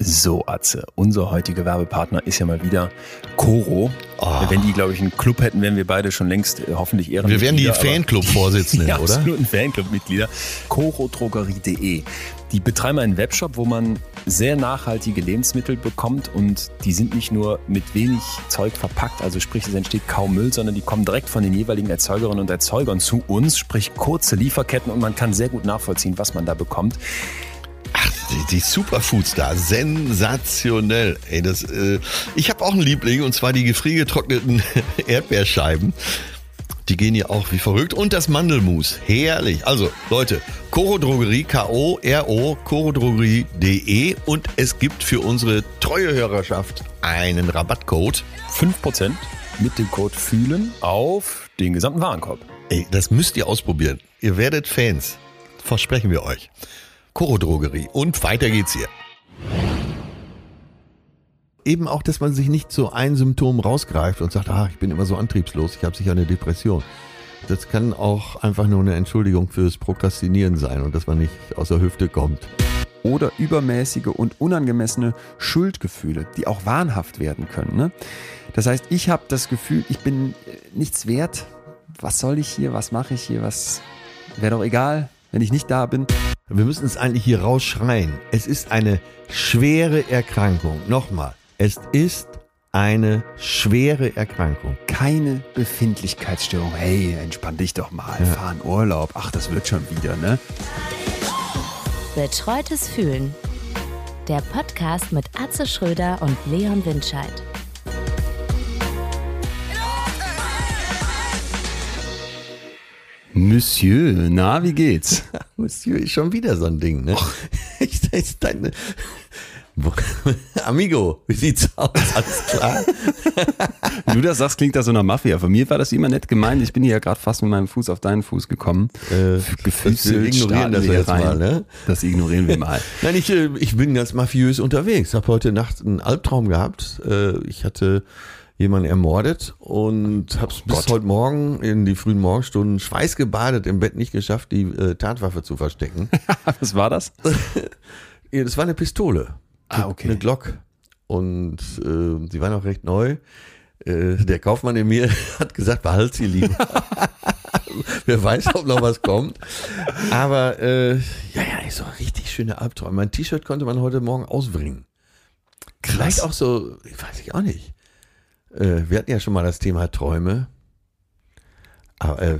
So, Atze, unser heutiger Werbepartner ist ja mal wieder Coro. Oh. Wenn die, glaube ich, einen Club hätten, wären wir beide schon längst äh, hoffentlich Wir Ehrenmitglieder. wären die Fanclub-Vorsitzenden, oder? absoluten Fanclub-Mitglieder. Corodrogerie.de. Die betreiben einen Webshop, wo man sehr nachhaltige Lebensmittel bekommt und die sind nicht nur mit wenig Zeug verpackt, also sprich, es entsteht kaum Müll, sondern die kommen direkt von den jeweiligen Erzeugerinnen und Erzeugern zu uns, sprich kurze Lieferketten und man kann sehr gut nachvollziehen, was man da bekommt. Die, die Superfoods da, sensationell. Ey, das, äh, ich habe auch einen Liebling und zwar die gefriergetrockneten Erdbeerscheiben. Die gehen hier auch wie verrückt. Und das Mandelmus. Herrlich. Also, Leute, Coro Drogerie, K-O-R-O, corodrogerie.de und es gibt für unsere treue Hörerschaft einen Rabattcode. 5% mit dem Code FÜHLEN auf den gesamten Warenkorb. Ey, das müsst ihr ausprobieren. Ihr werdet Fans. Versprechen wir euch. Coro Drogerie. Und weiter geht's hier. Eben auch, dass man sich nicht so ein Symptom rausgreift und sagt, ah, ich bin immer so antriebslos, ich habe sicher eine Depression. Das kann auch einfach nur eine Entschuldigung fürs Prokrastinieren sein und dass man nicht aus der Hüfte kommt. oder übermäßige und unangemessene Schuldgefühle, die auch wahnhaft werden können. Ne? Das heißt, ich habe das Gefühl, ich bin äh, nichts wert. Was soll ich hier? Was mache ich hier? Was wäre doch egal, wenn ich nicht da bin. Wir müssen es eigentlich hier rausschreien. Es ist eine schwere Erkrankung. Nochmal, es ist eine schwere Erkrankung. Keine Befindlichkeitsstörung. Hey, entspann dich doch mal, fahr in Urlaub. Ach, das wird schon wieder, ne? Betreutes Fühlen. Der Podcast mit Atze Schröder und Leon Windscheid. Monsieur, na, wie geht's? Monsieur ist schon wieder so ein Ding, ne? Ich, ist deine Amigo, wie sieht's aus? Alles klar? Wenn du das sagst, klingt das so nach Mafia. Von mir war das immer nett gemeint. Ich bin hier ja gerade fast mit meinem Fuß auf deinen Fuß gekommen. Äh, Gefüßelt, wir ignorieren das wir jetzt rein. mal, ne? Das ignorieren wir mal. Nein, ich, äh, ich bin ganz mafiös unterwegs. Habe heute Nacht einen Albtraum gehabt. Äh, Ich hatte jemanden ermordet und habe es bis Gott. heute Morgen in die frühen Morgenstunden schweißgebadet im Bett nicht geschafft, die äh, Tatwaffe zu verstecken. Was war das? Das war eine Pistole. Ah, okay. Eine Glock. Und äh, sie war noch recht neu. Äh, der Kaufmann in mir hat gesagt, behalt sie lieber. Wer weiß, ob noch was kommt. Aber äh, ja, ja, so richtig schöne Albträume. Mein T-Shirt konnte man heute Morgen ausbringen. Vielleicht auch so, ich weiß ich auch nicht. Äh, wir hatten ja schon mal das Thema Träume. Aber äh,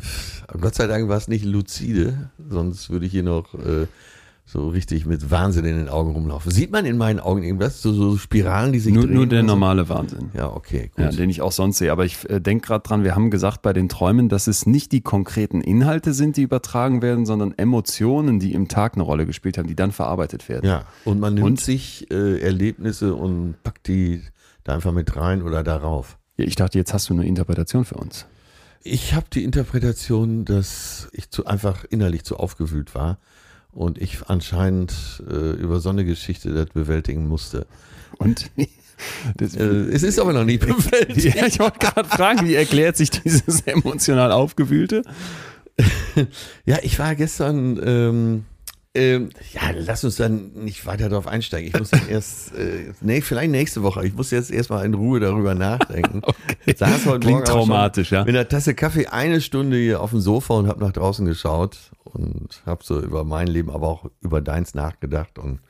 Gott sei Dank war es nicht lucide, sonst würde ich hier noch äh, so richtig mit Wahnsinn in den Augen rumlaufen. Sieht man in meinen Augen irgendwas? So, so Spiralen, die sich Nur, drehen? nur der normale Wahnsinn. Ja, okay, gut. Ja, den ich auch sonst sehe. Aber ich äh, denke gerade dran, wir haben gesagt bei den Träumen, dass es nicht die konkreten Inhalte sind, die übertragen werden, sondern Emotionen, die im Tag eine Rolle gespielt haben, die dann verarbeitet werden. Ja, und man nimmt Und? sich äh, Erlebnisse und packt die da einfach mit rein oder darauf. Ja, ich dachte, jetzt hast du eine Interpretation für uns. Ich habe die Interpretation, dass ich zu einfach innerlich zu aufgewühlt war und ich anscheinend äh, über so eine Geschichte das bewältigen musste. Und das, Äh, es ist aber noch nicht bewältigt. ja, ich wollte gerade fragen, wie erklärt sich dieses emotional Aufgewühlte? Ja, ich war gestern. Ähm, ähm, ja, lass uns dann nicht weiter darauf einsteigen. Ich muss dann erst, äh, nee, vielleicht nächste Woche. Ich muss jetzt erstmal in Ruhe darüber nachdenken. okay. Saß heute Klingt Morgen traumatisch, ja. Mit einer Tasse Kaffee eine Stunde hier auf dem Sofa und habe nach draußen geschaut und habe so über mein Leben, aber auch über deins nachgedacht. Und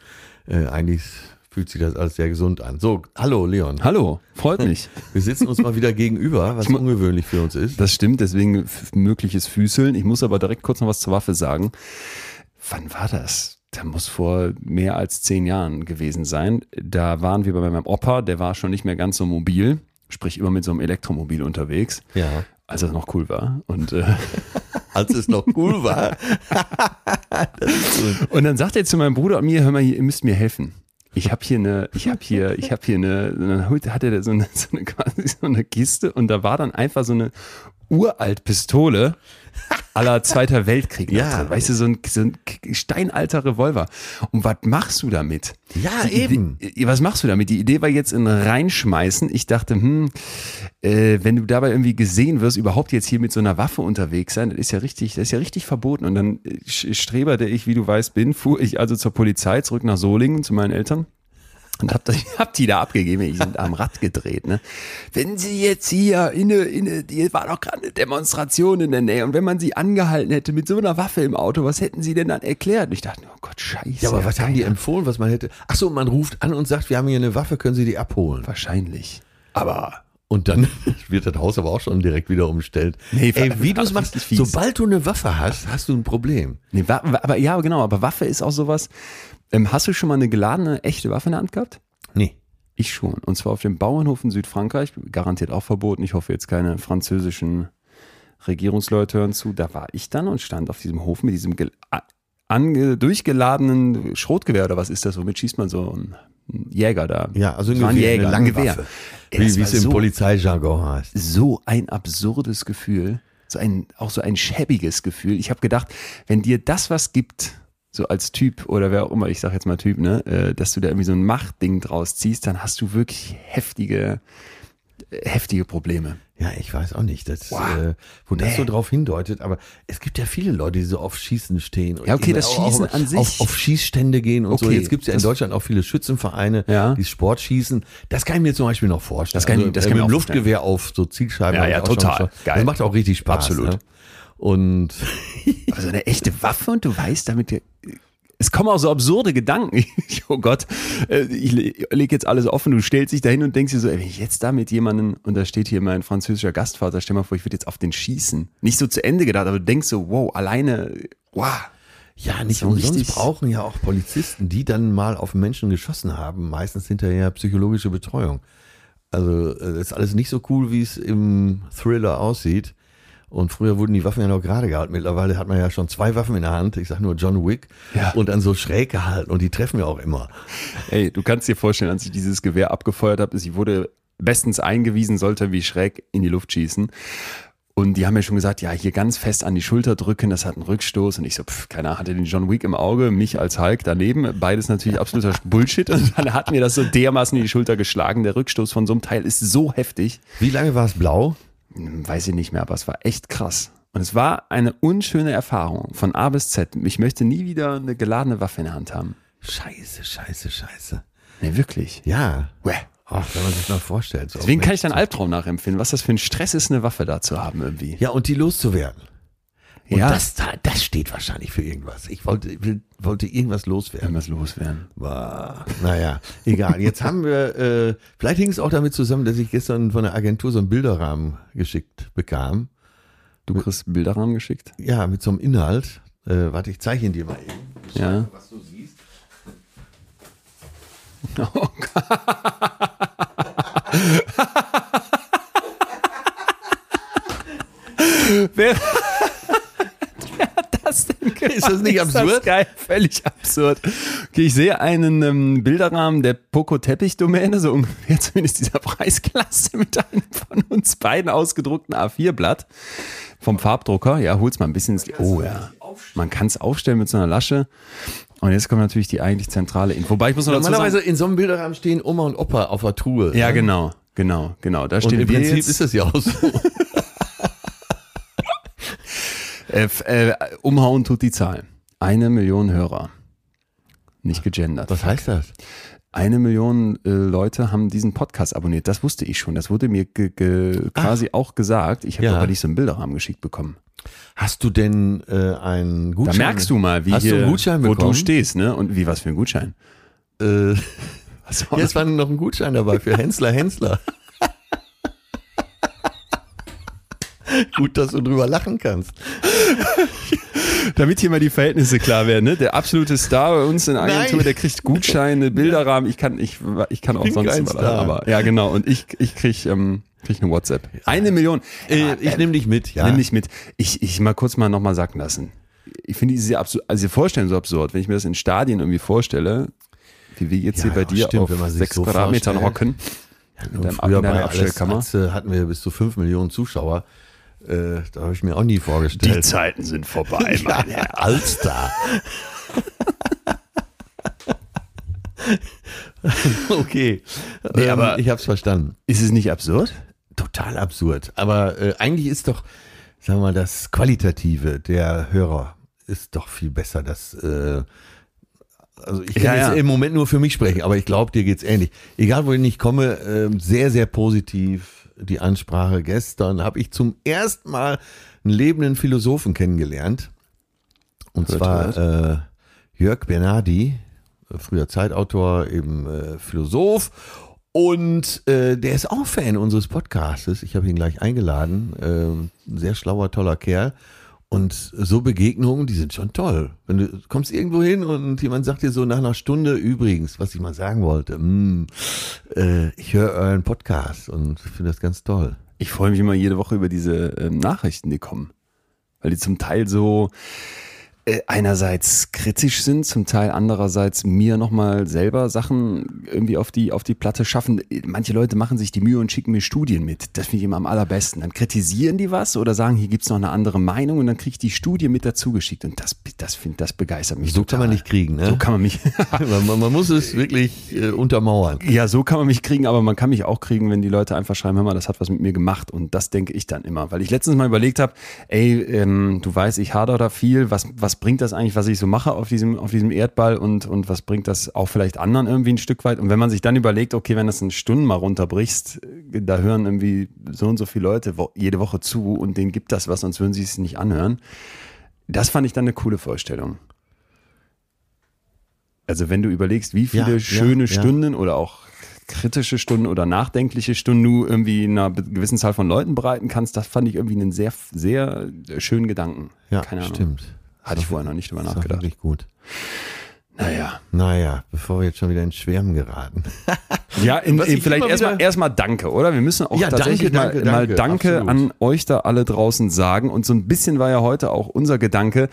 äh, eigentlich fühlt sich das alles sehr gesund an. So, hallo Leon. Hallo, freut mich. Wir sitzen uns mal wieder gegenüber, was ungewöhnlich für uns ist. Das stimmt, deswegen mögliches Füßeln. Ich muss aber direkt kurz noch was zur Waffe sagen. Wann war das? Da muss vor mehr als zehn Jahren gewesen sein. Da waren wir bei meinem Opa, der war schon nicht mehr ganz so mobil, sprich immer mit so einem Elektromobil unterwegs, Ja. als er noch cool war. Und, äh, Als es noch cool war. und dann sagt er zu meinem Bruder und mir, hör mal, ihr müsst mir helfen. Ich habe hier eine, ich habe hier, ich habe hier eine, dann hatte der so eine, so eine quasi so eine Kiste und da war dann einfach so eine uralt Pistole aller Zweiter Weltkrieg. Ja. drin. weißt du, so ein, so ein steinalter Revolver. Und was machst du damit? Ja, Die eben. Idee, was machst du damit? Die Idee war jetzt in reinschmeißen. Ich dachte, hm, äh, wenn du dabei irgendwie gesehen wirst, überhaupt jetzt hier mit so einer Waffe unterwegs sein, das ist ja richtig, das ist ja richtig verboten. Und dann äh, sch- Streber, der ich, wie du weißt, bin, fuhr ich also zur Polizei zurück nach Solingen zu meinen Eltern. Und hab, hab die da abgegeben, die sind am Rad gedreht. Ne? Wenn sie jetzt hier in eine, in eine, die war doch gerade eine Demonstration in der Nähe und wenn man sie angehalten hätte mit so einer Waffe im Auto, was hätten sie denn dann erklärt? Und ich dachte, oh Gott, scheiße. Ja, aber was haben die keiner. empfohlen, was man hätte? Ach so, man ruft an und sagt, wir haben hier eine Waffe, können Sie die abholen? Wahrscheinlich. Aber Und dann wird das Haus aber auch schon direkt wieder umstellt. Nee, Ey, wie du es ist machst, richtig fies. sobald du eine Waffe hast, hast du ein Problem. Nee, wa- aber ja, genau, aber Waffe ist auch sowas. Ähm, hast du schon mal eine geladene, echte Waffe in der Hand gehabt? Nee. Ich schon. Und zwar auf dem Bauernhof in Südfrankreich, garantiert auch verboten. Ich hoffe jetzt keine französischen Regierungsleute hören zu. Da war ich dann und stand auf diesem Hof mit diesem ange durchgeladenen Schrotgewehr oder was ist das? Womit schießt man so einen Jäger da? Ja, also ein Gewehr, Jäger, eine ein lange Gewehr. Ey, Wie es im so- Polizeijargon heißt. so ein absurdes Gefühl, so ein auch so ein schäbiges Gefühl. Ich habe gedacht, wenn dir das was gibt, so als Typ oder wer auch immer, ich sag jetzt mal Typ, ne, äh, dass du da irgendwie so ein Machtding draus ziehst, dann hast du wirklich heftige äh, heftige Probleme. Ja, ich weiß auch nicht, das, Wow. äh, wo das Nee. so drauf hindeutet, aber es gibt ja viele Leute, die so auf Schießen stehen. und Ja, okay, das Schießen auch, an sich- Auf, auf Schießstände gehen und so. Okay, Jetzt gibt es ja in das- Deutschland auch viele Schützenvereine, Ja. die Sport schießen. Das kann ich mir zum Beispiel noch vorstellen. Das kann ich- das kann ich mit mir dem auch Luftgewehr auf so Zielscheiben. Ja, ja, total. schon- Geil. Das macht auch richtig Spaß. Absolut. Ne? Und Also eine echte Waffe und du weißt damit es kommen auch so absurde Gedanken. oh Gott, äh, ich lege jetzt alles offen. Du stellst dich dahin und denkst dir so, ey, wenn ich jetzt da mit jemandem, und da steht hier mein französischer Gastvater, stell mal vor, ich würde jetzt auf den schießen. Nicht so zu Ende gedacht, aber du denkst so, wow, alleine, wow. ja, nicht So umsonst richtig- brauchen ja auch Polizisten, die dann mal auf Menschen geschossen haben, meistens hinterher psychologische Betreuung. Also äh, das ist alles nicht so cool, wie es im Thriller aussieht. Und früher wurden die Waffen ja noch gerade gehalten. Mittlerweile hat man ja schon zwei Waffen in der Hand. Ich sag nur John Wick. Ja. Und dann so schräg gehalten. Und die treffen ja auch immer. Ey, du kannst dir vorstellen, als ich dieses Gewehr abgefeuert habe, ich wurde bestens eingewiesen, sollte wie schräg in die Luft schießen. Und die haben mir schon gesagt, ja, hier ganz fest an die Schulter drücken, das hat einen Rückstoß. Und ich so, pff, keine Ahnung, hatte den John Wick im Auge, mich als Hulk daneben. Beides natürlich absoluter Bullshit. Und dann hat mir das so dermaßen in die Schulter geschlagen. Der Rückstoß von so einem Teil ist so heftig. Wie lange war es blau? Weiß ich nicht mehr, aber es war echt krass. Und es war eine unschöne Erfahrung von A bis Z. Ich möchte nie wieder eine geladene Waffe in der Hand haben. Scheiße, scheiße, scheiße. Nee, wirklich. Ja. Uäh. Ach, wenn man sich mal vorstellt. So Deswegen kann ich deinen Albtraum nachempfinden, was das für ein Stress ist, eine Waffe da zu haben irgendwie. Ja, und die loszuwerden. Und Ja. das, da- das steht wahrscheinlich für irgendwas. Ich wollte, wollte irgendwas loswerden. Irgendwas loswerden. War, naja, egal. Jetzt haben wir, äh, vielleicht hing es auch damit zusammen, dass ich gestern von der Agentur so einen Bilderrahmen geschickt bekam. Du kriegst einen Bilderrahmen geschickt? Ja, mit so einem Inhalt. Äh, warte, ich zeige ihn dir mal eben. Ja. Was du siehst. Oh Wer, wer hat das denn gemacht? Ist das nicht Ist absurd? Das geil, völlig absurd. Okay, ich sehe einen ähm, Bilderrahmen der Poco Teppich Domäne, so ungefähr zumindest dieser Preisklasse mit einem von uns beiden ausgedruckten A4-Blatt vom Farbdrucker. Ja, hol's mal ein bisschen ins Oh ja. Man kann es aufstellen mit so einer Lasche. Und jetzt kommt natürlich die eigentlich zentrale Info. Wobei ich muss noch dazu Normalerweise sagen, in so einem Bilderrahmen stehen Oma und Opa auf der Truhe. ja ne? genau, genau, genau. Da Und stehen im wir Prinzip jetzt, ist das ja auch so. Äh, äh, umhauen tut die Zahl. Eine Million Hörer. Nicht gegendert. Was heißt das? Eine Million äh, Leute haben diesen Podcast abonniert. Das wusste ich schon. Das wurde mir ge quasi auch gesagt. Ich habe Ja. aber nicht so einen Bilderrahmen geschickt bekommen. Hast du denn äh, einen Da Gutschein? merkst du mal, wie Hast hier, du wo du stehst, ne? Und wie was für ein Gutschein? Äh, Was war jetzt war noch ein Gutschein dabei für Hensler Hensler. Gut, dass du drüber lachen kannst. Damit hier mal die Verhältnisse klar werden, ne? Der absolute Star bei uns in der Agentur, Nein. der kriegt Gutscheine, Bilderrahmen. Ich kann, ich, ich kann auch sonst Star. aber ja genau. Und ich, ich krieg, ähm, krieg eine WhatsApp. Eine Million. Äh, Ja, ich nehme dich mit, ja. Nimm mich mit. Ich, ich mal kurz mal nochmal sacken lassen. Ich finde diese absurd, also diese Vorstellung so absurd. Wenn ich mir das in Stadien irgendwie vorstelle, wie wir jetzt Ja, hier bei dir stimmt, auf sechs so Quadratmetern hocken. Deinem- früher bei Abstellkammer. Hatten wir bis zu fünf Millionen Zuschauer. Äh, da habe ich mir auch nie vorgestellt. Zeiten sind vorbei, ja, Alster. okay. Nee, ähm, aber- ich habe es verstanden. Ist es nicht absurd? Total absurd. Aber äh, eigentlich ist doch, sagen wir mal, das Qualitative der Hörer ist doch viel besser. Das, äh, also ich kann Ja, jetzt ja. im Moment nur für mich sprechen, aber ich glaube, dir geht's ähnlich. Egal, wohin ich komme, ähm, sehr, sehr positiv die Ansprache. Gestern habe ich zum ersten Mal einen lebenden Philosophen kennengelernt. Und Hört, zwar äh, Jörg Bernardi, äh, früher Zeitautor, eben äh, Philosoph. Und äh, der ist auch Fan unseres Podcastes. Ich habe ihn gleich eingeladen. Ähm, sehr schlauer, toller Kerl. Und so Begegnungen, die sind schon toll. Wenn du kommst irgendwo hin und jemand sagt dir so nach einer Stunde, übrigens, was ich mal sagen wollte, mm, äh, ich höre euren Podcast und finde das ganz toll. Ich freue mich immer jede Woche über diese ähm, Nachrichten, die kommen. Weil die zum Teil so äh, einerseits kritisch sind, zum Teil andererseits mir nochmal selber Sachen irgendwie auf die, auf die Platte schaffen. Manche Leute machen sich die Mühe und schicken mir Studien mit. Das finde ich immer am allerbesten. Dann kritisieren die was oder sagen, hier gibt's noch eine andere Meinung und dann kriege ich die Studie mit dazu geschickt. Und das, das, find, das begeistert mich So total. kann man nicht kriegen, ne? So kann man mich. man, man, muss es wirklich äh, untermauern. Ja, so kann man mich kriegen, aber man kann mich auch kriegen, wenn die Leute einfach schreiben, hör mal, das hat was mit mir gemacht. Und das denke ich dann immer. Weil ich letztens mal überlegt habe, ey, ähm, du weißt, ich hader da viel. Was, was bringt das eigentlich, was ich so mache auf diesem, auf diesem Erdball und, und was bringt das auch vielleicht anderen irgendwie ein Stück weit? Und wenn man sich dann überlegt, okay, wenn das in Stunden mal runterbrichst, äh, da hören irgendwie so und so viele Leute jede Woche zu und denen gibt das was, sonst würden sie es nicht anhören. Das fand ich dann eine coole Vorstellung. Also wenn du überlegst, wie viele Ja, ja, schöne ja. Stunden oder auch kritische Stunden oder nachdenkliche Stunden du irgendwie einer gewissen Zahl von Leuten bereiten kannst, das fand ich irgendwie einen sehr, sehr schönen Gedanken. Ja, Keine Ahnung. stimmt. Hatte ich vorher noch nicht drüber nachgedacht. wirklich gut. Naja. Naja, bevor wir jetzt schon wieder ins Schwärmen geraten. Ja, in, in, ich vielleicht erstmal erstmal Danke, oder? Wir müssen auch Ja, tatsächlich danke, mal, danke, mal danke, an euch da alle draußen sagen. Und so ein bisschen war ja heute auch unser Gedanke.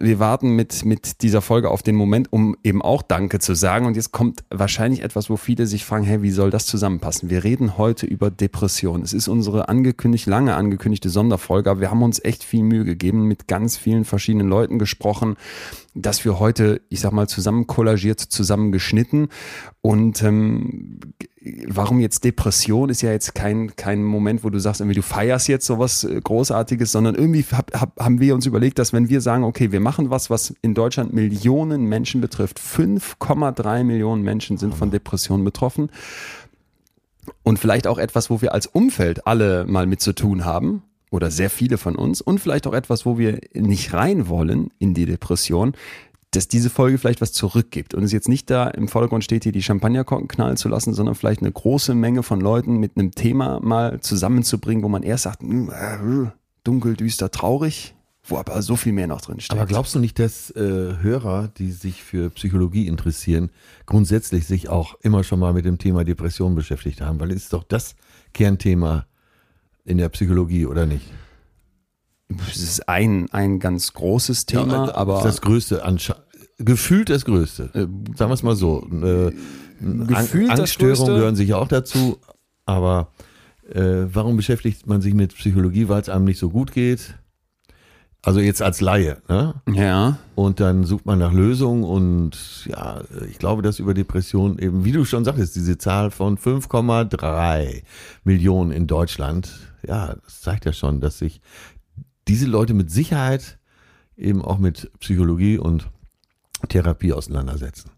Wir warten mit, mit dieser Folge auf den Moment, um eben auch Danke zu sagen. Und jetzt kommt wahrscheinlich etwas, wo viele sich fragen, hey, wie soll das zusammenpassen? Wir reden heute über Depression. Es ist unsere angekündigt, lange angekündigte Sonderfolge, aber wir haben uns echt viel Mühe gegeben, mit ganz vielen verschiedenen Leuten gesprochen, dass wir heute, ich sag mal, zusammen kollagiert, zusammen geschnitten. Und ähm, warum jetzt Depression ist ja jetzt kein, kein Moment, wo du sagst, irgendwie du feierst jetzt sowas äh, Großartiges, sondern irgendwie hab, hab, haben wir uns überlegt, dass wenn wir sagen, okay, wir machen was, was in Deutschland Millionen Menschen betrifft, 5,3 Millionen Menschen sind von Depressionen betroffen und vielleicht auch etwas, wo wir als Umfeld alle mal mit zu tun haben oder sehr viele von uns und vielleicht auch etwas, wo wir nicht rein wollen in die Depression, dass diese Folge vielleicht was zurückgibt und es jetzt nicht da im Vordergrund steht, hier die Champagnerkorken knallen zu lassen, sondern vielleicht eine große Menge von Leuten mit einem Thema mal zusammenzubringen, wo man erst sagt, "Hm, äh, dunkel, düster, traurig, wo aber so viel mehr noch drin steckt. Aber glaubst du nicht, dass äh, Hörer, die sich für Psychologie interessieren, grundsätzlich sich auch immer schon mal mit dem Thema Depression beschäftigt haben? Weil es ist doch das Kernthema in der Psychologie, oder nicht? es ist ein, ein ganz großes Thema, Ja, aber das Größte, gefühlt das Größte. Äh, Sagen wir es mal so. Äh, Gefühlt Angststörungen gehören sicher auch dazu, aber äh, warum beschäftigt man sich mit Psychologie, weil es einem nicht so gut geht? Also jetzt als Laie, ne? ja, Und dann sucht man nach Lösungen und ja, ich glaube, dass über Depressionen eben, wie du schon sagtest, diese Zahl von 5,3 Millionen in Deutschland, ja, das zeigt ja schon, dass sich diese Leute mit Sicherheit eben auch mit Psychologie und Therapie auseinandersetzen.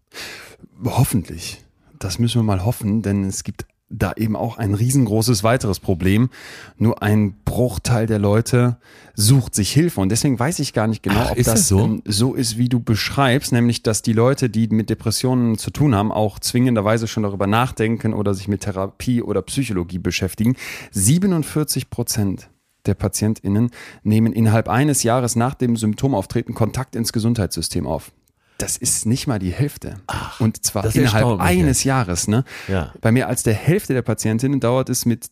Hoffentlich. Das müssen wir mal hoffen, denn es gibt da eben auch ein riesengroßes weiteres Problem. Nur ein Bruchteil der Leute sucht sich Hilfe. Und deswegen weiß ich gar nicht genau, Ach, ob das so? ähm, so ist, wie du beschreibst, nämlich dass die Leute, die mit Depressionen zu tun haben, auch zwingenderweise schon darüber nachdenken oder sich mit Therapie oder Psychologie beschäftigen. 47 Prozent der PatientInnen nehmen innerhalb eines Jahres nach dem Symptomauftreten Kontakt ins Gesundheitssystem auf. Das ist nicht mal die Hälfte. Und zwar innerhalb eines Jahres. Ne? Ja. Bei mehr als der Hälfte der Patientinnen dauert es mit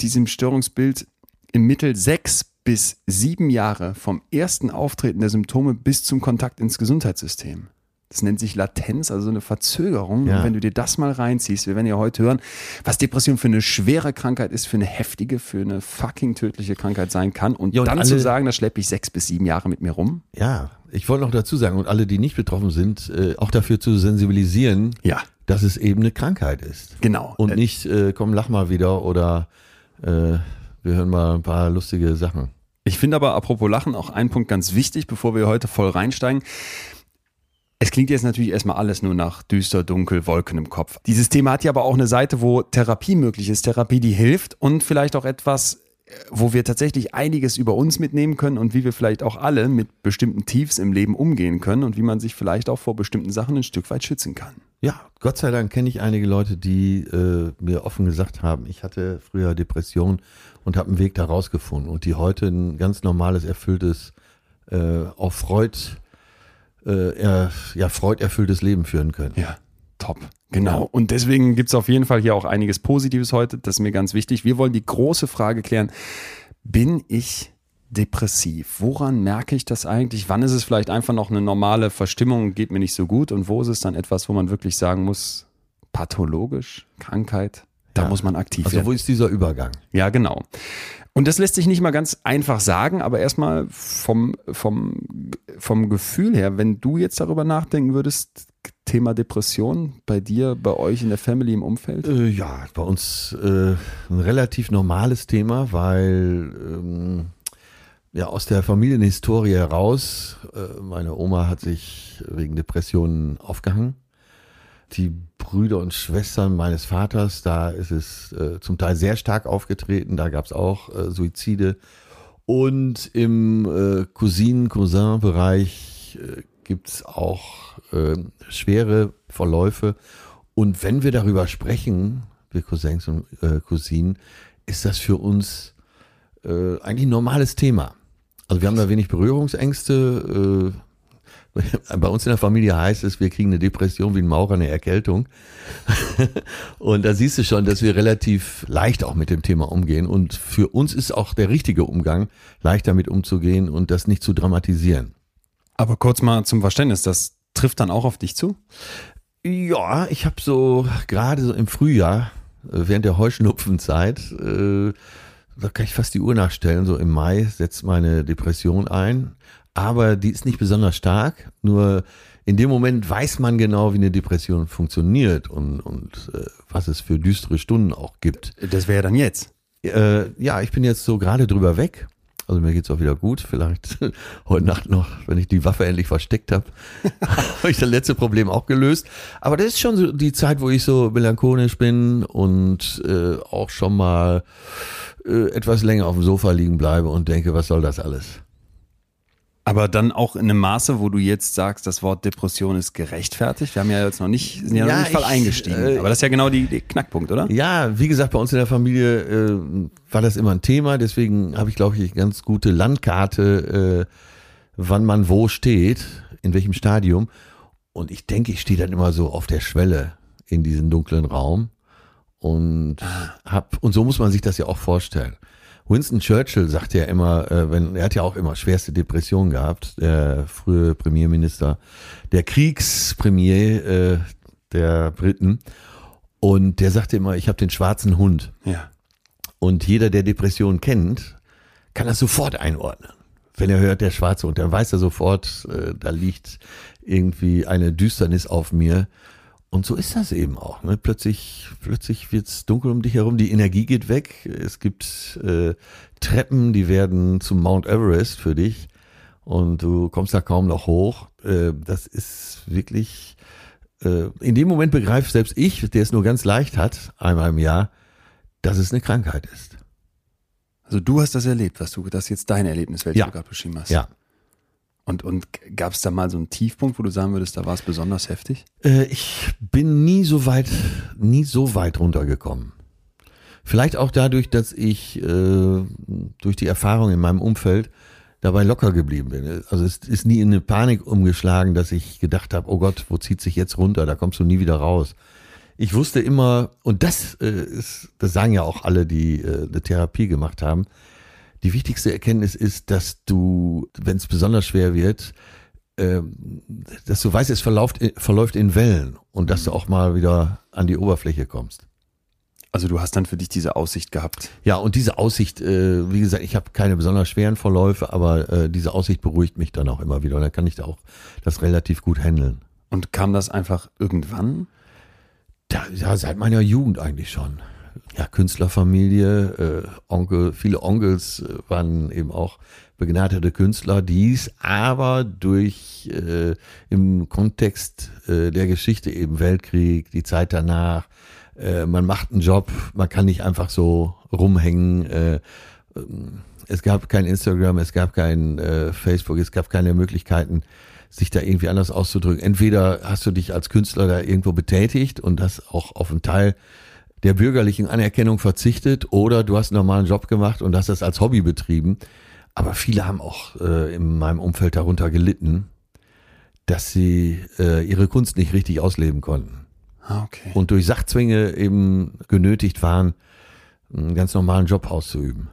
diesem Störungsbild im Mittel sechs bis sieben Jahre vom ersten Auftreten der Symptome bis zum Kontakt ins Gesundheitssystem. Das nennt sich Latenz, also eine Verzögerung. Ja. Und wenn du dir das mal reinziehst, wir werden ja heute hören, was Depression für eine schwere Krankheit ist, für eine heftige, für eine fucking tödliche Krankheit sein kann. Und, Ja, und dann alle- zu sagen, da schleppe ich sechs bis sieben Jahre mit mir rum. Ja, ich wollte noch dazu sagen, und alle, die nicht betroffen sind, äh, auch dafür zu sensibilisieren, Ja, dass es eben eine Krankheit ist. genau. Und nicht, äh, komm, lach mal wieder oder äh, wir hören mal ein paar lustige Sachen. Ich finde aber, apropos Lachen, auch ein Punkt ganz wichtig, bevor wir heute voll reinsteigen. Es klingt jetzt natürlich erstmal alles nur nach düster, dunkel, Wolken im Kopf. Dieses Thema hat ja aber auch eine Seite, wo Therapie möglich ist, Therapie, die hilft und vielleicht auch etwas, wo wir tatsächlich einiges über uns mitnehmen können und wie wir vielleicht auch alle mit bestimmten Tiefs im Leben umgehen können und wie man sich vielleicht auch vor bestimmten Sachen ein Stück weit schützen kann. Ja, Gott sei Dank kenne ich einige Leute, die äh, mir offen gesagt haben, ich hatte früher Depression und habe einen Weg da rausgefunden und die heute ein ganz normales, erfülltes, äh, auch Freud, äh, ja, Freud erfülltes Leben führen können. Ja, top. Genau. Und deswegen gibt es auf jeden Fall hier auch einiges Positives heute. Das ist mir ganz wichtig. Wir wollen die große Frage klären. Bin ich depressiv? Woran merke ich das eigentlich? Wann ist es vielleicht einfach noch eine normale Verstimmung, geht mir nicht so gut? Und wo ist es dann etwas, wo man wirklich sagen muss, pathologisch, Krankheit? Da Ja. muss man aktiv Also werden. wo ist dieser Übergang? Ja, genau. Und das lässt sich nicht mal ganz einfach sagen, aber erstmal vom, vom, vom Gefühl her, wenn du jetzt darüber nachdenken würdest, Thema Depression bei dir, bei euch in der Family im Umfeld? Äh, ja, bei uns äh, ein relativ normales Thema, weil ähm, ja aus der Familienhistorie heraus, äh, meine Oma hat sich wegen Depressionen aufgehangen. Die Brüder und Schwestern meines Vaters, da ist es äh, zum Teil sehr stark aufgetreten, da gab es auch äh, Suizide. Und im äh, Cousinen-Cousin-Bereich äh, gibt es auch äh, schwere Verläufe. Und wenn wir darüber sprechen, wir Cousins und äh, Cousinen, ist das für uns äh, eigentlich ein normales Thema. Also wir haben da wenig Berührungsängste. Bei uns in der Familie heißt es, wir kriegen eine Depression wie ein Maurer, eine Erkältung. und da siehst du schon, dass wir relativ leicht auch mit dem Thema umgehen. Und für uns ist auch der richtige Umgang, leicht damit umzugehen und das nicht zu dramatisieren. Aber kurz mal zum Verständnis, das trifft dann auch auf dich zu? Ja, ich habe so gerade so im Frühjahr, äh, während der Heuschnupfenzeit, äh, da kann ich fast die Uhr nachstellen, so im Mai setzt meine Depression ein. Aber die ist nicht besonders stark, nur in dem Moment weiß man genau, wie eine Depression funktioniert und, und äh, was es für düstere Stunden auch gibt. Das wäre dann jetzt. Äh, ja, ich bin jetzt so gerade drüber weg. Also mir geht's auch wieder gut. Vielleicht heute Nacht noch, wenn ich die Waffe endlich versteckt habe, habe ich das letzte Problem auch gelöst. Aber das ist schon so die Zeit, wo ich so melancholisch bin und äh, auch schon mal äh, etwas länger auf dem Sofa liegen bleibe und denke, was soll das alles? Aber dann auch in einem Maße, wo du jetzt sagst, das Wort Depression ist gerechtfertigt. Wir haben ja jetzt noch nicht, sind ja, Ja, noch nicht voll ich, eingestiegen. äh, Aber das ist ja genau die Knackpunkt, oder? Ja, wie gesagt, bei uns in der Familie äh, war das immer ein Thema. Deswegen habe ich, glaube ich, eine ganz gute Landkarte, äh, wann man wo steht, in welchem Stadium. Und ich denke, ich stehe dann immer so auf der Schwelle in diesem dunklen Raum. Und hab, und so muss man sich das ja auch vorstellen. Winston Churchill sagt ja immer, äh, wenn, er hat ja auch immer schwerste Depressionen gehabt, der frühe Premierminister, der Kriegspremier äh, der Briten. Und der sagte immer, ich habe den schwarzen Hund. Ja. Und jeder, der Depressionen kennt, kann das sofort einordnen. Wenn er hört, der schwarze Hund, dann weiß er sofort, äh, da liegt irgendwie eine Düsternis auf mir. Und so ist das eben auch. Ne? Plötzlich, plötzlich wird's dunkel um dich herum, die Energie geht weg. Es gibt äh, Treppen, die werden zum Mount Everest für dich und du kommst da kaum noch hoch. Äh, das ist wirklich, äh, in dem Moment begreift selbst ich, der es nur ganz leicht hat, einmal im Jahr, dass es eine Krankheit ist. Also du hast das erlebt, was du, das ist jetzt dein Erlebnis, welches Ja. du gerade beschrieben hast. Ja. Und, und gab es da mal so einen Tiefpunkt, wo du sagen würdest, da war es besonders heftig? Äh, ich bin nie so weit, nie so weit runtergekommen. Vielleicht auch dadurch, dass ich äh, durch die Erfahrung in meinem Umfeld dabei locker geblieben bin. Also es ist nie in eine Panik umgeschlagen, dass ich gedacht habe, oh Gott, wo zieht sich jetzt runter? Da kommst du nie wieder raus. Ich wusste immer, und das äh, ist, das sagen ja auch alle, die äh, eine Therapie gemacht haben, die wichtigste Erkenntnis ist, dass du, wenn es besonders schwer wird, ähm, dass du weißt, es verläuft, verläuft in Wellen und dass du auch mal wieder an die Oberfläche kommst. Also du hast dann für dich diese Aussicht gehabt. Ja, und diese Aussicht, äh, wie gesagt, ich habe keine besonders schweren Verläufe, aber äh, diese Aussicht beruhigt mich dann auch immer wieder und dann kann ich da auch das relativ gut handeln. Und kam das einfach irgendwann? Da, ja, seit meiner Jugend eigentlich schon. Ja, Künstlerfamilie. Äh, Onkel, viele Onkels äh, waren eben auch begnadete Künstler, dies aber durch äh, im Kontext äh, der Geschichte eben Weltkrieg, die Zeit danach, äh, man macht einen Job, man kann nicht einfach so rumhängen. Äh, ähm, es gab kein Instagram, es gab kein äh, Facebook, es gab keine Möglichkeiten, sich da irgendwie anders auszudrücken. Entweder hast du dich als Künstler da irgendwo betätigt und hast auch auf einen Teil der bürgerlichen Anerkennung verzichtet oder du hast einen normalen Job gemacht und hast das als Hobby betrieben. Aber viele haben auch äh, in meinem Umfeld darunter gelitten, dass sie äh, ihre Kunst nicht richtig ausleben konnten. Ah, okay. Und durch Sachzwänge eben genötigt waren, einen ganz normalen Job auszuüben.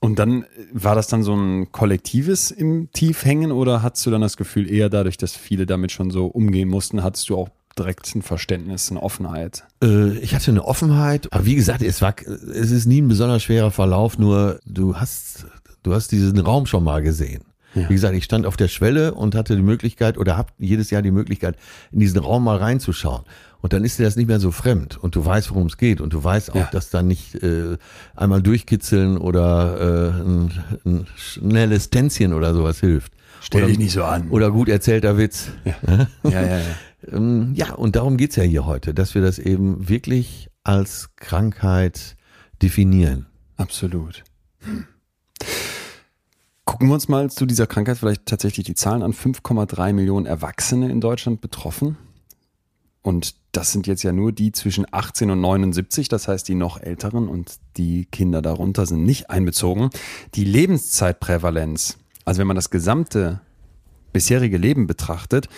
Und dann war das dann so ein kollektives im Tiefhängen oder hattest du dann das Gefühl, eher dadurch, dass viele damit schon so umgehen mussten, hattest du auch direkt ein Verständnis, eine Offenheit? Äh, ich hatte eine Offenheit, aber wie gesagt, es war, es ist nie ein besonders schwerer Verlauf, nur du hast, du hast diesen Raum schon mal gesehen. Ja. Wie gesagt, ich stand auf der Schwelle und hatte die Möglichkeit oder habe jedes Jahr die Möglichkeit, in diesen Raum mal reinzuschauen. Und dann ist dir das nicht mehr so fremd und du weißt, worum es geht und du weißt auch, Ja. dass da nicht äh, einmal durchkitzeln oder äh, ein, ein schnelles Tänzchen oder sowas hilft. Stell oder, dich nicht so an. Oder gut erzählter Witz. Ja, ja, ja. Ähm, ja, und darum geht's ja hier heute, dass wir das eben wirklich als Krankheit definieren. Absolut. Gucken wir uns mal zu dieser Krankheit vielleicht tatsächlich die Zahlen an. 5,3 Millionen Erwachsene in Deutschland betroffen. Und das sind jetzt ja nur die zwischen 18 und 79, das heißt die noch älteren und die Kinder darunter sind nicht einbezogen. Die Lebenszeitprävalenz, also wenn man das gesamte bisherige Leben betrachtet,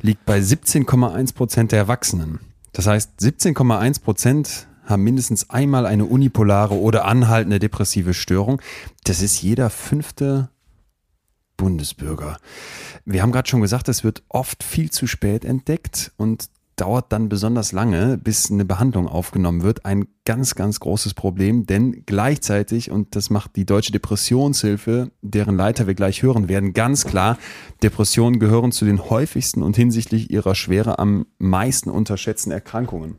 liegt bei 17,1 Prozent der Erwachsenen. Das heißt, 17,1 Prozent haben mindestens einmal eine unipolare oder anhaltende depressive Störung. Das ist jeder fünfte Bundesbürger. Wir haben gerade schon gesagt, es wird oft viel zu spät entdeckt und dauert dann besonders lange, bis eine Behandlung aufgenommen wird. Ein ganz, ganz großes Problem, denn gleichzeitig, und das macht die Deutsche Depressionshilfe, deren Leiter wir gleich hören werden, ganz klar, Depressionen gehören zu den häufigsten und hinsichtlich ihrer Schwere am meisten unterschätzten Erkrankungen.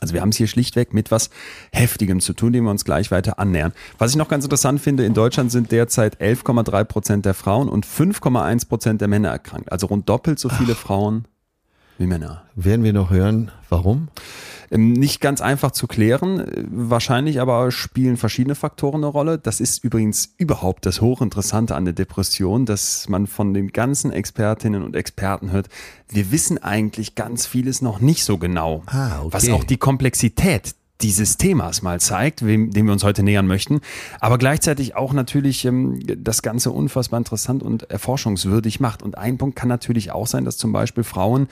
Also wir haben es hier schlichtweg mit was Heftigem zu tun, dem wir uns gleich weiter annähern. Was ich noch ganz interessant finde, in Deutschland sind derzeit 11,3 Prozent der Frauen und 5,1 Prozent der Männer erkrankt. Also rund doppelt so viele Frauen wie Männer. Werden wir noch hören, warum? Ähm, Nicht ganz einfach zu klären, wahrscheinlich aber spielen verschiedene Faktoren eine Rolle. Das ist übrigens überhaupt das Hochinteressante an der Depression, dass man von den ganzen Expertinnen und Experten hört, wir wissen eigentlich ganz vieles noch nicht so genau. Ah, okay. Was auch die Komplexität dieses Themas mal zeigt, wem, dem wir uns heute nähern möchten, aber gleichzeitig auch natürlich ähm, das Ganze unfassbar interessant und erforschungswürdig macht. Und ein Punkt kann natürlich auch sein, dass zum Beispiel Frauen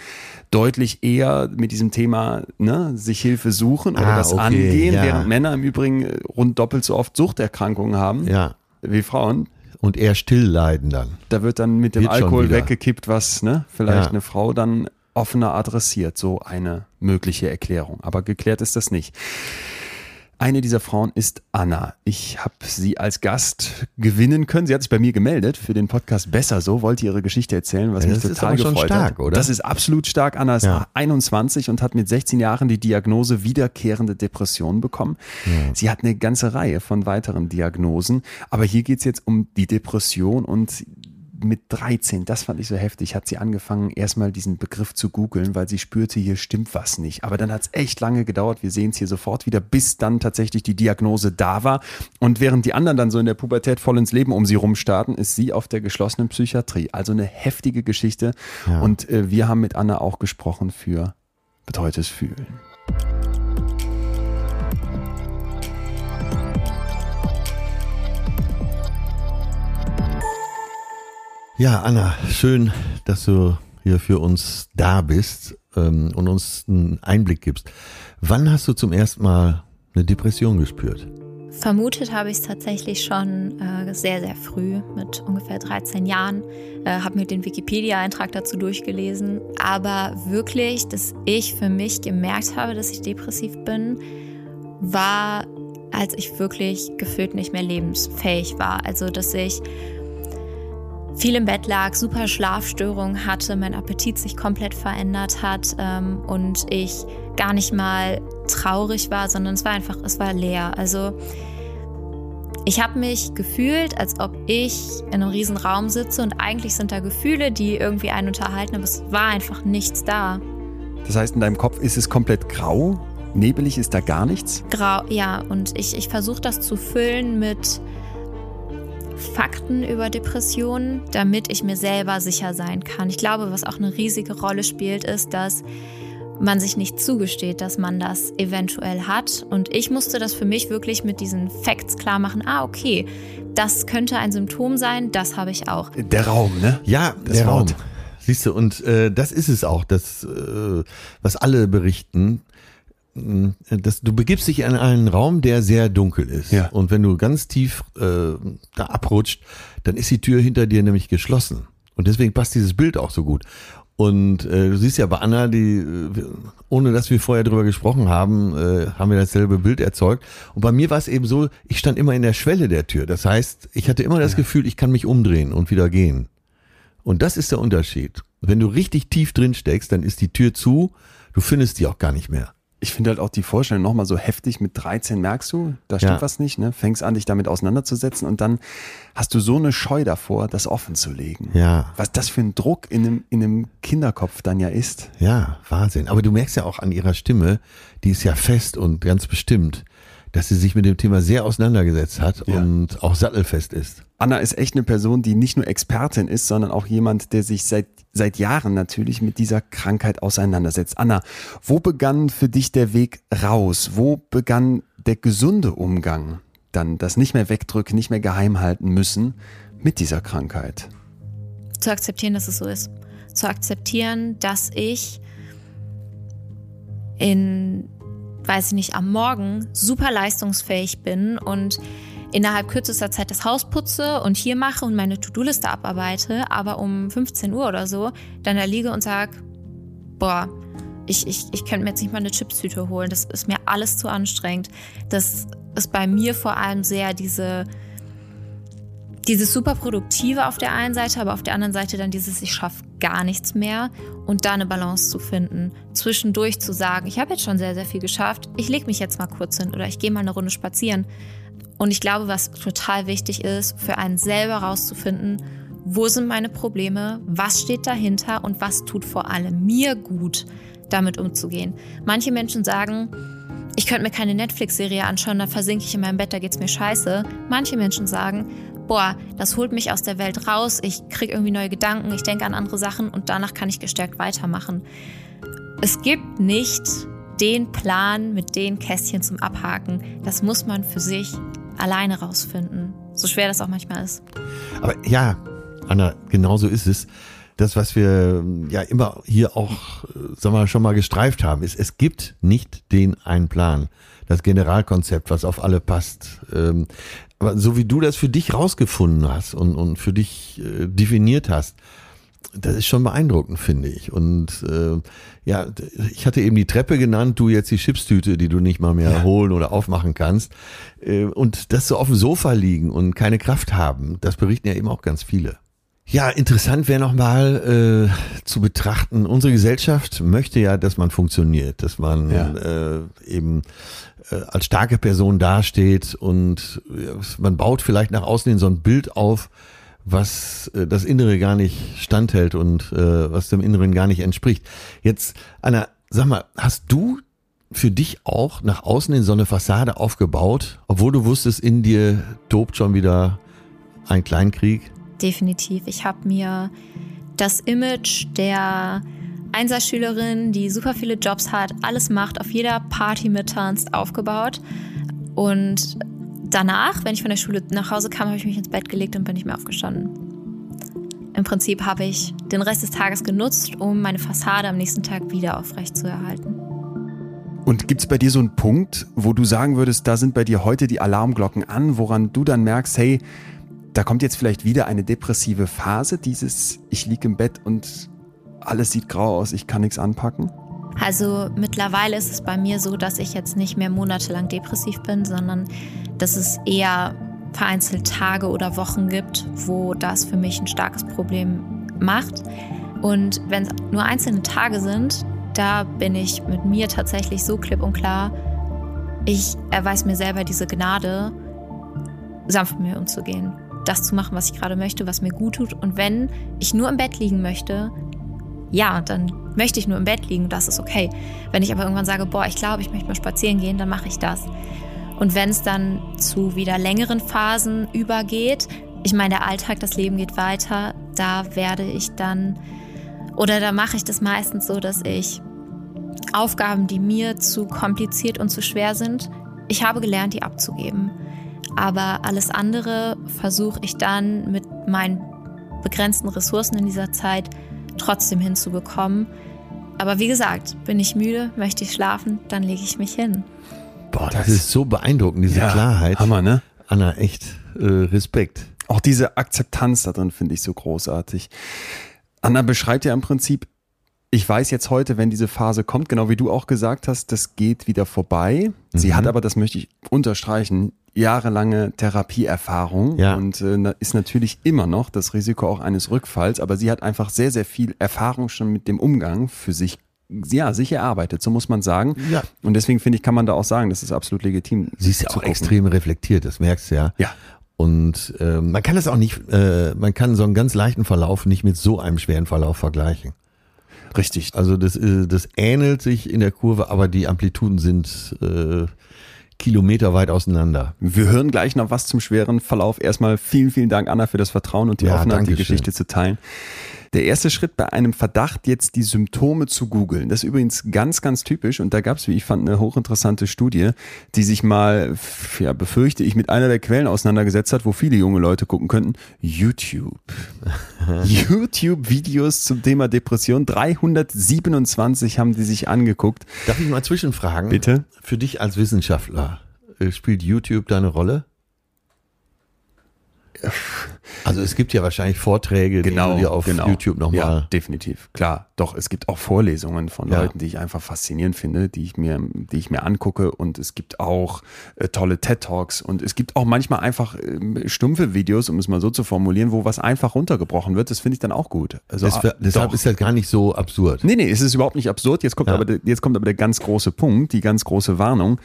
deutlich eher mit diesem Thema ne, sich Hilfe suchen oder Ah, das okay, angehen, ja. während Männer im Übrigen rund doppelt so oft Suchterkrankungen haben Ja. wie Frauen. Und eher still leiden dann. Da wird dann mit dem Wird Alkohol weggekippt, was ne, vielleicht Ja. eine Frau dann offener adressiert, so eine mögliche Erklärung. Aber geklärt ist das nicht. Eine dieser Frauen ist Anna. Ich habe sie als Gast gewinnen können. Sie hat sich bei mir gemeldet für den Podcast Besser so, wollte ihre Geschichte erzählen, was Ja, mich das ist total gefreut stark, hat. oder? Das ist absolut stark. Anna ist Ja. 21 und hat mit 16 Jahren die Diagnose wiederkehrende Depression bekommen. Sie hat eine ganze Reihe von weiteren Diagnosen, aber hier geht's jetzt um die Depression und mit 13, das fand ich so heftig, hat sie angefangen, erstmal diesen Begriff zu googeln, weil sie spürte, hier stimmt was nicht. Aber dann hat es echt lange gedauert, wir sehen es hier sofort wieder, bis dann tatsächlich die Diagnose da war. Und während die anderen dann so in der Pubertät voll ins Leben um sie rumstarten, ist sie auf der geschlossenen Psychiatrie. Also eine heftige Geschichte. Und äh, wir haben mit Anna auch gesprochen für betreutes Fühlen. Ja, Anna, schön, dass du hier für uns da bist ähm, und uns einen Einblick gibst. Wann hast du zum ersten Mal eine Depression gespürt? Vermutet habe ich es tatsächlich schon äh, sehr, sehr früh, mit ungefähr 13 Jahren. Äh, habe mir den Wikipedia-Eintrag dazu durchgelesen. Aber wirklich, dass ich für mich gemerkt habe, dass ich depressiv bin, war, als ich wirklich gefühlt nicht mehr lebensfähig war. Also, dass ich viel im Bett lag, super Schlafstörungen hatte, mein Appetit sich komplett verändert hat ähm, und ich gar nicht mal traurig war, sondern es war einfach, es war leer. Also ich habe mich gefühlt, als ob ich in einem riesen Raum sitze und eigentlich sind da Gefühle, die irgendwie einen unterhalten, aber es war einfach nichts da. Das heißt, in deinem Kopf ist es komplett grau, nebelig ist da gar nichts? Grau, ja. Und ich, ich versuche das zu füllen mit Fakten über Depressionen, damit ich mir selber sicher sein kann. Ich glaube, was auch eine riesige Rolle spielt, ist, dass man sich nicht zugesteht, dass man das eventuell hat. Und ich musste das für mich wirklich mit diesen Facts klar machen. Ah, okay, das könnte ein Symptom sein, das habe ich auch. Der Raum, ne? Ja, Das der Wort. Raum. Siehst du, und äh, das ist es auch, das, äh, was alle berichten. Mh, Das, du begibst dich in einen Raum, der sehr dunkel ist. Ja. Und wenn du ganz tief äh, da abrutscht, dann ist die Tür hinter dir nämlich geschlossen. Und deswegen passt dieses Bild auch so gut. Und äh, du siehst ja bei Anna, die, äh, ohne dass wir vorher drüber gesprochen haben, äh, haben wir dasselbe Bild erzeugt. Und bei mir war es eben so, ich stand immer in der Schwelle der Tür. Das heißt, ich hatte immer das Gefühl, ich kann mich umdrehen und wieder gehen. Und das ist der Unterschied. Wenn du richtig tief drin steckst, dann ist die Tür zu, du findest die auch gar nicht mehr. Ich finde halt auch die Vorstellung nochmal so heftig. Mit 13 merkst du, da stimmt Ja. was nicht, ne? Fängst an, dich damit auseinanderzusetzen und dann hast du so eine Scheu davor, das offen zu legen. Ja. Was das für ein Druck in einem, in einem Kinderkopf dann ja ist. Ja, Wahnsinn. Aber du merkst ja auch an ihrer Stimme, die ist ja fest und ganz bestimmt, dass sie sich mit dem Thema sehr auseinandergesetzt hat Ja. und auch sattelfest ist. Anna ist echt eine Person, die nicht nur Expertin ist, sondern auch jemand, der sich seit, seit Jahren natürlich mit dieser Krankheit auseinandersetzt. Anna, wo begann für dich der Weg raus? Wo begann der gesunde Umgang? Dann das nicht mehr wegdrücken, nicht mehr geheim halten müssen mit dieser Krankheit. zu akzeptieren, dass es so ist. Zu akzeptieren, dass ich in, weiß ich nicht, am Morgen super leistungsfähig bin und innerhalb kürzester Zeit das Haus putze und hier mache und meine To-Do-Liste abarbeite, aber um 15 Uhr oder so dann da liege und sag, boah, ich, ich, ich könnte mir jetzt nicht mal eine Chipstüte holen, das ist mir alles zu anstrengend. Das ist bei mir vor allem sehr diese dieses super produktive auf der einen Seite, aber auf der anderen Seite dann dieses ich schaffe gar nichts mehr und da eine Balance zu finden, zwischendurch zu sagen, ich habe jetzt schon sehr sehr viel geschafft, ich lege mich jetzt mal kurz hin oder ich gehe mal eine Runde spazieren. Und ich glaube, was total wichtig ist, für einen selber rauszufinden, wo sind meine Probleme, was steht dahinter und was tut vor allem mir gut, damit umzugehen. Manche Menschen sagen, ich könnte mir keine Netflix-Serie anschauen, da versinke ich in meinem Bett, da geht's mir scheiße. Manche Menschen sagen, boah, das holt mich aus der Welt raus, ich kriege irgendwie neue Gedanken, ich denke an andere Sachen und danach kann ich gestärkt weitermachen. Es gibt nicht den Plan mit den Kästchen zum Abhaken. Das muss man für sich alleine rausfinden. So schwer das auch manchmal ist. Aber ja, Anna, genau so ist es. Das, was wir ähm, ja immer hier auch, äh, sagen wir, schon mal gestreift haben, ist, es gibt nicht den einen Plan. Das Generalkonzept, was auf alle passt. Aber so wie du das für dich rausgefunden hast und, und für dich äh, definiert hast, das ist schon beeindruckend, finde ich. Und äh, ja, ich hatte eben die Treppe genannt, du jetzt die Chipstüte, die du nicht mal mehr holen oder aufmachen kannst. Äh, und das so auf dem Sofa liegen und keine Kraft haben, das berichten ja eben auch ganz viele. Ja, interessant wäre nochmal äh, zu betrachten, unsere Gesellschaft möchte ja, dass man funktioniert, dass man Ja. äh, eben äh, als starke Person dasteht und man baut vielleicht nach außen hin so ein Bild auf, was äh, das Innere gar nicht standhält und äh, was dem Inneren gar nicht entspricht. Jetzt, Anna, sag mal, hast du für dich auch nach außen in so eine Fassade aufgebaut, obwohl du wusstest, in dir tobt schon wieder ein Kleinkrieg? Definitiv. Ich habe mir das Image der Einserschülerin, die super viele Jobs hat, alles macht, auf jeder Party mittanzt, aufgebaut. Und danach, wenn ich von der Schule nach Hause kam, habe ich mich ins Bett gelegt und bin nicht mehr aufgestanden. Im Prinzip habe ich den Rest des Tages genutzt, um meine Fassade am nächsten Tag wieder aufrecht zu erhalten. Und gibt's bei dir so einen Punkt, wo du sagen würdest, da sind bei dir heute die Alarmglocken an, woran du dann merkst, hey, da kommt jetzt vielleicht wieder eine depressive Phase, dieses ich lieg im Bett und alles sieht grau aus, ich kann nichts anpacken? Also mittlerweile ist es bei mir so, dass ich jetzt nicht mehr monatelang depressiv bin, sondern dass es eher vereinzelt Tage oder Wochen gibt, wo das für mich ein starkes Problem macht. Und wenn es nur einzelne Tage sind, da bin ich mit mir tatsächlich so klipp und klar, ich erweise mir selber diese Gnade, sanft mit mir umzugehen. Das zu machen, was ich gerade möchte, was mir gut tut. Und wenn ich nur im Bett liegen möchte, ja, dann möchte ich nur im Bett liegen, das ist okay. Wenn ich aber irgendwann sage, boah, ich glaube, ich möchte mal spazieren gehen, dann mache ich das. Und wenn es dann zu wieder längeren Phasen übergeht, ich meine, der Alltag, das Leben geht weiter, da werde ich dann, oder da mache ich das meistens so, dass ich Aufgaben, die mir zu kompliziert und zu schwer sind, ich habe gelernt, die abzugeben. Aber alles andere versuche ich dann mit meinen begrenzten Ressourcen in dieser Zeit trotzdem hinzubekommen. Aber wie gesagt, bin ich müde, möchte ich schlafen, dann lege ich mich hin. Boah, das, das ist so beeindruckend, diese ja, Klarheit. Hammer, ne? Anna, echt äh, Respekt. Auch diese Akzeptanz da drin finde ich so großartig. Anna beschreibt ja im Prinzip, ich weiß jetzt heute, wenn diese Phase kommt, genau wie du auch gesagt hast, das geht wieder vorbei. Mhm. Sie hat aber, das möchte ich unterstreichen, jahrelange Therapieerfahrung ja. und äh, ist natürlich immer noch das Risiko auch eines Rückfalls, aber sie hat einfach sehr, sehr viel Erfahrung schon mit dem Umgang für sich ja, sich erarbeitet, so muss man sagen. Ja. Und deswegen finde ich, kann man da auch sagen, das ist absolut legitim. Sie ist ja auch gucken. extrem reflektiert, das merkst du ja. Ja. Und äh, man kann das auch nicht, äh, man kann so einen ganz leichten Verlauf nicht mit so einem schweren Verlauf vergleichen. Richtig. Also das, äh, das ähnelt sich in der Kurve, aber die Amplituden sind äh, kilometerweit auseinander. Wir hören gleich noch was zum schweren Verlauf. Erstmal vielen, vielen Dank, Anna, für das Vertrauen und die ja, Offenheit, die Geschichte zu teilen. Der erste Schritt bei einem Verdacht, jetzt die Symptome zu googeln. Das ist übrigens ganz, ganz typisch und da gab es, wie ich fand, eine hochinteressante Studie, die sich mal, ja, befürchte ich, mit einer der Quellen auseinandergesetzt hat, wo viele junge Leute gucken könnten. YouTube. YouTube-Videos zum Thema Depression. 327 haben die sich angeguckt. Darf ich mal zwischenfragen? Bitte. Für dich als Wissenschaftler, äh, spielt YouTube deine Rolle? Also es gibt ja wahrscheinlich Vorträge, genau, die du dir auf genau. YouTube nochmal. Ja, definitiv. Klar. Doch, es gibt auch Vorlesungen von ja. Leuten, die ich einfach faszinierend finde, die ich mir, die ich mir angucke. Und es gibt auch äh, tolle TED Talks und es gibt auch manchmal einfach äh, stumpfe Videos, um es mal so zu formulieren, wo was einfach runtergebrochen wird. Das finde ich dann auch gut. Also, das, deshalb doch. ist das gar nicht so absurd. Nee, nee, es ist überhaupt nicht absurd. Jetzt kommt, ja. aber, jetzt kommt aber der ganz große Punkt, die ganz große Warnung.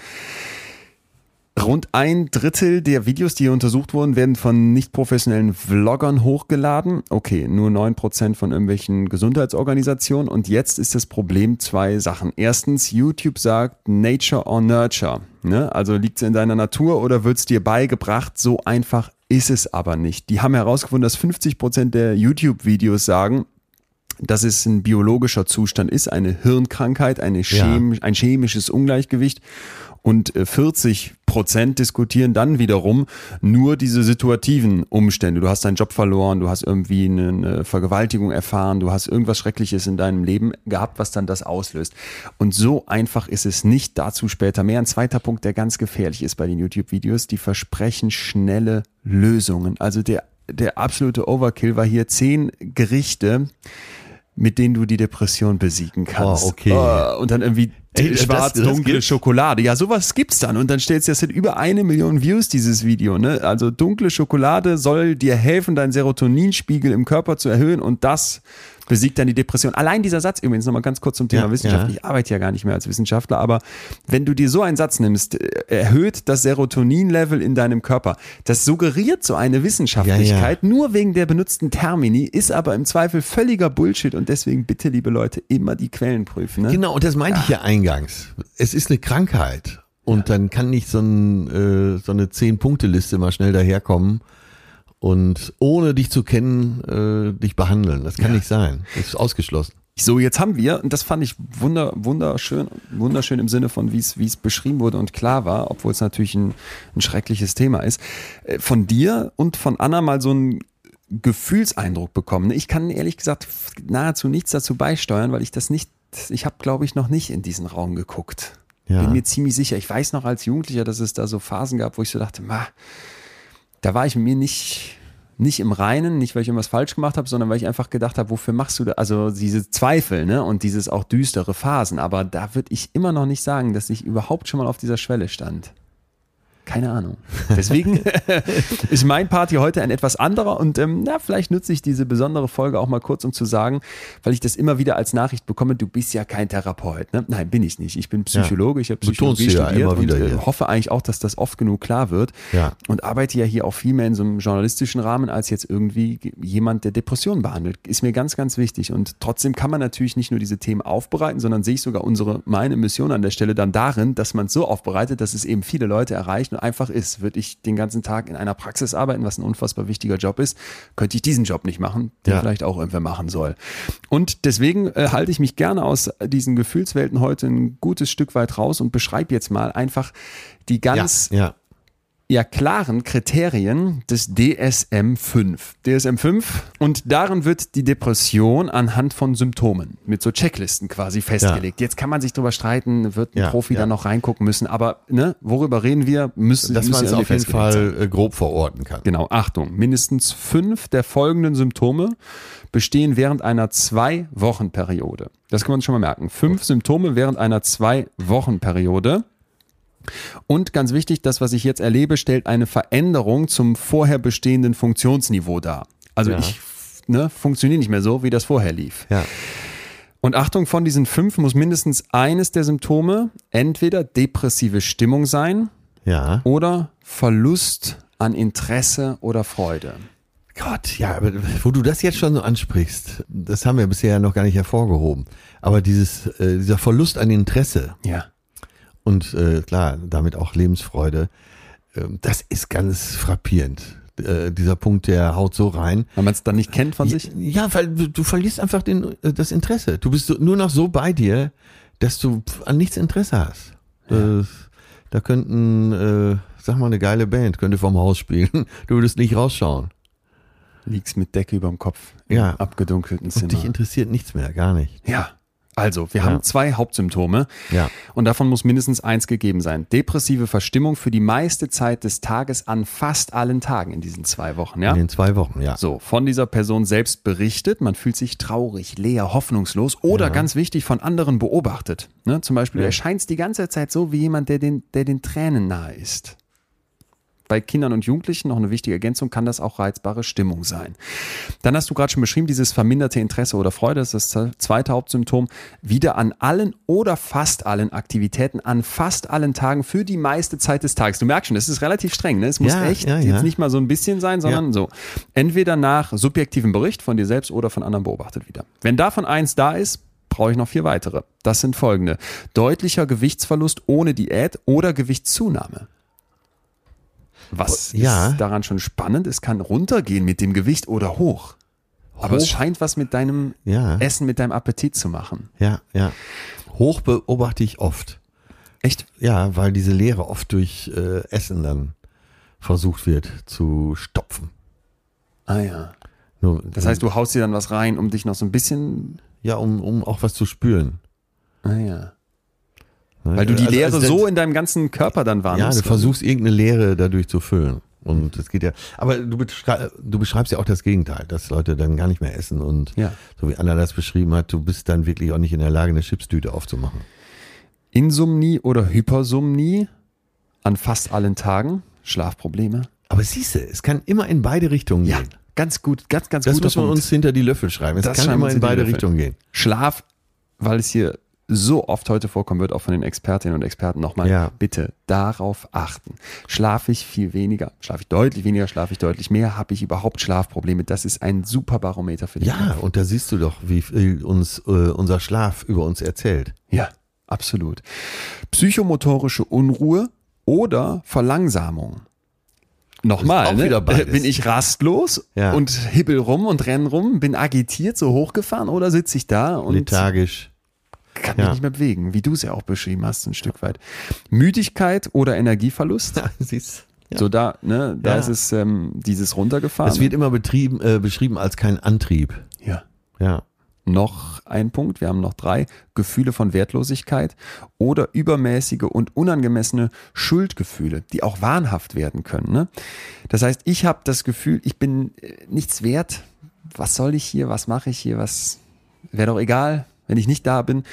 Rund ein Drittel der Videos, die hier untersucht wurden, werden von nicht professionellen Vloggern hochgeladen. Okay, nur neun Prozent von irgendwelchen Gesundheitsorganisationen. Und jetzt ist das Problem zwei Sachen. Erstens, YouTube sagt Nature or Nurture. Ne? Also liegt es in deiner Natur oder wird es dir beigebracht? So einfach ist es aber nicht. Die haben herausgefunden, dass 50 Prozent der YouTube-Videos sagen, dass es ein biologischer Zustand ist, eine Hirnkrankheit, eine Chem ja. ein chemisches Ungleichgewicht und 40 äh, Prozent diskutieren dann wiederum nur diese situativen Umstände. Du hast deinen Job verloren, du hast irgendwie eine Vergewaltigung erfahren, du hast irgendwas Schreckliches in deinem Leben gehabt, was dann das auslöst. Und so einfach ist es nicht. Dazu später mehr. Ein zweiter Punkt, der ganz gefährlich ist bei den YouTube-Videos, die versprechen schnelle Lösungen. Also der, der absolute Overkill war hier zehn Gerichte, mit denen du die Depression besiegen kannst. Oh, okay. Oh, und dann irgendwie schwarz-dunkle Schokolade. Ja, sowas gibt's dann. Und dann stellst du, das sind über eine Million Views, dieses Video. Ne? Also dunkle Schokolade soll dir helfen, deinen Serotoninspiegel im Körper zu erhöhen und das besiegt dann die Depression. Allein dieser Satz, übrigens nochmal ganz kurz zum Thema ja, Wissenschaft. Ja. Ich arbeite ja gar nicht mehr als Wissenschaftler, aber wenn du dir so einen Satz nimmst, äh, erhöht das Serotonin-Level in deinem Körper. Das suggeriert so eine Wissenschaftlichkeit, ja, nur wegen der benutzten Termini, ist aber im Zweifel völliger Bullshit und deswegen bitte, liebe Leute, immer die Quellen prüfen. Ne? Genau, und das meinte ich ja eingangs. Es ist eine Krankheit. Und dann kann nicht so, ein, äh, so eine Zehn-Punkte-Liste mal schnell daherkommen und ohne dich zu kennen, äh, dich behandeln. Das kann ja. nicht sein. Das ist ausgeschlossen. So, jetzt haben wir, und das fand ich wunder, wunderschön, wunderschön im Sinne von, wie es, wie es beschrieben wurde und klar war, obwohl es natürlich ein, ein schreckliches Thema ist, äh, von dir und von Anna mal so einen Gefühlseindruck bekommen. Ich kann ehrlich gesagt nahezu nichts dazu beisteuern, weil ich das nicht, ich habe, glaube ich, noch nicht in diesen Raum geguckt. Ja. Bin mir ziemlich sicher. Ich weiß noch als Jugendlicher, dass es da so Phasen gab, wo ich so dachte, ma, da war ich mir nicht, nicht im Reinen, nicht weil ich irgendwas falsch gemacht habe, sondern weil ich einfach gedacht habe, wofür machst du da, also diese Zweifel, ne, und dieses auch düstere Phasen. Aber da würde ich immer noch nicht sagen, dass ich überhaupt schon mal auf dieser Schwelle stand. Keine Ahnung. Deswegen ist mein Part hier heute ein etwas anderer und ähm, na, vielleicht nutze ich diese besondere Folge auch mal kurz, um zu sagen, weil ich das immer wieder als Nachricht bekomme, du bist ja kein Therapeut. Ne? Nein, bin ich nicht. Ich bin Psychologe, ich habe Psychologie ja studiert und äh, hoffe eigentlich auch, dass das oft genug klar wird Ja. und arbeite ja hier auch viel mehr in so einem journalistischen Rahmen als jetzt irgendwie jemand, der Depressionen behandelt. Ist mir ganz, ganz wichtig. Und trotzdem kann man natürlich nicht nur diese Themen aufbereiten, sondern sehe ich sogar unsere, meine Mission an der Stelle dann darin, dass man es so aufbereitet, dass es eben viele Leute erreicht und einfach ist. Würde ich den ganzen Tag in einer Praxis arbeiten, was ein unfassbar wichtiger Job ist, könnte ich diesen Job nicht machen, den Ja. vielleicht auch irgendwer machen soll. Und deswegen äh, halte ich mich gerne aus diesen Gefühlswelten heute ein gutes Stück weit raus und beschreibe jetzt mal einfach die ganz ja, ja. Ja klaren Kriterien des DSM-5. DSM-5 und darin wird die Depression anhand von Symptomen mit so Checklisten quasi festgelegt. Jetzt kann man sich drüber streiten, wird ein Ja, Profi ja. da noch reingucken müssen, aber ne, worüber reden wir? Müssen, Dass man es auf jeden festgelegt sein. Fall äh, grob verorten kann. Genau, Achtung, mindestens fünf der folgenden Symptome bestehen während einer Zwei-Wochen-Periode. Das kann man schon mal merken. Fünf Symptome während einer Zwei-Wochen-Periode. Und ganz wichtig, das, was ich jetzt erlebe, stellt eine Veränderung zum vorher bestehenden Funktionsniveau dar. Also Ja. ich ne, funktioniere nicht mehr so, wie das vorher lief. Ja. Und Achtung, von diesen fünf muss mindestens eines der Symptome entweder depressive Stimmung sein Ja. oder Verlust an Interesse oder Freude. Gott, ja, aber wo du das jetzt schon so ansprichst, das haben wir bisher ja noch gar nicht hervorgehoben. Aber dieses, äh, dieser Verlust an Interesse Ja. Und äh, klar, damit auch Lebensfreude, äh, das ist ganz frappierend. Äh, dieser Punkt, der haut so rein. Wenn man es dann nicht kennt von sich. Ja, weil du, du verlierst einfach den, äh, das Interesse. Du bist nur noch so bei dir, dass du an nichts Interesse hast. Das, da könnten, äh, sag mal, eine geile Band könnte vom Haus spielen. Du würdest nicht rausschauen. Liegst mit Decke über dem Kopf Ja. abgedunkelten Und Zimmer. dich interessiert nichts mehr, gar nicht. Ja. Also, wir Ja. haben zwei Hauptsymptome Ja. und davon muss mindestens eins gegeben sein. Depressive Verstimmung für die meiste Zeit des Tages an fast allen Tagen in diesen zwei Wochen. Ja? In den zwei Wochen, ja. So, von dieser Person selbst berichtet, man fühlt sich traurig, leer, hoffnungslos oder ganz wichtig, von anderen beobachtet. Ne? Zum Beispiel, du erscheinst die ganze Zeit so wie jemand, der den, der den Tränen nahe ist. Bei Kindern und Jugendlichen, noch eine wichtige Ergänzung, kann das auch reizbare Stimmung sein. Dann hast du gerade schon beschrieben, dieses verminderte Interesse oder Freude, das ist das zweite Hauptsymptom, wieder an allen oder fast allen Aktivitäten, an fast allen Tagen für die meiste Zeit des Tages. Du merkst schon, das ist relativ streng, ne? Es muss Ja, echt ja, jetzt ja. nicht mal so ein bisschen sein, sondern so. Entweder nach subjektivem Bericht von dir selbst oder von anderen beobachtet wieder. Wenn davon eins da ist, brauche ich noch vier weitere. Das sind folgende. Deutlicher Gewichtsverlust ohne Diät oder Gewichtszunahme. Was Ja. ist daran schon spannend? Es kann runtergehen mit dem Gewicht oder hoch. Aber es Hoch? scheint was mit deinem Ja. Essen, mit deinem Appetit zu machen. Ja, ja. Hoch beobachte ich oft. Echt? Ja, weil diese Leere oft durch äh, Essen dann versucht wird zu stopfen. Ah ja. Nur, Das heißt, du haust dir dann was rein, um dich noch so ein bisschen. ja, um, um auch was zu spüren. Ah ja. Ne? Weil du die Also- Leere also so in deinem ganzen Körper dann Ja, wahrnimmst. du versuchst irgendeine Leere dadurch zu füllen. Und es geht ja, aber du, beschrei du beschreibst ja auch das Gegenteil, dass Leute dann gar nicht mehr essen und Ja. so wie Anna das beschrieben hat, du bist dann wirklich auch nicht in der Lage, eine Chipstüte aufzumachen. Insomnie oder Hypersomnie an fast allen Tagen. Schlafprobleme. Aber siehst du, es kann immer in beide Richtungen Ja, gehen. ganz gut, ganz, ganz Das guter müssen wir uns hinter die Löffel schreiben. Es Das kann immer in beide. Richtungen gehen. Schlaf, weil es hier so oft heute vorkommen wird, auch von den Expertinnen und Experten nochmal, Ja. bitte darauf achten. Schlafe ich viel weniger, schlafe ich deutlich weniger, schlafe ich deutlich mehr, habe ich überhaupt Schlafprobleme? Das ist ein super Barometer für den Ja, Kopf. und da siehst du doch, wie viel uns äh, unser Schlaf über uns erzählt. Ja, absolut. Psychomotorische Unruhe oder Verlangsamung. Nochmal, ne? bin ich rastlos Ja. und hibbel rum und renn rum, bin agitiert, so hochgefahren oder sitze ich da und Lethargisch. Kann mich Ja. nicht mehr bewegen, wie du es ja auch beschrieben hast, ein Stück weit. Müdigkeit oder Energieverlust. Siehst ja. So da, ne, da Ja. ist es ähm, dieses runtergefahren. Es wird immer betrieben, äh, beschrieben als kein Antrieb. ja. Ja. Noch ein Punkt, wir haben noch drei. Gefühle von Wertlosigkeit oder übermäßige und unangemessene Schuldgefühle, die auch wahnhaft werden können. Ne? Das heißt, ich habe das Gefühl, ich bin äh, nichts wert. Was soll ich hier? Was mache ich hier? Was wäre doch egal, wenn ich nicht da bin.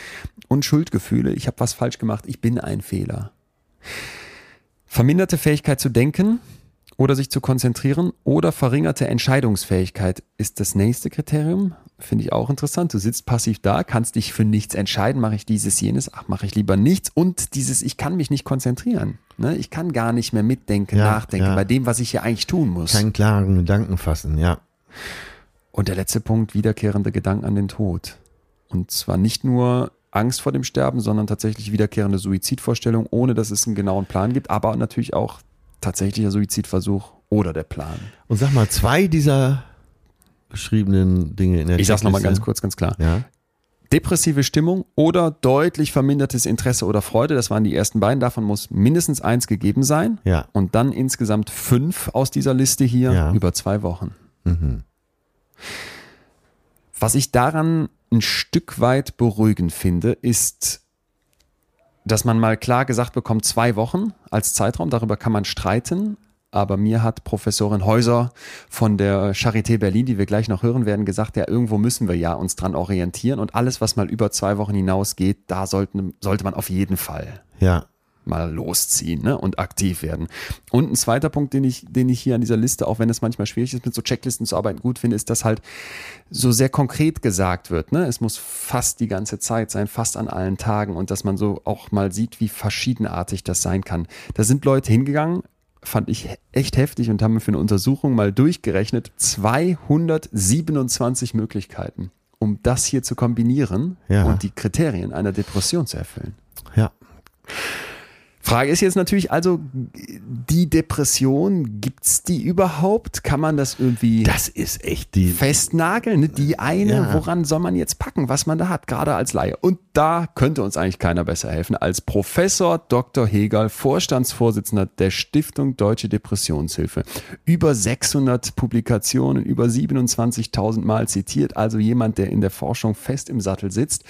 Und Schuldgefühle, ich habe was falsch gemacht, ich bin ein Fehler. Verminderte Fähigkeit zu denken oder sich zu konzentrieren oder verringerte Entscheidungsfähigkeit ist das nächste Kriterium. Finde ich auch interessant. Du sitzt passiv da, kannst dich für nichts entscheiden. Mache ich dieses, jenes? Ach, mache ich lieber nichts. Und dieses, ich kann mich nicht konzentrieren. Ne? Ich kann gar nicht mehr mitdenken, Ja, nachdenken ja. bei dem, was ich hier eigentlich tun muss. Keinen klaren Gedanken fassen, ja. Und der letzte Punkt, wiederkehrende Gedanken an den Tod. Und zwar nicht nur Angst vor dem Sterben, sondern tatsächlich wiederkehrende Suizidvorstellung, ohne dass es einen genauen Plan gibt, aber natürlich auch tatsächlicher Suizidversuch oder der Plan. Und sag mal, zwei dieser beschriebenen Dinge in der Ich sag's nochmal ganz kurz, ganz klar. Ja, Depressive Stimmung oder deutlich vermindertes Interesse oder Freude, das waren die ersten beiden. Davon muss mindestens eins gegeben sein. ja. Und dann insgesamt fünf aus dieser Liste hier Ja. über zwei Wochen. Mhm. Was ich daran ein Stück weit beruhigend finde, ist, dass man mal klar gesagt bekommt, zwei Wochen als Zeitraum, darüber kann man streiten. Aber mir hat Professorin Häuser von der Charité Berlin, die wir gleich noch hören werden, gesagt, ja, irgendwo müssen wir ja uns dran orientieren. Und alles, was mal über zwei Wochen hinausgeht, da sollten, sollte man auf jeden Fall Ja, mal losziehen ne? und aktiv werden. Und ein zweiter Punkt, den ich, den ich hier an dieser Liste, auch wenn es manchmal schwierig ist, mit so Checklisten zu arbeiten, gut finde, ist, dass halt so sehr konkret gesagt wird. Ne? Es muss fast die ganze Zeit sein, fast an allen Tagen und dass man so auch mal sieht, wie verschiedenartig das sein kann. Da sind Leute hingegangen, fand ich echt heftig und haben für eine Untersuchung mal durchgerechnet, 227 Möglichkeiten, um das hier zu kombinieren Ja. und die Kriterien einer Depression zu erfüllen. ja. Frage ist jetzt natürlich also, die Depression, gibt's die überhaupt? Kann man das irgendwie Das ist echt die. festnageln? Ne? Die eine, Ja. woran soll man jetzt packen, was man da hat, gerade als Laie? Und da könnte uns eigentlich keiner besser helfen als Professor Dr. Hegel, Vorstandsvorsitzender der Stiftung Deutsche Depressionshilfe. Über 600 Publikationen, über 27.000 Mal zitiert, also jemand, der in der Forschung fest im Sattel sitzt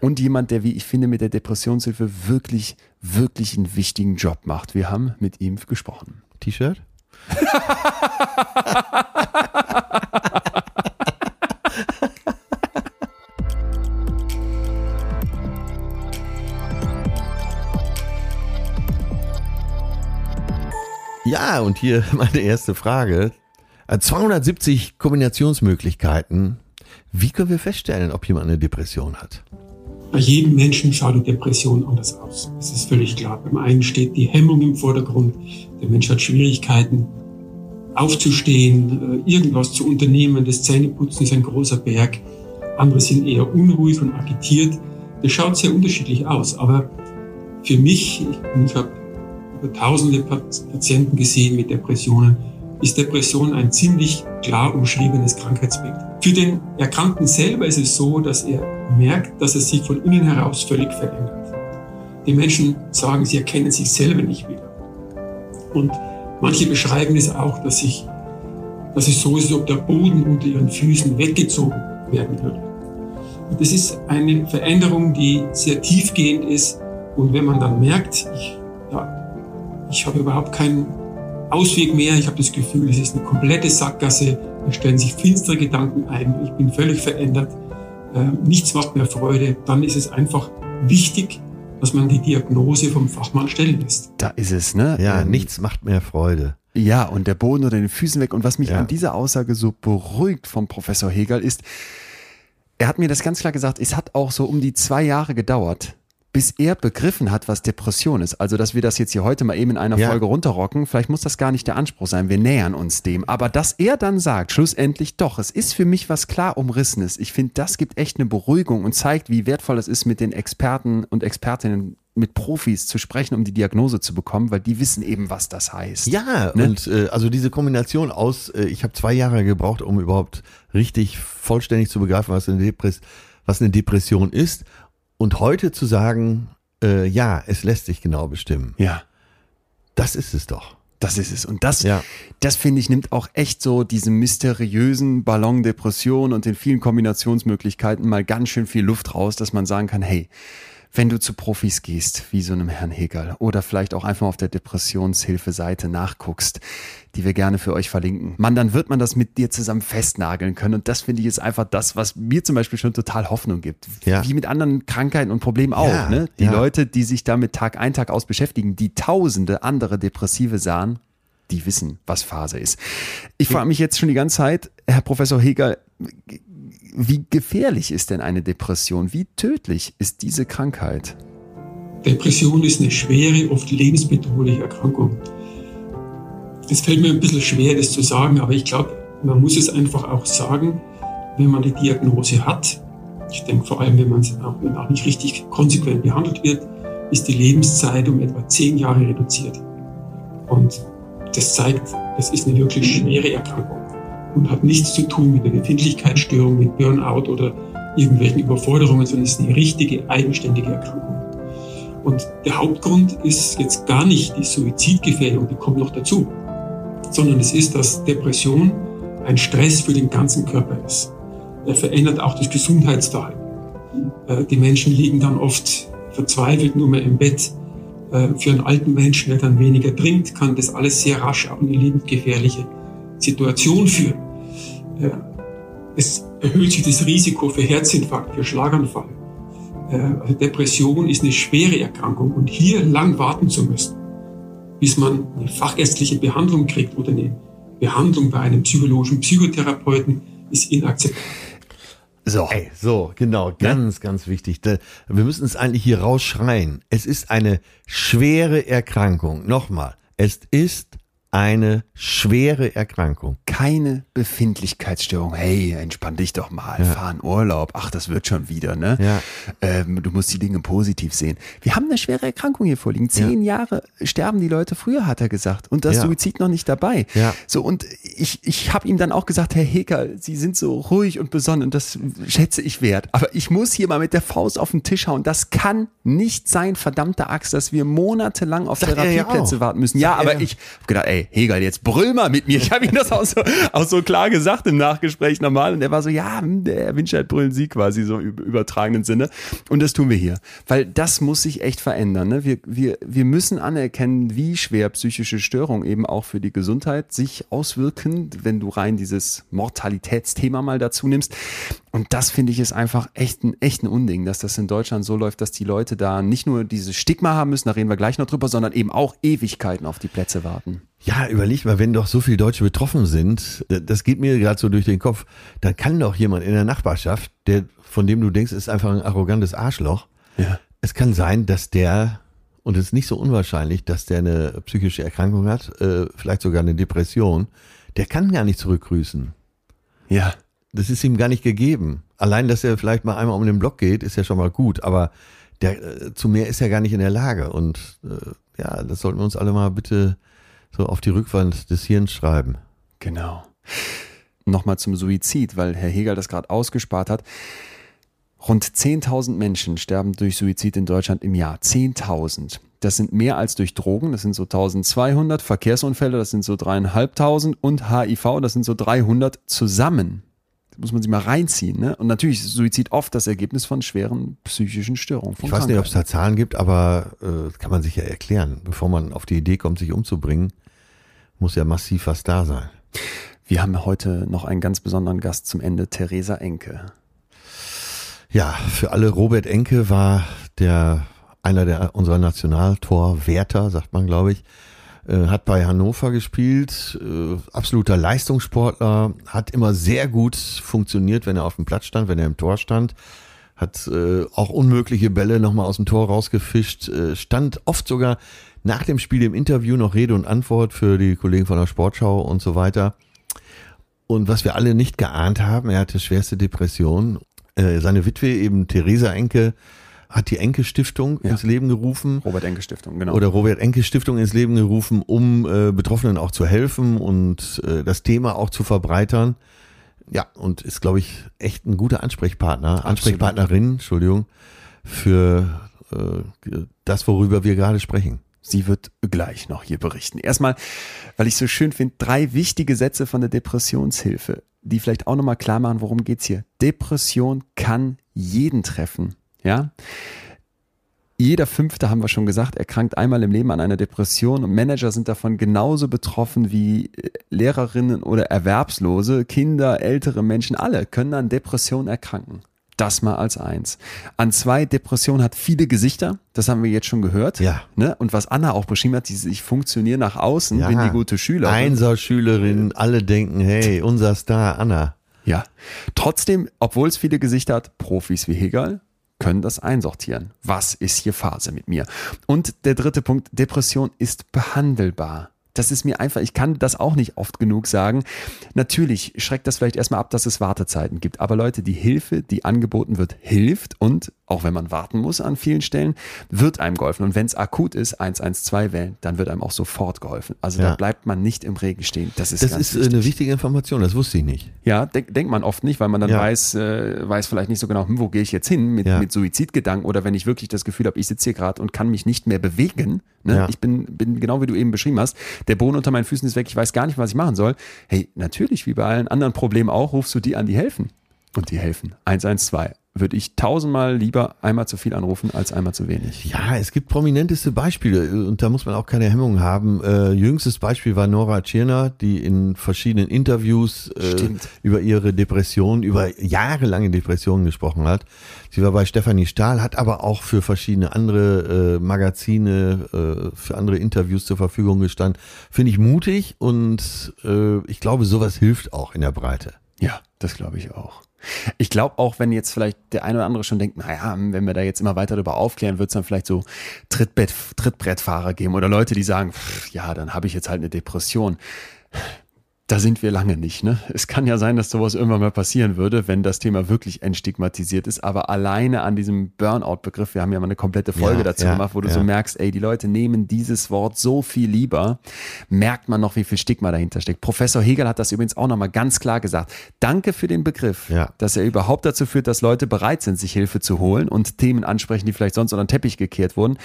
und jemand, der, wie ich finde, mit der Depressionshilfe wirklich, wirklich einen wichtigen Job macht. Wir haben mit ihm gesprochen. T-Shirt? Ja, und hier meine erste Frage. Äh, 270 Kombinationsmöglichkeiten. Wie können wir feststellen, ob jemand eine Depression hat? Bei jedem Menschen schaut die Depression anders aus. Das ist völlig klar. Beim einen steht die Hemmung im Vordergrund. Der Mensch hat Schwierigkeiten aufzustehen, äh, irgendwas zu unternehmen. Das Zähneputzen ist ein großer Berg. Andere sind eher unruhig und agitiert. Das schaut sehr unterschiedlich aus. Aber für mich, ich, ich habe über tausende Pat- Patienten gesehen mit Depressionen, ist Depression ein ziemlich klar umschriebenes Krankheitsbild. Für den Erkrankten selber ist es so, dass er merkt, dass er sich von innen heraus völlig verändert. Die Menschen sagen, sie erkennen sich selber nicht wieder. Und manche beschreiben es auch, dass, sich, dass es so ist, als ob der Boden unter ihren Füßen weggezogen werden würde. Und das ist eine Veränderung, die sehr tiefgehend ist. Und wenn man dann merkt, ich, ja, ich habe überhaupt keinen Ausweg mehr, ich habe das Gefühl, es ist eine komplette Sackgasse, es stellen sich finstere Gedanken ein, ich bin völlig verändert, äh, nichts macht mehr Freude, dann ist es einfach wichtig, dass man die Diagnose vom Fachmann stellen lässt. Da ist es, ne? Ja, Ähm, nichts macht mehr Freude. Ja, und der Boden unter den Füßen weg. Und was mich Ja. an dieser Aussage so beruhigt vom Professor Hegel ist, er hat mir das ganz klar gesagt, es hat auch so um die zwei Jahre gedauert, bis er begriffen hat, was Depression ist. Also, dass wir das jetzt hier heute mal eben in einer Ja. Folge runterrocken, vielleicht muss das gar nicht der Anspruch sein, wir nähern uns dem. Aber dass er dann sagt, schlussendlich doch, es ist für mich was klar umrissenes. Ich finde, das gibt echt eine Beruhigung und zeigt, wie wertvoll es ist, mit den Experten und Expertinnen, mit Profis zu sprechen, um die Diagnose zu bekommen, weil die wissen eben, was das heißt. Ja, Ne? und äh, also diese Kombination aus, äh, ich habe zwei Jahre gebraucht, um überhaupt richtig vollständig zu begreifen, was eine, Depress was eine Depression ist. Und heute zu sagen, äh, ja, es lässt sich genau bestimmen. Ja. Das ist es doch. Das ist es. Und das, Ja. das finde ich, nimmt auch echt so diesem mysteriösen Ballon Depression und den vielen Kombinationsmöglichkeiten mal ganz schön viel Luft raus, dass man sagen kann, hey, wenn du zu Profis gehst, wie so einem Herrn Hegel, oder vielleicht auch einfach mal auf der Depressionshilfe-Seite nachguckst, die wir gerne für euch verlinken, man, dann wird man das mit dir zusammen festnageln können. Und das finde ich ist einfach das, was mir zum Beispiel schon total Hoffnung gibt. Ja. Wie mit anderen Krankheiten und Problemen auch. Ja, ne? Die ja. Leute, die sich damit Tag ein, Tag aus beschäftigen, die tausende andere Depressive sahen, die wissen, was Phase ist. Ich frage mich jetzt schon die ganze Zeit, Herr Professor Hegel, wie gefährlich ist denn eine Depression? Wie tödlich ist diese Krankheit? Depression ist eine schwere, oft lebensbedrohliche Erkrankung. Es fällt mir ein bisschen schwer, das zu sagen, aber ich glaube, man muss es einfach auch sagen, wenn man die Diagnose hat. Ich denke vor allem, wenn man es auch, auch nicht richtig konsequent behandelt wird, ist die Lebenszeit um etwa zehn Jahre reduziert. Und das zeigt, es ist eine wirklich schwere Erkrankung und hat nichts zu tun mit der Befindlichkeitsstörung, mit Burnout oder irgendwelchen Überforderungen, sondern ist eine richtige, eigenständige Erkrankung. Und der Hauptgrund ist jetzt gar nicht die Suizidgefährdung, die kommt noch dazu, sondern es ist, dass Depression ein Stress für den ganzen Körper ist. Er verändert auch das Gesundheitsverhalten. Äh, Die Menschen liegen dann oft verzweifelt nur mehr im Bett. Äh, Für einen alten Menschen, der dann weniger trinkt, kann das alles sehr rasch auch in eine lebensgefährliche Situation führen. Äh, Es erhöht sich das Risiko für Herzinfarkt, für Schlaganfall. Äh, Also Depression ist eine schwere Erkrankung und hier lang warten zu müssen, bis man eine fachärztliche Behandlung kriegt oder eine Behandlung bei einem psychologischen Psychotherapeuten, ist inakzeptabel. So. Ey, so, genau, ganz, ganz wichtig. Wir müssen es eigentlich hier rausschreien. Es ist eine schwere Erkrankung. Nochmal, es ist eine schwere Erkrankung. Keine Befindlichkeitsstörung. Hey, entspann dich doch mal, fahr in Urlaub. Ach, das wird schon wieder, ne? Ja. Ähm, du musst die Dinge positiv sehen. Wir haben eine schwere Erkrankung hier vorliegen. Zehn Jahre sterben die Leute früher, hat er gesagt. Und das Ja. Suizid noch nicht dabei. Ja. So, und ich, ich habe ihm dann auch gesagt, Herr Heker, Sie sind so ruhig und besonnen und das schätze ich wert. Aber ich muss hier mal mit der Faust auf den Tisch hauen. Das kann nicht sein, verdammte Axt, dass wir monatelang auf ja Therapieplätze warten müssen. Ja, er aber ja. ich hab gedacht, ey, Hegel, jetzt brüll mal mit mir. Ich habe ihm das auch so, auch so klar gesagt im Nachgespräch normal. Und er war so, ja, hm, der Herr Winscheid brüllen Sie quasi so im übertragenen Sinne. Und das tun wir hier. Weil das muss sich echt verändern. Ne? Wir, wir, wir müssen anerkennen, wie schwer psychische Störungen eben auch für die Gesundheit sich auswirken, wenn du rein dieses Mortalitätsthema mal dazu nimmst. Und das finde ich ist einfach echt ein, echt ein Unding, dass das in Deutschland so läuft, dass die Leute da nicht nur dieses Stigma haben müssen, da reden wir gleich noch drüber, sondern eben auch Ewigkeiten auf die Plätze warten. Ja, überleg mal, wenn doch so viele Deutsche betroffen sind, äh, das geht mir gerade so durch den Kopf, dann kann doch jemand in der Nachbarschaft, der, von dem du denkst, ist einfach ein arrogantes Arschloch. Ja. Es kann sein, dass der, und es ist nicht so unwahrscheinlich, dass der eine psychische Erkrankung hat, äh, vielleicht sogar eine Depression, der kann gar nicht zurückgrüßen. Ja. Das ist ihm gar nicht gegeben. Allein, dass er vielleicht mal einmal um den Block geht, ist ja schon mal gut, aber der, äh, zu mehr ist er gar nicht in der Lage. Und äh, ja, das sollten wir uns alle mal bitte so auf die Rückwand des Hirns schreiben. Genau. Nochmal zum Suizid, weil Herr Hegel das gerade ausgespart hat. Rund 10.000 Menschen sterben durch Suizid in Deutschland im Jahr. 10.000. Das sind mehr als durch Drogen, das sind so 1200. Verkehrsunfälle, das sind so dreieinhalbtausend. Und HIV, das sind so 300 zusammen. Das muss man sich mal reinziehen. Ne? Und natürlich ist Suizid oft das Ergebnis von schweren psychischen Störungen. Ich weiß nicht, ob es da Zahlen gibt, aber äh, kann man sich ja erklären. Bevor man auf die Idee kommt, sich umzubringen, muss ja massiv was da sein. Wir haben heute noch einen ganz besonderen Gast zum Ende, Theresa Enke. Ja, für alle Robert Enke war der einer der unserer Nationaltorwärter, sagt man, glaube ich, äh, hat bei Hannover gespielt, äh, absoluter Leistungssportler, hat immer sehr gut funktioniert, wenn er auf dem Platz stand, wenn er im Tor stand, hat äh, auch unmögliche Bälle nochmal aus dem Tor rausgefischt, äh, stand oft sogar nach dem Spiel im Interview noch Rede und Antwort für die Kollegen von der Sportschau und so weiter. Und was wir alle nicht geahnt haben, er hatte schwerste Depression. Äh, seine Witwe, eben Theresa Enke, hat die Enke Stiftung Ja. ins Leben gerufen. Robert Enke Stiftung, genau. Oder Robert Enke Stiftung ins Leben gerufen, um äh, Betroffenen auch zu helfen und äh, das Thema auch zu verbreitern. Ja, und ist, glaube ich, echt ein guter Ansprechpartner, Ansprechpartnerin, Entschuldigung, für äh, das, worüber wir gerade sprechen. Sie wird gleich noch hier berichten. Erstmal, weil ich so schön finde, drei wichtige Sätze von der Depressionshilfe, die vielleicht auch nochmal klar machen, worum geht's hier. Depression kann jeden treffen. Ja? Jeder Fünfte, haben wir schon gesagt, erkrankt einmal im Leben an einer Depression und Manager sind davon genauso betroffen wie äh, Lehrerinnen oder Erwerbslose, Kinder, ältere Menschen, alle können an Depressionen erkranken. Das mal als eins. An zwei, Depression hat viele Gesichter. Das haben wir jetzt schon gehört. Ja. Ne? Und was Anna auch beschrieben hat, die ich funktioniere nach außen, Ja. bin die gute Schülerin. Einser-Schülerin, alle denken, hey, unser Star, Anna. Ja. Trotzdem, obwohl es viele Gesichter hat, Profis wie Hegel können das einsortieren. Was ist hier Phase mit mir? Und der dritte Punkt, Depression ist behandelbar. Das ist mir einfach, ich kann das auch nicht oft genug sagen. Natürlich schreckt das vielleicht erstmal ab, dass es Wartezeiten gibt. Aber Leute, die Hilfe, die angeboten wird, hilft. Und auch wenn man warten muss an vielen Stellen, wird einem geholfen. Und wenn es akut ist, 112 wählen, dann wird einem auch sofort geholfen. Also Ja. da bleibt man nicht im Regen stehen. Das ist Das ist äh, wichtig. eine wichtige Information, das wusste ich nicht. Ja, denk, denkt man oft nicht, weil man dann Ja. weiß, äh, weiß vielleicht nicht so genau, hm, wo gehe ich jetzt hin mit, Ja. mit Suizidgedanken oder wenn ich wirklich das Gefühl habe, ich sitze hier gerade und kann mich nicht mehr bewegen. Ne? Ich bin, bin genau wie du eben beschrieben hast, der Boden unter meinen Füßen ist weg, ich weiß gar nicht, was ich machen soll. Hey, natürlich, wie bei allen anderen Problemen auch, rufst du die an, die helfen. Und die helfen. 112. Würde ich tausendmal lieber einmal zu viel anrufen als einmal zu wenig. Ja, es gibt prominenteste Beispiele und da muss man auch keine Hemmung haben. Äh, jüngstes Beispiel war Nora Tschirner, die in verschiedenen Interviews äh, über ihre Depression, über jahrelange Depressionen gesprochen hat. Sie war bei Stefanie Stahl, hat aber auch für verschiedene andere äh, Magazine, äh, für andere Interviews zur Verfügung gestanden. Finde ich mutig und äh, ich glaube, sowas hilft auch in der Breite. Ja, das glaube ich auch. Ich glaube auch, wenn jetzt vielleicht der eine oder andere schon denkt, naja, wenn wir da jetzt immer weiter darüber aufklären, wird es dann vielleicht so Trittbett, Trittbrettfahrer geben oder Leute, die sagen, pff, ja, dann habe ich jetzt halt eine Depression. Da sind wir lange nicht. Ne? Es kann ja sein, dass sowas irgendwann mal passieren würde, wenn das Thema wirklich entstigmatisiert ist. Aber alleine an diesem Burnout-Begriff, wir haben ja mal eine komplette Folge Ja, dazu ja, gemacht, wo du ja. so merkst, ey, die Leute nehmen dieses Wort so viel lieber, merkt man noch, wie viel Stigma dahinter steckt. Professor Hegel hat das übrigens auch nochmal ganz klar gesagt. Danke für den Begriff, dass er überhaupt dazu führt, dass Leute bereit sind, sich Hilfe zu holen und Themen ansprechen, die vielleicht sonst unter den Teppich gekehrt wurden.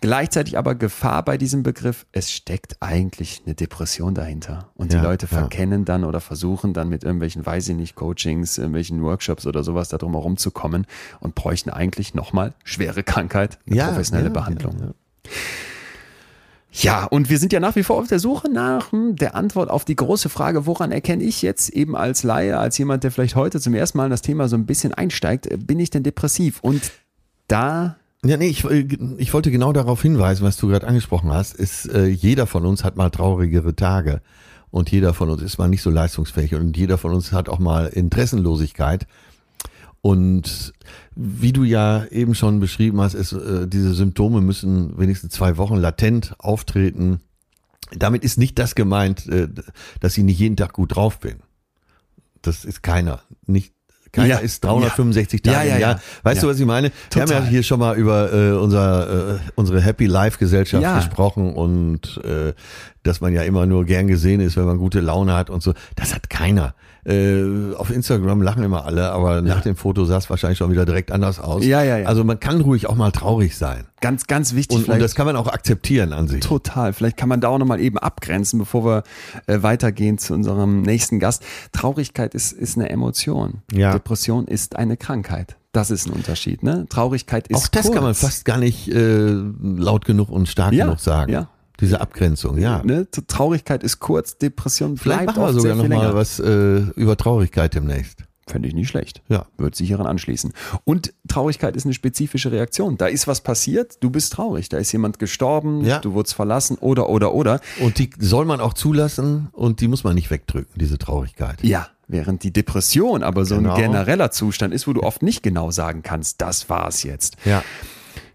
Gleichzeitig aber Gefahr bei diesem Begriff, es steckt eigentlich eine Depression dahinter. Und die Leute ja. Verkennen dann oder versuchen dann mit irgendwelchen, weiß ich nicht, Coachings, irgendwelchen Workshops oder sowas darum herumzukommen und bräuchten eigentlich nochmal schwere Krankheit, eine professionelle ja, Behandlung. ja, ja. Ja, und wir sind ja nach wie vor auf der Suche nach hm, der Antwort auf die große Frage, woran erkenne ich jetzt eben als Laie, als jemand, der vielleicht heute zum ersten Mal in das Thema so ein bisschen einsteigt, äh, bin ich denn depressiv? Und da, Ja, nee, ich, äh, ich wollte genau darauf hinweisen, was du gerade angesprochen hast, ist, äh, jeder von uns hat mal traurigere Tage und jeder von uns ist mal nicht so leistungsfähig und jeder von uns hat auch mal Interessenlosigkeit. Und wie du ja eben schon beschrieben hast, ist, äh, diese Symptome müssen wenigstens zwei Wochen latent auftreten. Damit ist nicht das gemeint, äh, dass ich nicht jeden Tag gut drauf bin. Das ist keiner. Nicht, keiner Ja. ist 365 Ja. Tage Ja, im ja, Jahr. ja. Weißt du, was ich meine? Wir haben ja Total. hier schon mal über äh, unser, äh, unsere Happy Life Gesellschaft gesprochen und äh, dass man ja immer nur gern gesehen ist, wenn man gute Laune hat und so. Das hat keiner. Äh, auf Instagram lachen immer alle, aber nach dem Foto sah es wahrscheinlich schon wieder direkt anders aus. Ja, ja, ja. Also man kann ruhig auch mal traurig sein. ganz, ganz wichtig, Und, und das kann man auch akzeptieren an sich. Total. Vielleicht kann man da auch nochmal eben abgrenzen, bevor wir äh, weitergehen zu unserem nächsten Gast. Traurigkeit ist, ist eine Emotion. Ja. Depression ist eine Krankheit. Das ist ein Unterschied. Ne? Traurigkeit ist Auch das kurz. kann man fast gar nicht äh, laut genug und stark Ja, genug sagen. ja. Diese Abgrenzung, ja. Ne? Traurigkeit ist kurz, Depression Vielleicht bleibt machen wir sogar sehr viel noch mal länger. was äh, über Traurigkeit demnächst. Fände ich nicht schlecht. Ja. Wird sich hieran anschließen. Und Traurigkeit ist eine spezifische Reaktion. Da ist was passiert, du bist traurig. Da ist jemand gestorben, Ja. du wurdest verlassen oder, oder, oder. Und die soll man auch zulassen und die muss man nicht wegdrücken, diese Traurigkeit. Ja, während die Depression aber so Genau. ein genereller Zustand ist, wo du oft nicht genau sagen kannst, das war's jetzt. Ja.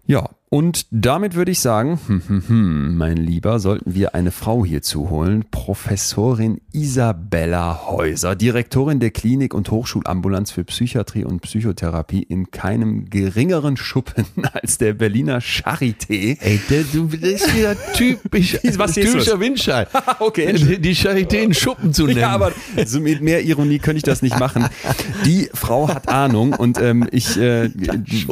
Ja, und damit würde ich sagen, hm, hm, hm, mein Lieber, sollten wir eine Frau hierzu holen. Professorin Isabella Häuser, Direktorin der Klinik und Hochschulambulanz für Psychiatrie und Psychotherapie in keinem geringeren Schuppen als der Berliner Charité. Ey, der, du das ist wieder typisch, Was typischer los? Windscheid. Okay, die, die Charité in Schuppen zu nennen. Ja, aber so mit mehr Ironie könnte ich das nicht machen. Die Frau hat Ahnung und ähm, ich äh,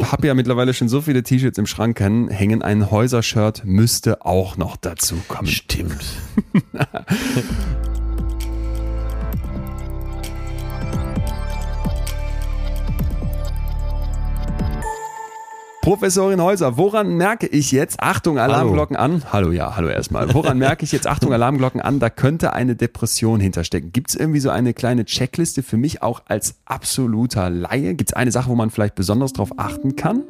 habe ja mittlerweile schon so viele T-Shirts im Schrank hängen. Ein Häusershirt müsste auch noch dazu kommen. Stimmt. Professorin Häuser, woran merke ich jetzt, Achtung, Alarmglocken hallo. an, hallo, ja, hallo erstmal, woran merke ich jetzt, Achtung, Alarmglocken an, da könnte eine Depression hinterstecken. Gibt es irgendwie so eine kleine Checkliste für mich auch als absoluter Laie? Gibt es eine Sache, wo man vielleicht besonders drauf achten kann?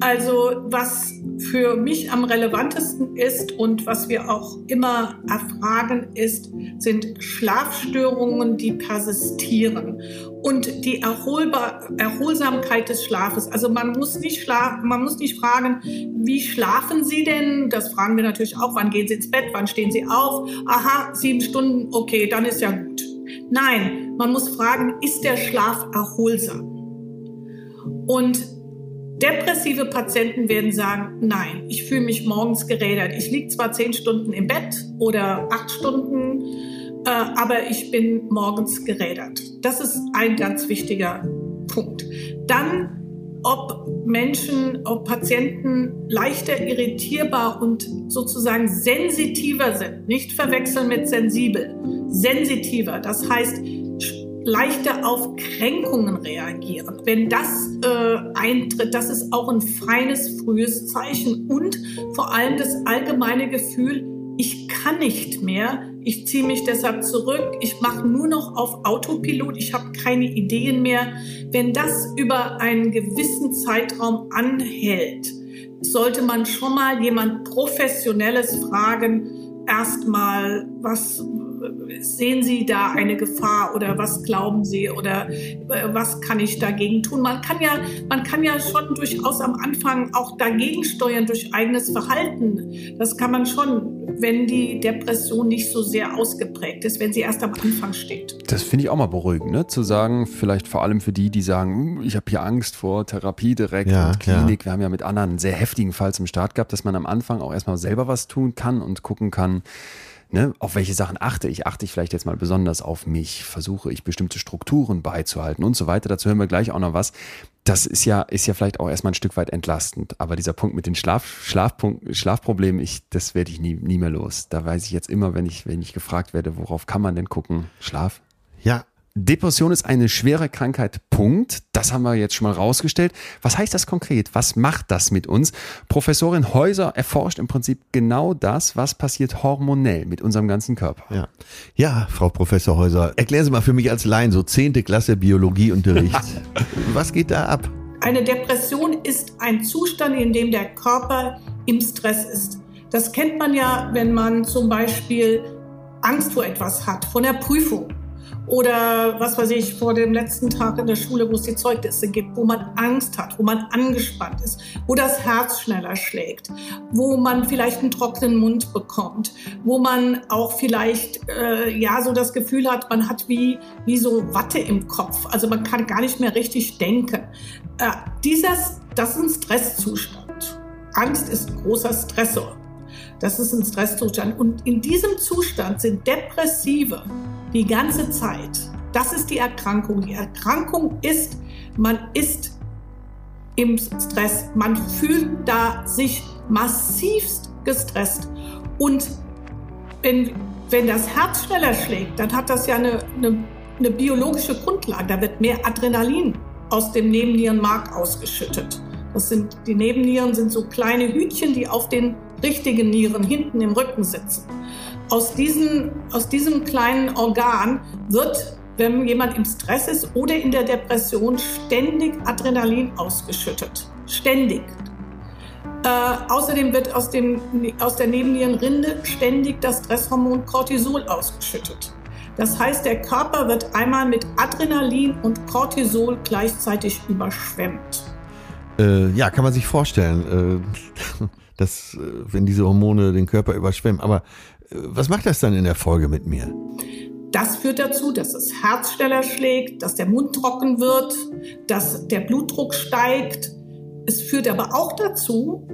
Also was für mich am relevantesten ist und was wir auch immer erfragen ist, sind Schlafstörungen, die persistieren und die Erholbar Erholsamkeit des Schlafes. Also man muss nicht schlafen, man muss nicht fragen, wie schlafen Sie denn? Das fragen wir natürlich auch. Wann gehen Sie ins Bett? Wann stehen Sie auf? Aha, sieben Stunden. Okay, dann ist ja gut. Nein, man muss fragen, ist der Schlaf erholsam? Und Depressive Patienten werden sagen, nein, ich fühle mich morgens gerädert. Ich liege zwar zehn Stunden im Bett oder acht Stunden, äh, aber ich bin morgens gerädert. Das ist ein ganz wichtiger Punkt. Dann, ob Menschen, ob Patienten leichter irritierbar und sozusagen sensitiver sind. Nicht verwechseln mit sensibel. Sensitiver. Das heißt, leichter auf Kränkungen reagieren. Wenn das äh, eintritt, das ist auch ein feines, frühes Zeichen. Und vor allem das allgemeine Gefühl, ich kann nicht mehr, ich ziehe mich deshalb zurück, ich mache nur noch auf Autopilot, ich habe keine Ideen mehr. Wenn das über einen gewissen Zeitraum anhält, sollte man schon mal jemand Professionelles fragen, erstmal, was, sehen Sie da eine Gefahr oder was glauben Sie oder äh, was kann ich dagegen tun? Man kann ja, man kann ja schon durchaus am Anfang auch dagegen steuern durch eigenes Verhalten. Das kann man schon, wenn die Depression nicht so sehr ausgeprägt ist, wenn sie erst am Anfang steht. Das finde ich auch mal beruhigend, ne? zu sagen, vielleicht vor allem für die, die sagen, hm, ich habe hier Angst vor Therapie direkt ja, und Klinik. Ja. Wir haben ja mit anderen einen sehr heftigen Fall zum Start gehabt, dass man am Anfang auch erstmal selber was tun kann und gucken kann, Ne, auf welche Sachen achte ich? Achte ich vielleicht jetzt mal besonders auf mich? Versuche ich bestimmte Strukturen beizuhalten und so weiter? Dazu hören wir gleich auch noch was. Das ist ja, ist ja vielleicht auch erstmal ein Stück weit entlastend. Aber dieser Punkt mit den Schlaf, Schlafpunkt, Schlafproblemen, ich, das werde ich nie, nie mehr los. Da weiß ich jetzt immer, wenn ich, wenn ich gefragt werde, worauf kann man denn gucken? Schlaf? Ja, Depression ist eine schwere Krankheit, Punkt. Das haben wir jetzt schon mal rausgestellt. Was heißt das konkret? Was macht das mit uns? Professorin Häuser erforscht im Prinzip genau das, was passiert hormonell mit unserem ganzen Körper. Ja, ja Frau Professor Häuser, erklären Sie mal für mich als Laien, so zehnte Klasse Biologieunterricht. was geht da ab? Eine Depression ist ein Zustand, in dem der Körper im Stress ist. Das kennt man ja, wenn man zum Beispiel Angst vor etwas hat, vor einer Prüfung oder was weiß ich, vor dem letzten Tag in der Schule, wo es die Zeugnisse gibt, wo man Angst hat, wo man angespannt ist, wo das Herz schneller schlägt, wo man vielleicht einen trockenen Mund bekommt, wo man auch vielleicht äh, ja so das Gefühl hat, man hat wie, wie so Watte im Kopf. Also man kann gar nicht mehr richtig denken. Äh, dieses, das ist ein Stresszustand. Angst ist ein großer Stressor. Das ist ein Stresszustand. Und in diesem Zustand sind Depressive die ganze Zeit. Das ist die Erkrankung. Die Erkrankung ist, man ist im Stress. Man fühlt da sich massivst gestresst. Und wenn, wenn das Herz schneller schlägt, dann hat das ja eine, eine, eine biologische Grundlage. Da wird mehr Adrenalin aus dem Nebennierenmark ausgeschüttet. Das sind, die Nebennieren sind so kleine Hütchen, die auf den richtigen Nieren hinten im Rücken sitzen. Aus, diesen, aus diesem kleinen Organ wird, wenn jemand im Stress ist oder in der Depression, ständig Adrenalin ausgeschüttet. Ständig. Äh, außerdem wird aus, dem, aus der Nebennierenrinde ständig das Stresshormon Cortisol ausgeschüttet. Das heißt, der Körper wird einmal mit Adrenalin und Cortisol gleichzeitig überschwemmt. Äh, ja, kann man sich vorstellen, äh, dass, äh, wenn diese Hormone den Körper überschwemmen. Aber äh, was macht das dann in der Folge mit mir? Das führt dazu, dass das Herz schneller schlägt, dass der Mund trocken wird, dass der Blutdruck steigt. Es führt aber auch dazu,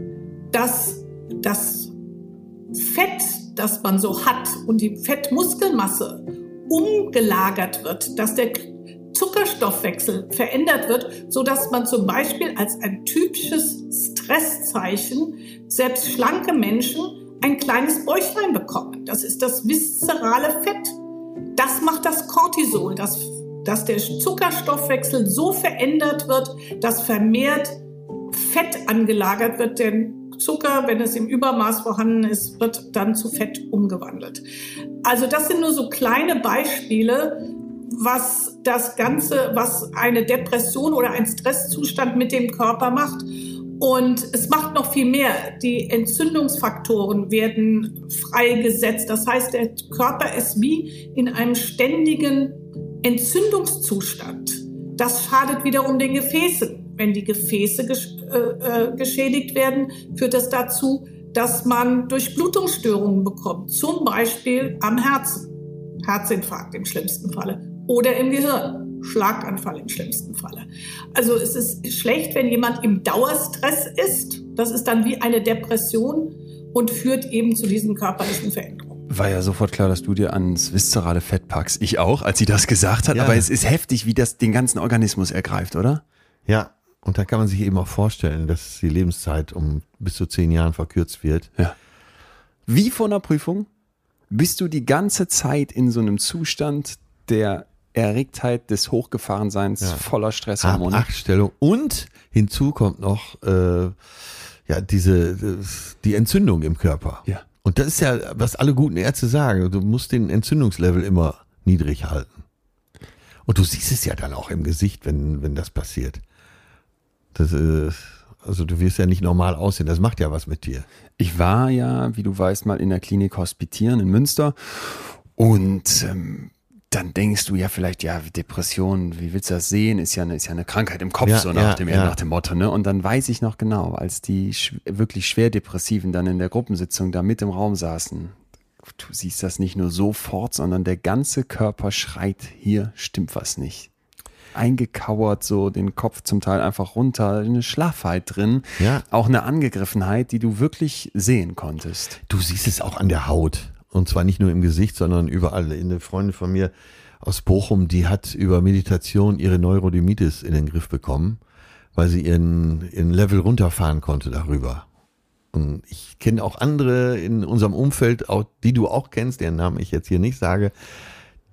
dass das Fett, das man so hat und die Fettmuskelmasse umgelagert wird, dass der Zuckerstoffwechsel verändert wird, so dass man zum Beispiel als ein typisches Stresszeichen selbst schlanke Menschen ein kleines Bäuchlein bekommen. Das ist das viszerale Fett. Das macht das Cortisol, dass, dass der Zuckerstoffwechsel so verändert wird, dass vermehrt Fett angelagert wird, denn Zucker, wenn es im Übermaß vorhanden ist, wird dann zu Fett umgewandelt. Also das sind nur so kleine Beispiele, was das Ganze, was eine Depression oder ein Stresszustand mit dem Körper macht. Und es macht noch viel mehr. Die Entzündungsfaktoren werden freigesetzt. Das heißt, der Körper ist wie in einem ständigen Entzündungszustand. Das schadet wiederum den Gefäßen. Wenn die Gefäße gesch äh, äh, geschädigt werden, führt das dazu, dass man Durchblutungsstörungen bekommt. Zum Beispiel am Herzen. Herzinfarkt im schlimmsten Falle. Oder im Gehirn. Schlaganfall im schlimmsten Falle. Also es ist schlecht, wenn jemand im Dauerstress ist. Das ist dann wie eine Depression und führt eben zu diesen körperlichen Veränderungen. War ja sofort klar, dass du dir ans viszerale Fett packst. Ich auch, als sie das gesagt hat. Ja. Aber es ist heftig, wie das den ganzen Organismus ergreift, oder? Ja, und da kann man sich eben auch vorstellen, dass die Lebenszeit um bis zu zehn Jahren verkürzt wird. Ja. Wie vor einer Prüfung bist du die ganze Zeit in so einem Zustand der Erregtheit des Hochgefahrenseins Ja. voller Stresshormone. Achtstellung. Und hinzu kommt noch äh, ja diese die Entzündung im Körper. Ja. Und das ist ja, was alle guten Ärzte sagen. Du musst den Entzündungslevel immer niedrig halten. Und du siehst es ja dann auch im Gesicht, wenn, wenn das passiert. Das, äh, also du wirst ja nicht normal aussehen. Das macht ja was mit dir. Ich war ja, wie du weißt, mal in der Klinik hospitieren in Münster und ähm, dann denkst du ja vielleicht, ja, Depression, wie willst du das sehen? Ist ja eine, ist ja eine Krankheit im Kopf, Ja, so nach, ja, dem, ja. nach dem Motto. Ne? Und dann weiß ich noch genau, als die sch wirklich schwer Depressiven dann in der Gruppensitzung da mit im Raum saßen, du siehst das nicht nur sofort, sondern der ganze Körper schreit, hier stimmt was nicht. Eingekauert, so den Kopf zum Teil einfach runter, eine Schlaffheit drin, Ja. auch eine Angegriffenheit, die du wirklich sehen konntest. Du siehst es auch an der Haut. Und zwar nicht nur im Gesicht, sondern überall. Eine Freundin von mir aus Bochum, die hat über Meditation ihre Neurodermitis in den Griff bekommen, weil sie ihren, ihren Level runterfahren konnte darüber. Und ich kenne auch andere in unserem Umfeld, auch, die du auch kennst, deren Namen ich jetzt hier nicht sage,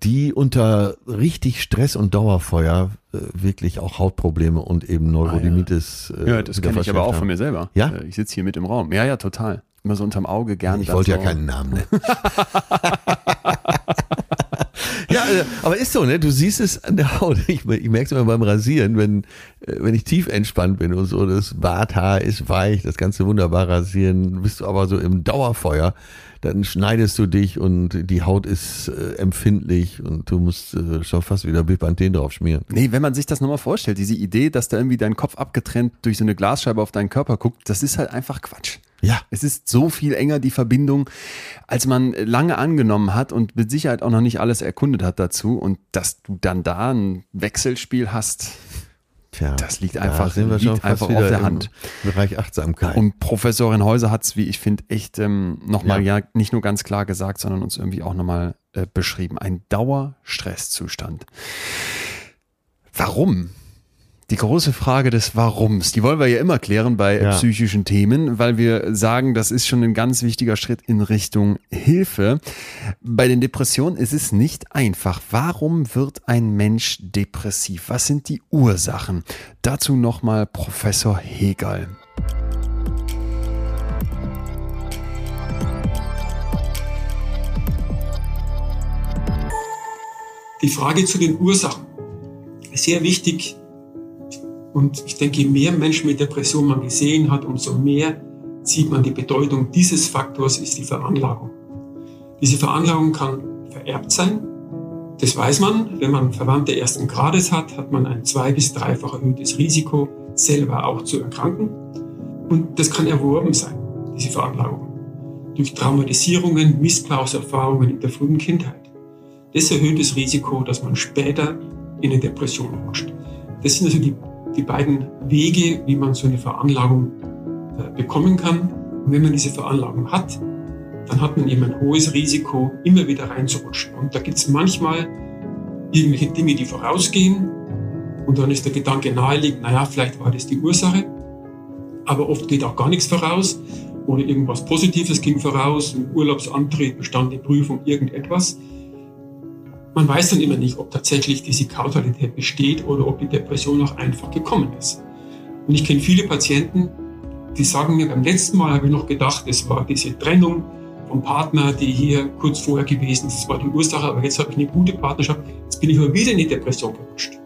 die unter richtig Stress und Dauerfeuer äh, wirklich auch Hautprobleme und eben Neurodermitis. äh, Ja, das kenne ich aber auch haben. von mir selber. Ja? Äh, Ich sitze hier mit im Raum. Ja, ja, total. Immer so unterm Auge gern. Ich wollte so. ja keinen Namen nennen. ja, äh, aber ist so, ne? Du siehst es an der Haut. Ich, ich merke es immer beim Rasieren, wenn, äh, wenn ich tief entspannt bin und so, das Barthaar ist weich, das du wunderbar rasieren, bist du aber so im Dauerfeuer, dann schneidest du dich und die Haut ist äh, empfindlich und du musst äh, schon fast wieder Bepanthen drauf schmieren. Nee, wenn man sich das nochmal vorstellt, diese Idee, dass da irgendwie dein Kopf abgetrennt durch so eine Glasscheibe auf deinen Körper guckt, das ist halt einfach Quatsch. Ja. Es ist so viel enger die Verbindung, als man lange angenommen hat und mit Sicherheit auch noch nicht alles erkundet hat dazu. Und dass du dann da ein Wechselspiel hast, Tja, Das liegt da einfach- schon liegt einfach auf der Hand. Bereich Achtsamkeit. Und Professorin Häuser hat es, wie ich finde, echt ähm, nochmal Ja. ja. nicht nur ganz klar gesagt, sondern uns irgendwie auch nochmal äh, beschrieben. Ein Dauerstresszustand. Warum? Die große Frage des Warums, die wollen wir ja immer klären bei Ja. psychischen Themen, weil wir sagen, das ist schon ein ganz wichtiger Schritt in Richtung Hilfe. Bei den Depressionen ist es nicht einfach. Warum wird ein Mensch depressiv? Was sind die Ursachen? Dazu nochmal Professor Hegel. Die Frage zu den Ursachen ist sehr wichtig. Und ich denke, je mehr Menschen mit Depression man gesehen hat, umso mehr sieht man die Bedeutung dieses Faktors ist die Veranlagung. Diese Veranlagung kann vererbt sein. Das weiß man. Wenn man Verwandte ersten Grades hat, hat man ein zwei- bis dreifach erhöhtes Risiko, selber auch zu erkranken. Und das kann erworben sein, diese Veranlagung. Durch Traumatisierungen, Missbrauchserfahrungen in der frühen Kindheit. Das erhöht das Risiko, dass man später in eine Depression rutscht. Das sind also die, die beiden Wege, wie man so eine Veranlagung äh, bekommen kann. Und wenn man diese Veranlagung hat, dann hat man eben ein hohes Risiko, immer wieder reinzurutschen. Und da gibt es manchmal irgendwelche Dinge, die vorausgehen. Und dann ist der Gedanke naheliegend, naja, vielleicht war das die Ursache. Aber oft geht auch gar nichts voraus. Oder irgendwas Positives ging voraus, ein Urlaubsantrieb, bestandene Prüfung, irgendetwas. Man weiß dann immer nicht, ob tatsächlich diese Kausalität besteht oder ob die Depression auch einfach gekommen ist. Und ich kenne viele Patienten, die sagen mir, beim letzten Mal habe ich noch gedacht, es war diese Trennung vom Partner, die hier kurz vorher gewesen ist. Das war die Ursache, aber jetzt habe ich eine gute Partnerschaft. Jetzt bin ich aber wieder in die Depression gerutscht.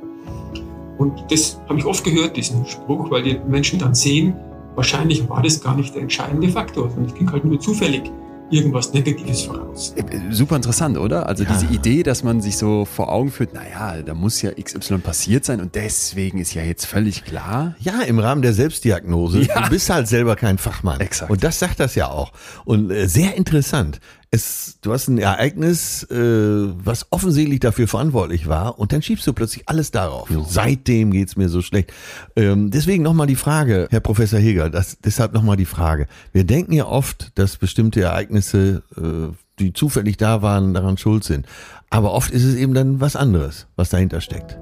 Und das habe ich oft gehört, diesen Spruch, weil die Menschen dann sehen, wahrscheinlich war das gar nicht der entscheidende Faktor, sondern es ging halt nur zufällig irgendwas Negatives voraus. Äh, äh, super interessant, oder? Also ja. diese Idee, dass man sich so vor Augen führt, naja, da muss ja XY passiert sein und deswegen ist ja jetzt völlig klar. Ja, im Rahmen der Selbstdiagnose. Ja. Du bist halt selber kein Fachmann. Exakt. Und das sagt das ja auch. Und äh, sehr interessant es, du hast ein Ereignis, äh, was offensichtlich dafür verantwortlich war, und dann schiebst du plötzlich alles darauf. Ja. Seitdem geht's mir so schlecht. Ähm, deswegen nochmal die Frage, Herr Professor Heger, das, deshalb nochmal die Frage. Wir denken ja oft, dass bestimmte Ereignisse, äh, die zufällig da waren, daran schuld sind. Aber oft ist es eben dann was anderes, was dahinter steckt.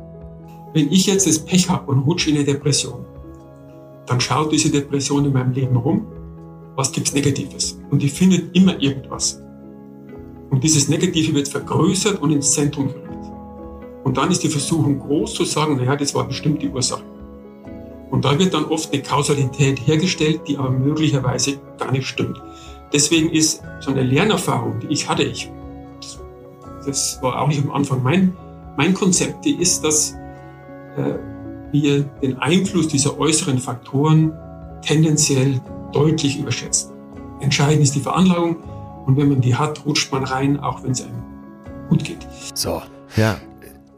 Wenn ich jetzt das Pech habe und rutsche in eine Depression, dann schaut diese Depression in meinem Leben rum, was gibt's Negatives? Und die findet immer irgendwas. Und dieses Negative wird vergrößert und ins Zentrum gerückt. Und dann ist die Versuchung groß zu sagen, naja, das war bestimmt die Ursache. Und da wird dann oft eine Kausalität hergestellt, die aber möglicherweise gar nicht stimmt. Deswegen ist so eine Lernerfahrung, die ich hatte, ich, das war auch nicht am Anfang mein, mein Konzept, die ist, dass äh, wir den Einfluss dieser äußeren Faktoren tendenziell deutlich überschätzen. Entscheidend ist die Veranlagung, und wenn man die hat, rutscht man rein, auch wenn es einem gut geht. So, ja.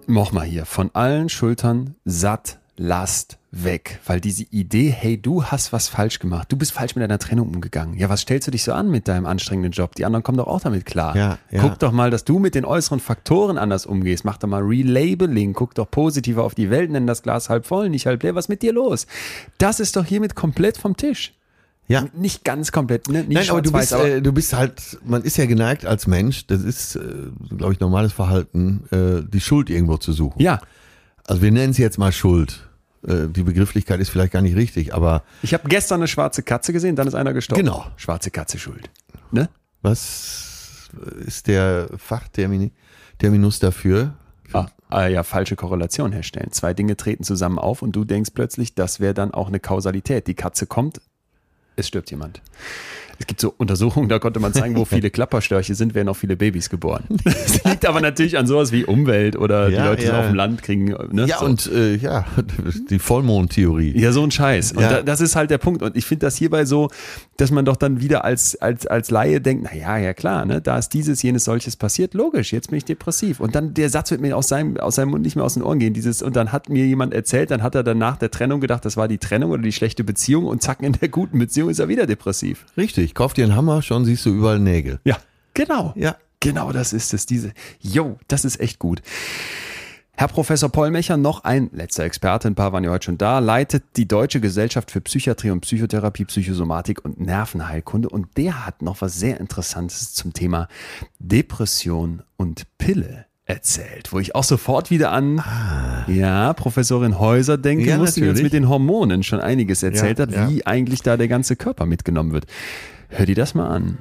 Mach mal hier. Von allen Schultern satt, Last weg. Weil diese Idee, hey, du hast was falsch gemacht, du bist falsch mit deiner Trennung umgegangen. Ja, was stellst du dich so an mit deinem anstrengenden Job? Die anderen kommen doch auch damit klar. Ja, ja. Guck doch mal, dass du mit den äußeren Faktoren anders umgehst. Mach doch mal Relabeling. Guck doch positiver auf die Welt, nenn das Glas halb voll, nicht halb leer. Was ist mit dir los? Das ist doch hiermit komplett vom Tisch. Ja. Nicht ganz komplett, ne? Nicht Nein, aber du bist, äh, du bist halt, man ist ja geneigt als Mensch, das ist, äh, glaube ich, normales Verhalten, äh, die Schuld irgendwo zu suchen. Ja. Also wir nennen es jetzt mal Schuld. Äh, die Begrifflichkeit ist vielleicht gar nicht richtig, aber. Ich habe gestern eine schwarze Katze gesehen, dann ist einer gestorben. Genau. Schwarze Katze schuld. Ne? Was ist der Fachterminus dafür? Ah, ah, ja, falsche Korrelation herstellen. Zwei Dinge treten zusammen auf und du denkst plötzlich, das wäre dann auch eine Kausalität. Die Katze kommt, es stirbt jemand. Es gibt so Untersuchungen, da konnte man zeigen, wo viele Klapperstörche sind, werden auch viele Babys geboren. Das liegt aber natürlich an sowas wie Umwelt oder ja, die Leute ja. auf dem Land kriegen. Ne? Ja, so. und äh, ja, die Vollmondtheorie. Ja, so ein Scheiß. Und ja. da, das ist halt der Punkt. Und ich finde das hierbei so, dass man doch dann wieder als, als, als Laie denkt, na ja, ja klar, ne, da ist dieses, jenes, solches passiert, logisch, jetzt bin ich depressiv. Und dann der Satz wird mir aus seinem, aus seinem Mund nicht mehr aus den Ohren gehen. Dieses, und dann hat mir jemand erzählt, dann hat er dann nach der Trennung gedacht, das war die Trennung oder die schlechte Beziehung und zack, in der guten Beziehung ist er wieder depressiv. Richtig, kauf dir einen Hammer, schon siehst du überall Nägel. Ja, genau. Ja. Genau das ist es. Diese, yo, das ist echt gut. Herr Professor Pollmecher, noch ein letzter Experte, ein paar waren ja heute schon da, leitet die Deutsche Gesellschaft für Psychiatrie und Psychotherapie, Psychosomatik und Nervenheilkunde und der hat noch was sehr Interessantes zum Thema Depression und Pille erzählt, wo ich auch sofort wieder an ah. ja, Professorin Häuser denken ja, muss, die uns mit den Hormonen schon einiges erzählt ja, hat, ja. wie eigentlich da der ganze Körper mitgenommen wird. Hör dir das mal an.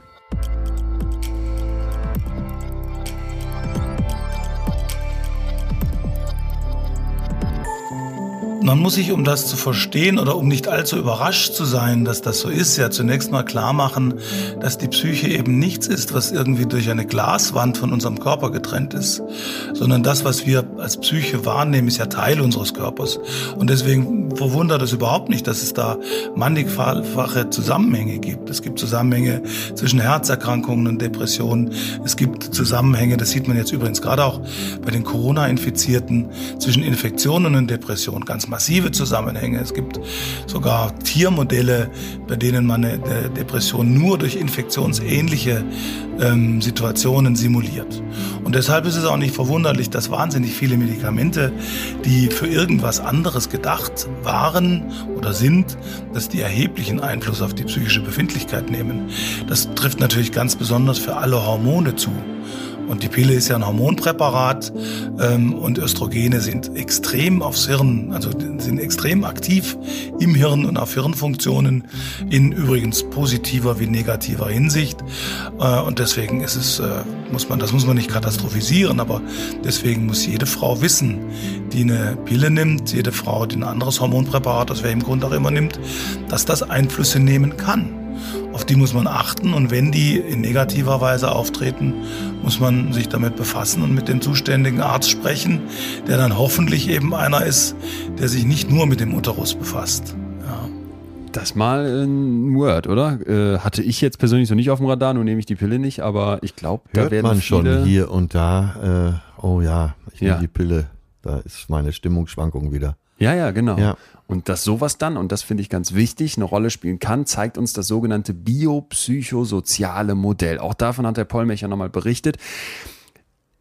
Man muss sich, um das zu verstehen oder um nicht allzu überrascht zu sein, dass das so ist, ja zunächst mal klar machen, dass die Psyche eben nichts ist, was irgendwie durch eine Glaswand von unserem Körper getrennt ist, sondern das, was wir als Psyche wahrnehmen, ist ja Teil unseres Körpers. Und deswegen verwundert es überhaupt nicht, dass es da mannigfache Zusammenhänge gibt. Es gibt Zusammenhänge zwischen Herzerkrankungen und Depressionen. Es gibt Zusammenhänge, das sieht man jetzt übrigens gerade auch bei den Corona-Infizierten, zwischen Infektionen und Depressionen. Ganz massive Zusammenhänge. Es gibt sogar Tiermodelle, bei denen man eine Depression nur durch infektionsähnliche ähm, Situationen simuliert. Und deshalb ist es auch nicht verwunderlich, dass wahnsinnig viele Medikamente, die für irgendwas anderes gedacht waren oder sind, dass die erheblichen Einfluss auf die psychische Befindlichkeit nehmen. Das trifft natürlich ganz besonders für alle Hormone zu. Und die Pille ist ja ein Hormonpräparat ähm, und Östrogene sind extrem aufs Hirn, also sind extrem aktiv im Hirn und auf Hirnfunktionen in übrigens positiver wie negativer Hinsicht. Äh, und deswegen ist es, äh, muss man, das muss man nicht katastrophisieren, aber deswegen muss jede Frau wissen, die eine Pille nimmt, jede Frau, die ein anderes Hormonpräparat, aus welchem Grund auch immer nimmt, dass das Einflüsse nehmen kann. Auf die muss man achten und wenn die in negativer Weise auftreten, muss man sich damit befassen und mit dem zuständigen Arzt sprechen, der dann hoffentlich eben einer ist, der sich nicht nur mit dem Uterus befasst. Ja. Das mal ein Word, oder? Äh, hatte ich jetzt persönlich so nicht auf dem Radar, nun nehme ich die Pille nicht, aber ich glaube, da Hört werden man schon viele, hier und da, äh, oh ja, ich nehme Ja. die Pille. Da ist meine Stimmungsschwankung wieder. Ja, ja, genau. Ja. Und dass sowas dann, und das finde ich ganz wichtig, eine Rolle spielen kann, zeigt uns das sogenannte biopsychosoziale Modell. Auch davon hat der Pollmecher nochmal berichtet.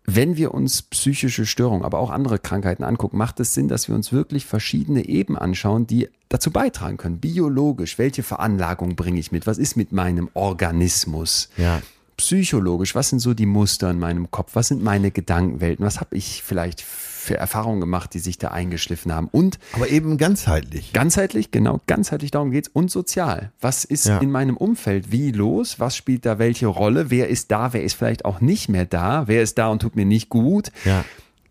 Wenn wir uns psychische Störungen, aber auch andere Krankheiten angucken, macht es Sinn, dass wir uns wirklich verschiedene Eben anschauen, die dazu beitragen können. Biologisch, welche Veranlagung bringe ich mit? Was ist mit meinem Organismus? Ja. Psychologisch, was sind so die Muster in meinem Kopf? Was sind meine Gedankenwelten? Was habe ich vielleicht für Erfahrungen gemacht, die sich da eingeschliffen haben? Und Aber eben ganzheitlich. Ganzheitlich, genau, ganzheitlich darum geht's und sozial. Was ist Ja. in meinem Umfeld wie los? Was spielt da welche Rolle? Wer ist da? Wer ist vielleicht auch nicht mehr da? Wer ist da und tut mir nicht gut? Ja.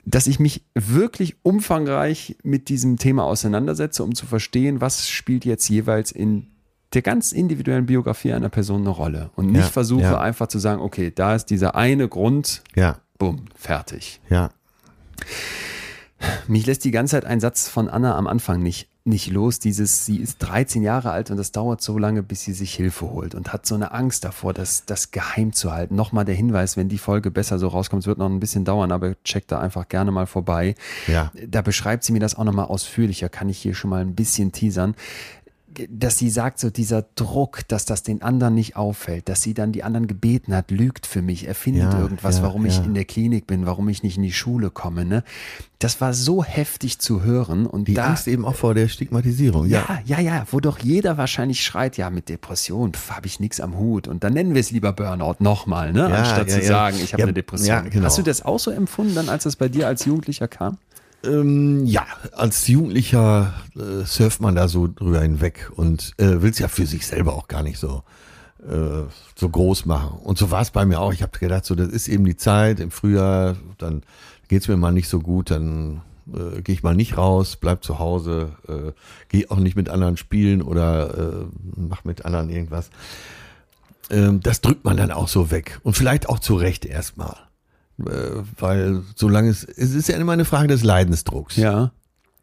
Dass ich mich wirklich umfangreich mit diesem Thema auseinandersetze, um zu verstehen, was spielt jetzt jeweils in der ganz individuellen Biografie einer Person eine Rolle. Und nicht Ja, versuche ja. einfach zu sagen, okay, da ist dieser eine Grund, Ja. bumm, fertig. Ja. Mich lässt die ganze Zeit ein Satz von Anna am Anfang nicht, nicht los. Dieses, sie ist 13 Jahre alt und das dauert so lange, bis sie sich Hilfe holt und hat so eine Angst davor, das, das geheim zu halten. Nochmal der Hinweis, wenn die Folge besser so rauskommt, es wird noch ein bisschen dauern, aber checkt da einfach gerne mal vorbei. Ja. Da beschreibt sie mir das auch nochmal ausführlicher, kann ich hier schon mal ein bisschen teasern dass sie sagt, so dieser Druck, dass das den anderen nicht auffällt, dass sie dann die anderen gebeten hat, lügt für mich, erfindet Ja, irgendwas, ja, warum ich ja. in der Klinik bin, warum ich nicht in die Schule komme. Ne? Das war so heftig zu hören und Die da, Angst eben auch vor der Stigmatisierung. ja, ja, ja, wo doch jeder wahrscheinlich schreit, ja, mit Depression habe ich nichts am Hut. Und dann nennen wir es lieber Burnout nochmal, ne? Ja, anstatt ja, zu ja. sagen, ich habe Ja, eine Depression. ja, genau. Hast du das auch so empfunden, dann, als das bei dir als Jugendlicher kam? Ähm, ja, als Jugendlicher äh, surft man da so drüber hinweg und äh, will es ja für sich selber auch gar nicht so, äh, so groß machen. Und so war es bei mir auch. Ich habe gedacht, so das ist eben die Zeit im Frühjahr, dann geht's mir mal nicht so gut, dann äh, gehe ich mal nicht raus, bleib zu Hause, äh, gehe auch nicht mit anderen spielen oder äh, mach mit anderen irgendwas. Ähm, das drückt man dann auch so weg und vielleicht auch zu Recht erstmal. Äh, weil solange es, es ist ja immer eine Frage des Leidensdrucks. Ja,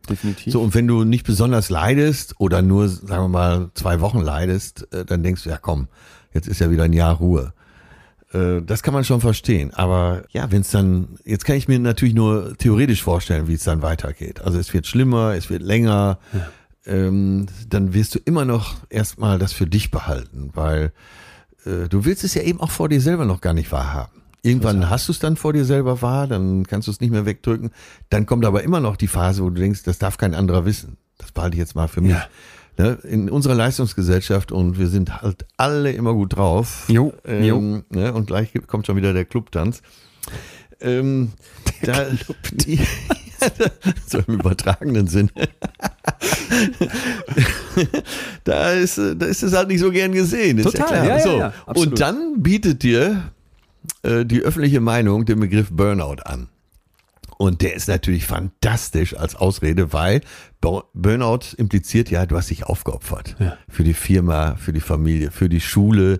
definitiv. So, und wenn du nicht besonders leidest oder nur, sagen wir mal, zwei Wochen leidest, äh, dann denkst du, ja komm, jetzt ist ja wieder ein Jahr Ruhe. Äh, Das kann man schon verstehen. Aber ja, wenn es dann, jetzt kann ich mir natürlich nur theoretisch vorstellen, wie es dann weitergeht. Also es wird schlimmer, es wird länger. Ähm, dann wirst du immer noch erstmal das für dich behalten, weil äh, du willst es ja eben auch vor dir selber noch gar nicht wahrhaben. Irgendwann hast du es dann vor dir selber wahr, dann kannst du es nicht mehr wegdrücken. Dann kommt aber immer noch die Phase, wo du denkst, das darf kein anderer wissen. Das behalte ich jetzt mal für mich. Ja. Ne? In unserer Leistungsgesellschaft und wir sind halt alle immer gut drauf. Jo, jo. ähm, Ne? Und gleich kommt schon wieder der Clubtanz. Ähm, da, so im übertragenen Sinne. da ist, da ist es halt nicht so gern gesehen. Total, ja ja, so. ja, und dann bietet dir äh, die öffentliche Meinung den Begriff Burnout an. Und der ist natürlich fantastisch als Ausrede, weil Bur- Burnout impliziert ja, du hast dich aufgeopfert. Ja. Für die Firma, für die Familie, für die Schule.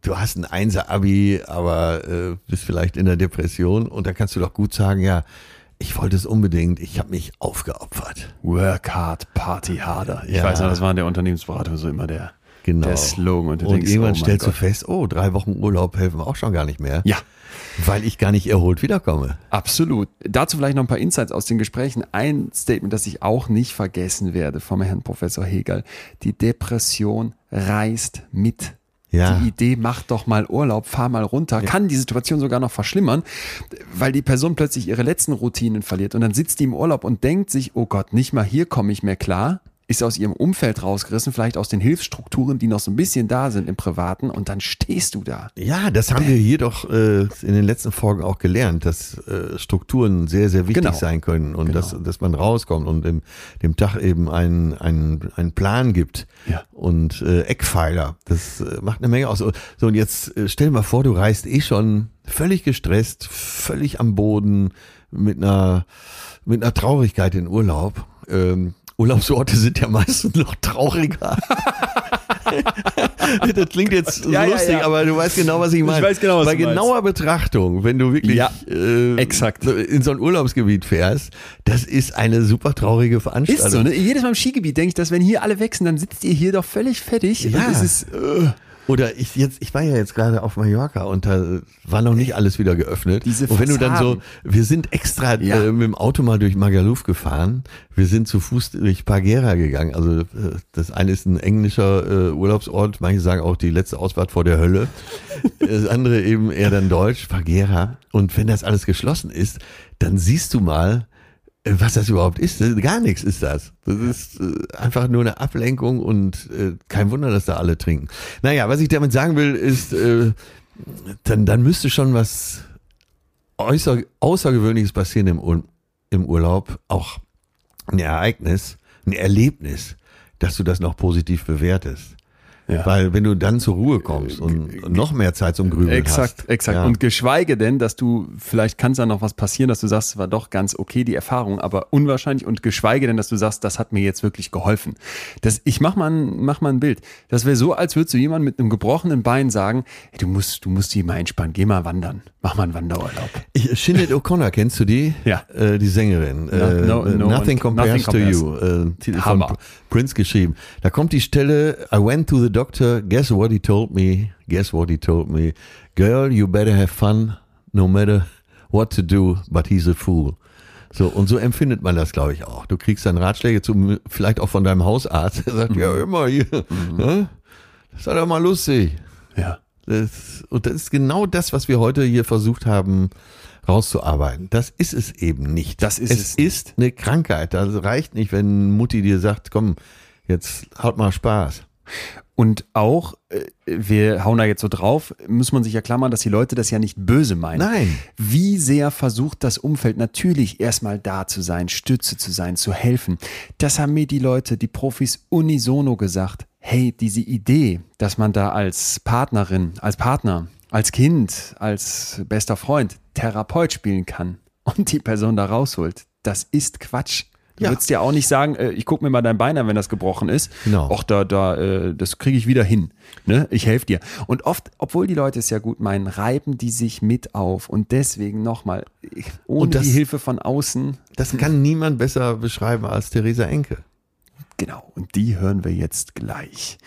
Du hast ein Einser-Abi, aber äh, bist vielleicht in der Depression. Und dann kannst du doch gut sagen, ja, ich wollte es unbedingt, ich habe mich aufgeopfert. Work hard, party harder. Ich Ja. weiß noch, das war in der Unternehmensberatung so immer der, Genau. der Slogan. Und, du Und denkst, irgendwann oh stellst du Gott. fest, oh, drei Wochen Urlaub helfen auch schon gar nicht mehr. Ja, Weil ich gar nicht erholt wiederkomme. absolut. Dazu vielleicht noch ein paar Insights aus den Gesprächen. Ein Statement, das ich auch nicht vergessen werde vom Herrn Professor Hegel. Die Depression reist mit. Ja. Die Idee, mach doch mal Urlaub, fahr mal runter, kann die Situation sogar noch verschlimmern, weil die Person plötzlich ihre letzten Routinen verliert und dann sitzt die im Urlaub und denkt sich, oh Gott, nicht mal hier komme ich mehr klar. Ist aus ihrem Umfeld rausgerissen, vielleicht aus den Hilfsstrukturen, die noch so ein bisschen da sind im Privaten und dann stehst du da. Ja, das haben wir hier doch äh, in den letzten Folgen auch gelernt, dass äh, Strukturen sehr, sehr wichtig Genau. sein können und Genau. dass, dass man rauskommt und dem, dem Tag eben einen, einen, einen Plan gibt Ja. und äh, Eckpfeiler. Das äh, macht eine Menge aus. So, und jetzt äh, stell dir mal vor, du reist eh schon völlig gestresst, völlig am Boden, mit einer, mit einer Traurigkeit in Urlaub. Ähm, Urlaubsorte sind ja meistens noch trauriger. das klingt jetzt Ja, ja, lustig, ja. aber du weißt genau, was ich meine. weiß genau, was Bei du meinst. genauer Betrachtung, wenn du wirklich Ja, äh, exakt. in so ein Urlaubsgebiet fährst, das ist eine super traurige Veranstaltung. Ist so, ne? Jedes Mal im Skigebiet denke ich, dass wenn hier alle wechseln, dann sitzt ihr hier doch völlig fertig. Ja. Und es ist, äh, Oder ich jetzt, ich war ja jetzt gerade auf Mallorca und da war noch nicht alles wieder geöffnet. Diese und wenn du dann so, wir sind extra Ja. äh, mit dem Auto mal durch Magaluf gefahren. Wir sind zu Fuß durch Pagera gegangen. Also äh, das eine ist ein englischer äh, Urlaubsort, manche sagen auch die letzte Ausfahrt vor der Hölle. Das andere eben eher dann Deutsch, Pagera. Und wenn das alles geschlossen ist, dann siehst du mal, äh, was das überhaupt ist. Gar nichts ist das. Das ist äh, einfach nur eine Ablenkung und äh, kein Wunder, dass da alle trinken. Naja, was ich damit sagen will, ist, äh, dann, dann müsste schon was äußer, Außergewöhnliches passieren im, Ur im Urlaub. Auch ein Ereignis, ein Erlebnis, dass du das noch positiv bewertest. Ja. Weil wenn du dann zur Ruhe kommst und noch mehr Zeit zum Grübeln Exakt, hast. exakt. Ja. Und geschweige denn, dass du, vielleicht kann es da noch was passieren, dass du sagst, es war doch ganz okay, die Erfahrung, aber unwahrscheinlich und geschweige denn, dass du sagst, das hat mir jetzt wirklich geholfen. Das, ich mach mal ein, mach mal ein Bild. Das wäre so, als würdest du jemand mit einem gebrochenen Bein sagen, hey, du musst, du musst dich mal entspannen, geh mal wandern, mach mal einen Wanderurlaub. Ich, Sinead O'Connor, kennst du die? Ja. Äh, die Sängerin. No- äh, no- no nothing compares Nothing to you. Äh, von Hammer. Prince geschrieben. Da kommt die Stelle, I went to the doctor, guess what he told me, guess what he told me. Girl, you better have fun, no matter what to do, but he's a fool. So, und so empfindet man das, glaube ich, auch. Du kriegst dann Ratschläge zu, vielleicht auch von deinem Hausarzt, der sagt, ja, immer hier, ne? das ist doch mal lustig. Ja. Das, und das ist genau das, was wir heute hier versucht haben rauszuarbeiten. Das ist es eben nicht. Das ist es. es ist eine Krankheit. Das reicht nicht, wenn Mutti dir sagt, komm, jetzt haut mal Spaß. Und auch, äh, wir hauen da jetzt so drauf, muss man sich ja klar machen, dass die Leute das ja nicht böse meinen. Nein. Wie sehr versucht das Umfeld natürlich erstmal da zu sein, Stütze zu sein, zu helfen. Das haben mir die Leute, die Profis unisono gesagt. Hey, diese Idee, dass man da als Partnerin, als Partner, als Kind, als bester Freund Therapeut spielen kann und die Person da rausholt, das ist Quatsch. Du Ja. würdest ja auch nicht sagen, äh, ich gucke mir mal dein Bein an, wenn das gebrochen ist. Genau. Och, da, da, äh, das kriege ich wieder hin. Ne? Ich helfe dir. Und oft, obwohl die Leute es ja gut meinen, reiben die sich mit auf. Und deswegen nochmal, ohne Und das- die Hilfe von außen, Das kann niemand besser beschreiben als Theresa Enke. Genau. Und die hören wir jetzt gleich.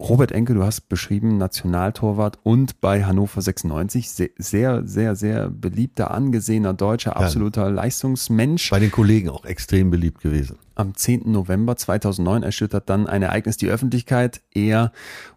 Robert Enke, du hast beschrieben, Nationaltorwart und bei Hannover 96, Se- sehr, sehr, sehr beliebter, angesehener Deutscher, absoluter Leistungsmensch. Bei den Kollegen auch extrem beliebt gewesen. Am 10. November 2009 erschüttert dann ein Ereignis die Öffentlichkeit. Er,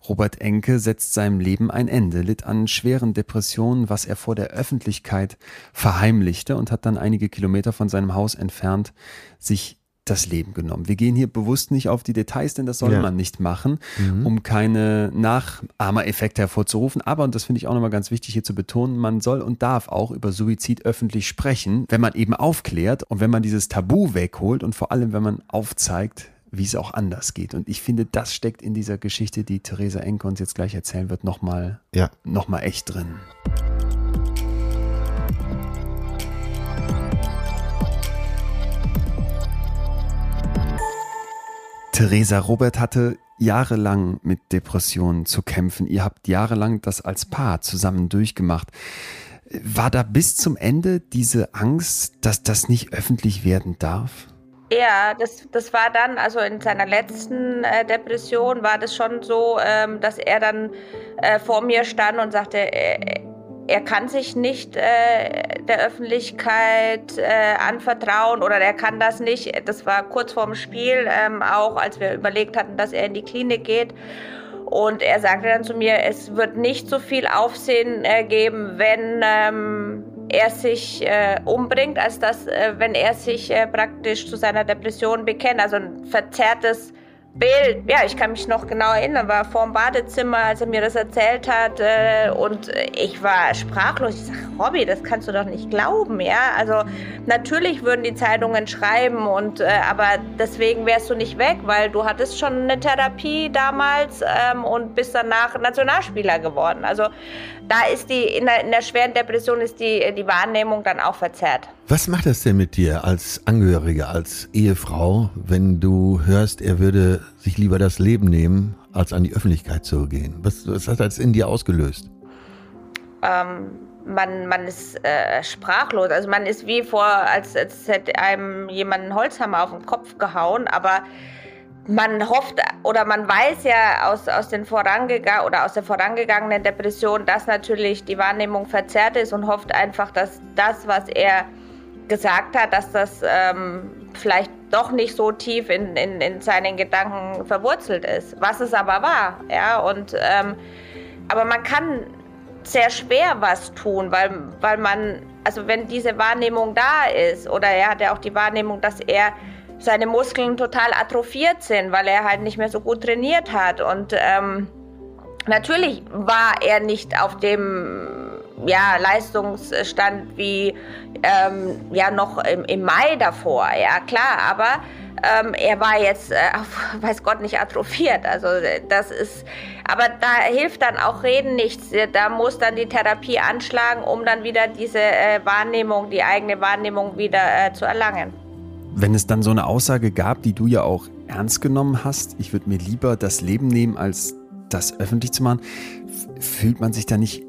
Robert Enke, setzt seinem Leben ein Ende, litt an schweren Depressionen, was er vor der Öffentlichkeit verheimlichte und hat dann einige Kilometer von seinem Haus entfernt sich das Leben genommen. Wir gehen hier bewusst nicht auf die Details, denn das soll Ja. man nicht machen, um keine Nachahmereffekte hervorzurufen. Aber, und das finde ich auch nochmal ganz wichtig hier zu betonen, man soll und darf auch über Suizid öffentlich sprechen, wenn man eben aufklärt und wenn man dieses Tabu wegholt und vor allem, wenn man aufzeigt, wie es auch anders geht. Und ich finde, das steckt in dieser Geschichte, die Theresa Enke uns jetzt gleich erzählen wird, nochmal Ja. noch mal echt drin. Theresa Robert hatte jahrelang mit Depressionen zu kämpfen. Ihr habt jahrelang das als Paar zusammen durchgemacht. War da bis zum Ende diese Angst, dass das nicht öffentlich werden darf? Ja, das, das war dann, also in seiner letzten äh, Depression war das schon so, ähm, dass er dann äh, vor mir stand und sagte, äh, er kann sich nicht äh, der Öffentlichkeit äh, anvertrauen oder er kann das nicht. Das war kurz vorm Spiel, ähm, auch als wir überlegt hatten, dass er in die Klinik geht. Und er sagte dann zu mir, es wird nicht so viel Aufsehen äh, geben, wenn ähm, er sich äh, umbringt, als dass, äh, wenn er sich äh, praktisch zu seiner Depression bekennt. Also ein verzerrtes Bild, ja, ich kann mich noch genau erinnern, war vor dem Badezimmer, als er mir das erzählt hat äh, und ich war sprachlos. Ich sage, Robby, das kannst du doch nicht glauben, ja. Also natürlich würden die Zeitungen schreiben und äh, aber deswegen wärst du nicht weg, weil du hattest schon eine Therapie damals ähm, und bist danach Nationalspieler geworden. Also da ist die in der, in der schweren Depression ist die die Wahrnehmung dann auch verzerrt. Was macht das denn mit dir als Angehörige, als Ehefrau, wenn du hörst, er würde sich lieber das Leben nehmen, als an die Öffentlichkeit zu gehen? Was, was hat das in dir ausgelöst? Ähm, man, man ist äh, sprachlos. Also man ist wie vor, als, als hätte einem jemand einen Holzhammer auf den Kopf gehauen, aber man hofft oder man weiß ja aus, aus, den vorangega oder aus der vorangegangenen Depression, dass natürlich die Wahrnehmung verzerrt ist und hofft einfach, dass das, was er gesagt hat, dass das ähm, vielleicht doch nicht so tief in, in, in, seinen Gedanken verwurzelt ist, was es aber war. Ja, und, ähm, aber man kann sehr schwer was tun, weil, weil man, also wenn diese Wahrnehmung da ist, oder er hat ja auch die Wahrnehmung, dass er seine Muskeln total atrophiert sind, weil er halt nicht mehr so gut trainiert hat. Und ähm, natürlich war er nicht auf dem ja, Leistungsstand wie ähm, ja noch im, im, Mai davor, ja klar, aber ähm, er war jetzt, äh, auf, weiß Gott, nicht atrophiert. Also das ist, aber da hilft dann auch Reden nichts. Da muss dann die Therapie anschlagen, um dann wieder diese äh, Wahrnehmung, die eigene Wahrnehmung wieder äh, zu erlangen. Wenn es dann so eine Aussage gab, die du ja auch ernst genommen hast, ich würde mir lieber das Leben nehmen, als das öffentlich zu machen, fühlt man sich da nicht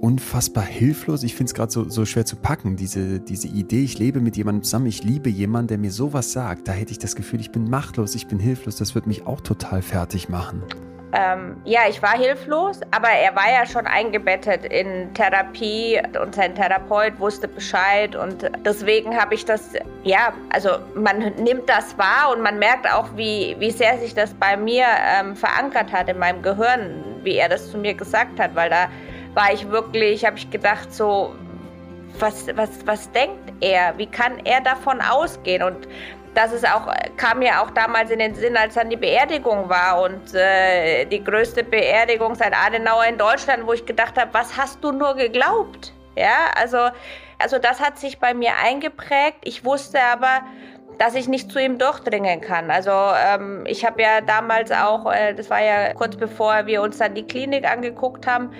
unfassbar hilflos. Ich finde es gerade so, so schwer zu packen, diese, diese Idee, ich lebe mit jemandem zusammen, ich liebe jemanden, der mir sowas sagt. Da hätte ich das Gefühl, ich bin machtlos, ich bin hilflos. Das würde mich auch total fertig machen. Ähm, ja, ich war hilflos, aber er war ja schon eingebettet in Therapie und sein Therapeut wusste Bescheid und deswegen habe ich das, ja, also man nimmt das wahr und man merkt auch, wie, wie sehr sich das bei mir ähm, verankert hat in meinem Gehirn, wie er das zu mir gesagt hat, weil da war ich wirklich, habe ich gedacht, so, was, was, was denkt er? Wie kann er davon ausgehen? Und das ist auch, kam mir auch damals in den Sinn, als dann die Beerdigung war und äh, die größte Beerdigung seit Adenauer in Deutschland, wo ich gedacht habe, was hast du nur geglaubt? Ja, also, also das hat sich bei mir eingeprägt. Ich wusste aber, dass ich nicht zu ihm durchdringen kann. Also ähm, ich habe ja damals auch, äh, das war ja kurz bevor wir uns dann die Klinik angeguckt haben,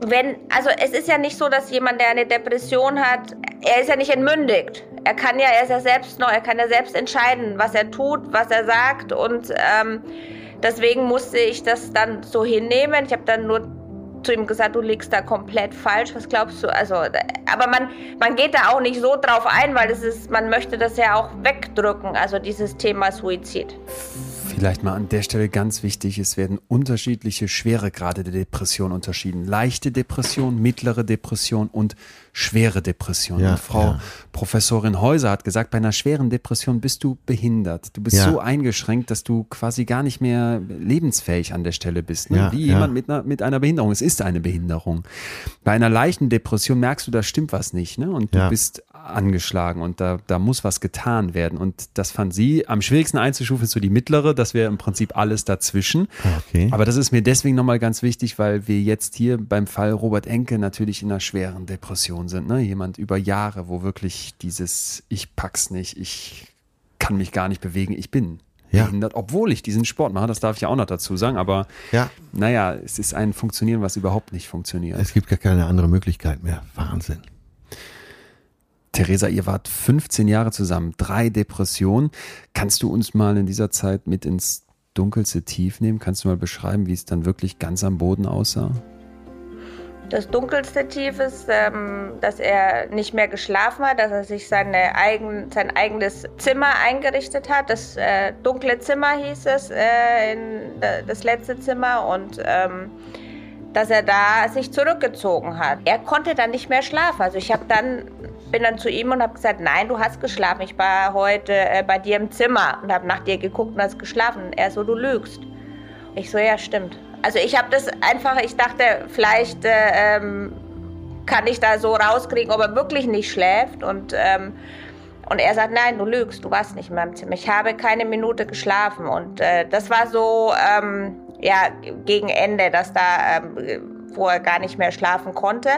wenn, also es ist ja nicht so, dass jemand, der eine Depression hat, er ist ja nicht entmündigt. Er kann ja, er ist ja selbst noch, er kann ja selbst entscheiden, was er tut, was er sagt und ähm, deswegen musste ich das dann so hinnehmen. Ich habe dann nur zu ihm gesagt, du liegst da komplett falsch. Was glaubst du? Also, aber man, man geht da auch nicht so drauf ein, weil das ist, man möchte das ja auch wegdrücken, also dieses Thema Suizid. Vielleicht mal an der Stelle ganz wichtig, es werden unterschiedliche Schweregrade der Depression unterschieden. Leichte Depression, mittlere Depression und schwere Depression. Ja, Frau ja. Professorin Häuser hat gesagt, bei einer schweren Depression bist du behindert. Du bist ja. so eingeschränkt, dass du quasi gar nicht mehr lebensfähig an der Stelle bist. Ne? Wie jemand mit einer, mit einer Behinderung. Es ist eine Behinderung. Bei einer leichten Depression merkst du, da stimmt was nicht. Ne? Und du bist angeschlagen und da, da muss was getan werden. Und das fand sie am schwierigsten einzustufen, ist so die mittlere. Das wäre im Prinzip alles dazwischen. Okay. Aber das ist mir deswegen nochmal ganz wichtig, weil wir jetzt hier beim Fall Robert Enke natürlich in einer schweren Depression sind. Ne? Jemand über Jahre, wo wirklich dieses Ich pack's nicht, ich kann mich gar nicht bewegen, ich bin ja. behindert, obwohl ich diesen Sport mache, das darf ich ja auch noch dazu sagen, aber ja. naja, es ist ein Funktionieren, was überhaupt nicht funktioniert. Es gibt gar keine andere Möglichkeit mehr. Wahnsinn. Theresa, ihr wart 15 Jahre zusammen, drei Depressionen. Kannst du uns mal in dieser Zeit mit ins dunkelste Tief nehmen? Kannst du mal beschreiben, wie es dann wirklich ganz am Boden aussah? Das dunkelste Tief ist, ähm, dass er nicht mehr geschlafen hat, dass er sich seine eigen, sein eigenes Zimmer eingerichtet hat. Das äh, dunkle Zimmer hieß es, äh, in, das letzte Zimmer. Und ähm, dass er da sich zurückgezogen hat. Er konnte dann nicht mehr schlafen. Also ich habe dann bin dann zu ihm und habe gesagt, nein, du hast geschlafen. Ich war heute äh, bei dir im Zimmer und habe nach dir geguckt und hast geschlafen. Er so, du lügst. Ich so, ja, stimmt. Also ich habe das einfach, ich dachte, vielleicht äh, ähm, kann ich da so rauskriegen, ob er wirklich nicht schläft und ähm, und er sagt, nein, du lügst, du warst nicht in meinem Zimmer. Ich habe keine Minute geschlafen. Und äh, das war so, ähm, ja, gegen Ende, dass da, ähm, wo er gar nicht mehr schlafen konnte.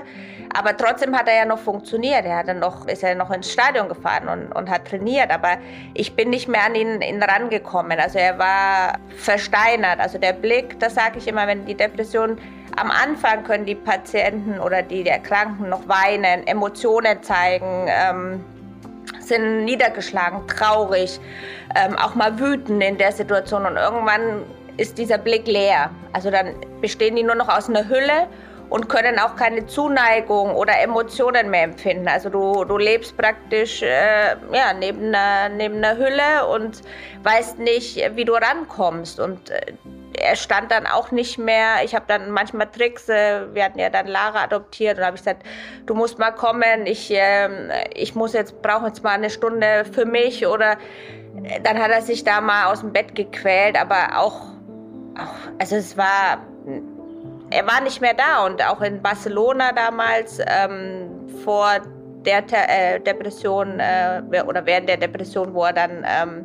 Aber trotzdem hat er ja noch funktioniert. Er hat dann noch, ist ja noch ins Stadion gefahren und, und hat trainiert. Aber ich bin nicht mehr an ihn, ihn rangekommen. Also er war versteinert. Also der Blick, das sage ich immer, wenn die Depression am Anfang können die Patienten oder die Erkrankten noch weinen, Emotionen zeigen. Ähm, sind niedergeschlagen, traurig, ähm, auch mal wütend in der Situation und irgendwann ist dieser Blick leer. Also dann bestehen die nur noch aus einer Hülle und können auch keine Zuneigung oder Emotionen mehr empfinden. Also du, du lebst praktisch äh, ja, neben, einer, neben einer Hülle und weißt nicht, wie du rankommst. Und äh, er stand dann auch nicht mehr. Ich habe dann manchmal Tricks, äh, wir hatten ja dann Lara adoptiert und habe ich gesagt, du musst mal kommen, ich, äh, ich muss jetzt, brauche jetzt mal eine Stunde für mich oder äh, dann hat er sich da mal aus dem Bett gequält, aber auch also es war, er war nicht mehr da und auch in Barcelona damals ähm, vor der äh, Depression äh, oder während der Depression, wo er dann ähm,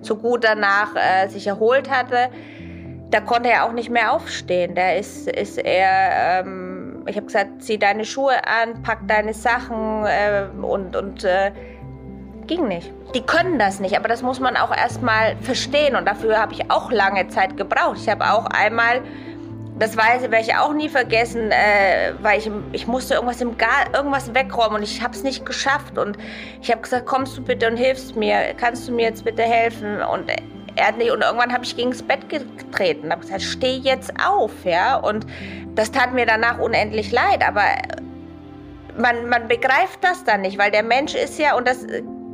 so gut danach äh, sich erholt hatte, da konnte er auch nicht mehr aufstehen. Da ist, ist er, ähm, ich habe gesagt, zieh deine Schuhe an, pack deine Sachen äh, und, und äh, ging nicht. Die können das nicht, aber das muss man auch erstmal verstehen und dafür habe ich auch lange Zeit gebraucht. Ich habe auch einmal, das weiß werde ich auch nie vergessen, äh, weil ich, ich musste irgendwas im Gar, irgendwas wegräumen und ich habe es nicht geschafft und ich habe gesagt, kommst du bitte und hilfst mir, kannst du mir jetzt bitte helfen und er hat nicht, und irgendwann habe ich gegen das Bett getreten, habe gesagt, steh jetzt auf, ja. Und das tat mir danach unendlich leid, aber man, man begreift das dann nicht, weil der Mensch ist ja, und das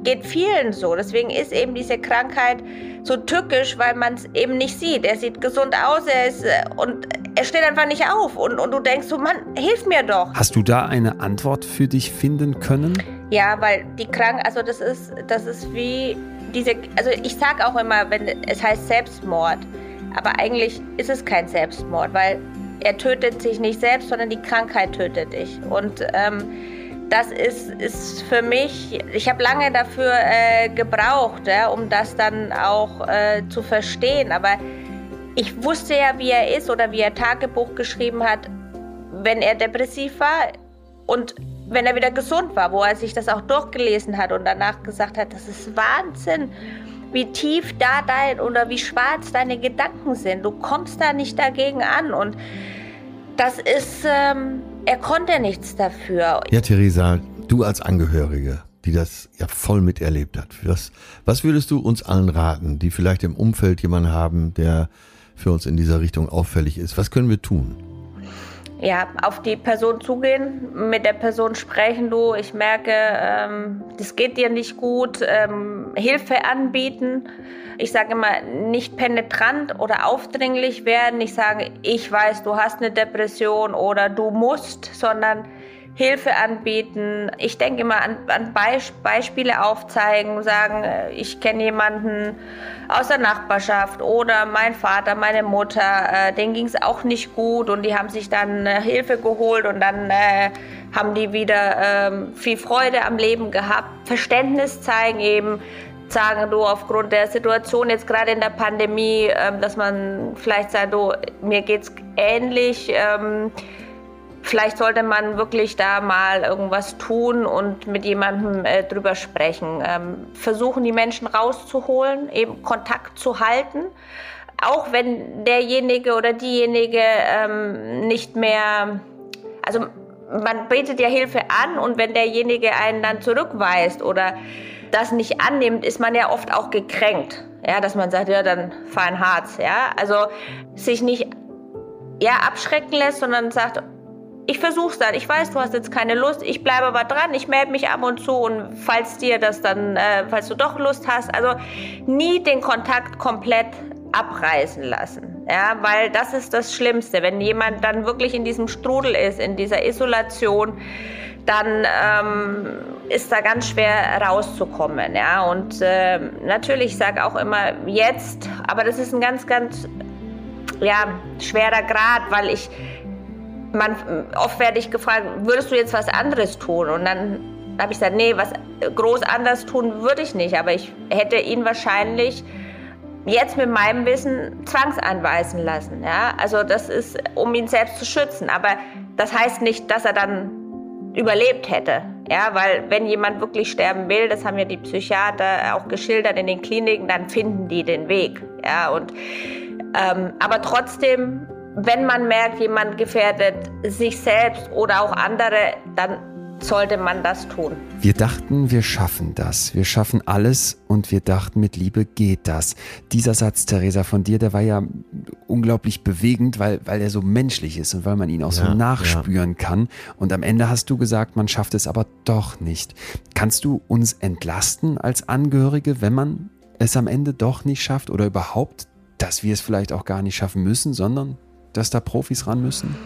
geht vielen so. Deswegen ist eben diese Krankheit so tückisch, weil man es eben nicht sieht. Er sieht gesund aus, er ist und er steht einfach nicht auf. Und, und du denkst so, Mann, hilf mir doch. Hast du da eine Antwort für dich finden können? Ja, weil die Krank, also das ist, das ist wie diese, also ich sage auch immer, wenn es heißt Selbstmord, aber eigentlich ist es kein Selbstmord, weil er tötet sich nicht selbst, sondern die Krankheit tötet dich. Und ähm, das ist, ist für mich, ich habe lange dafür äh, gebraucht, ja, um das dann auch äh, zu verstehen. Aber ich wusste ja, wie er ist oder wie er Tagebuch geschrieben hat, wenn er depressiv war. Und wenn er wieder gesund war, wo er sich das auch durchgelesen hat und danach gesagt hat, das ist Wahnsinn, wie tief da dein oder wie schwarz deine Gedanken sind. Du kommst da nicht dagegen an und das ist, ähm, er konnte nichts dafür. Ja, Theresa, du als Angehörige, die das ja voll miterlebt hat, was, was würdest du uns allen raten, die vielleicht im Umfeld jemanden haben, der für uns in dieser Richtung auffällig ist? Was können wir tun? ja, auf die Person zugehen, mit der Person sprechen, du, ich merke, ähm, das geht dir nicht gut, ähm, Hilfe anbieten. Ich sage immer, nicht penetrant oder aufdringlich werden, nicht sagen, ich weiß, du hast eine Depression oder du musst, sondern Hilfe anbieten. Ich denke immer an, an Beisp Beispiele aufzeigen, sagen, äh, ich kenne jemanden aus der Nachbarschaft oder mein Vater, meine Mutter, äh, denen ging es auch nicht gut und die haben sich dann äh, Hilfe geholt und dann äh, haben die wieder äh, viel Freude am Leben gehabt. Verständnis zeigen eben, sagen du aufgrund der Situation jetzt gerade in der Pandemie, äh, dass man vielleicht sagt, du, mir geht's ähnlich. Ähm, Vielleicht sollte man wirklich da mal irgendwas tun und mit jemandem äh, drüber sprechen. Ähm, versuchen, die Menschen rauszuholen, eben Kontakt zu halten. Auch wenn derjenige oder diejenige ähm, nicht mehr, also man bietet ja Hilfe an und wenn derjenige einen dann zurückweist oder das nicht annimmt, ist man ja oft auch gekränkt. Ja, dass man sagt, ja, dann fahr ein Harz. Ja, also sich nicht ja, abschrecken lässt, sondern sagt, ich versuch's dann. Ich weiß, du hast jetzt keine Lust. Ich bleibe aber dran. Ich melde mich ab und zu und falls dir das dann, äh, falls du doch Lust hast, also nie den Kontakt komplett abreißen lassen. Ja, weil das ist das Schlimmste. Wenn jemand dann wirklich in diesem Strudel ist, in dieser Isolation, dann ähm, ist da ganz schwer rauszukommen. Ja, und äh, natürlich, ich sage auch immer jetzt, aber das ist ein ganz, ganz ja, schwerer Grad, weil ich man, oft werde ich gefragt, würdest du jetzt was anderes tun? Und dann habe ich gesagt, nee, was groß anders tun würde ich nicht. Aber ich hätte ihn wahrscheinlich jetzt mit meinem Wissen zwangseinweisen lassen. Ja? Also das ist, um ihn selbst zu schützen. Aber das heißt nicht, dass er dann überlebt hätte. Ja, weil wenn jemand wirklich sterben will, das haben ja die Psychiater auch geschildert in den Kliniken, dann finden die den Weg. Ja, und ähm, aber trotzdem, wenn man merkt, jemand gefährdet sich selbst oder auch andere, dann sollte man das tun. Wir dachten, wir schaffen das. Wir schaffen alles und wir dachten, mit Liebe geht das. Dieser Satz, Theresa, von dir, der war ja unglaublich bewegend, weil, weil er so menschlich ist und weil man ihn auch ja, so nachspüren ja. kann. Und am Ende hast du gesagt, man schafft es aber doch nicht. Kannst du uns entlasten als Angehörige, wenn man es am Ende doch nicht schafft oder überhaupt, dass wir es vielleicht auch gar nicht schaffen müssen, sondern dass da Profis ran müssen?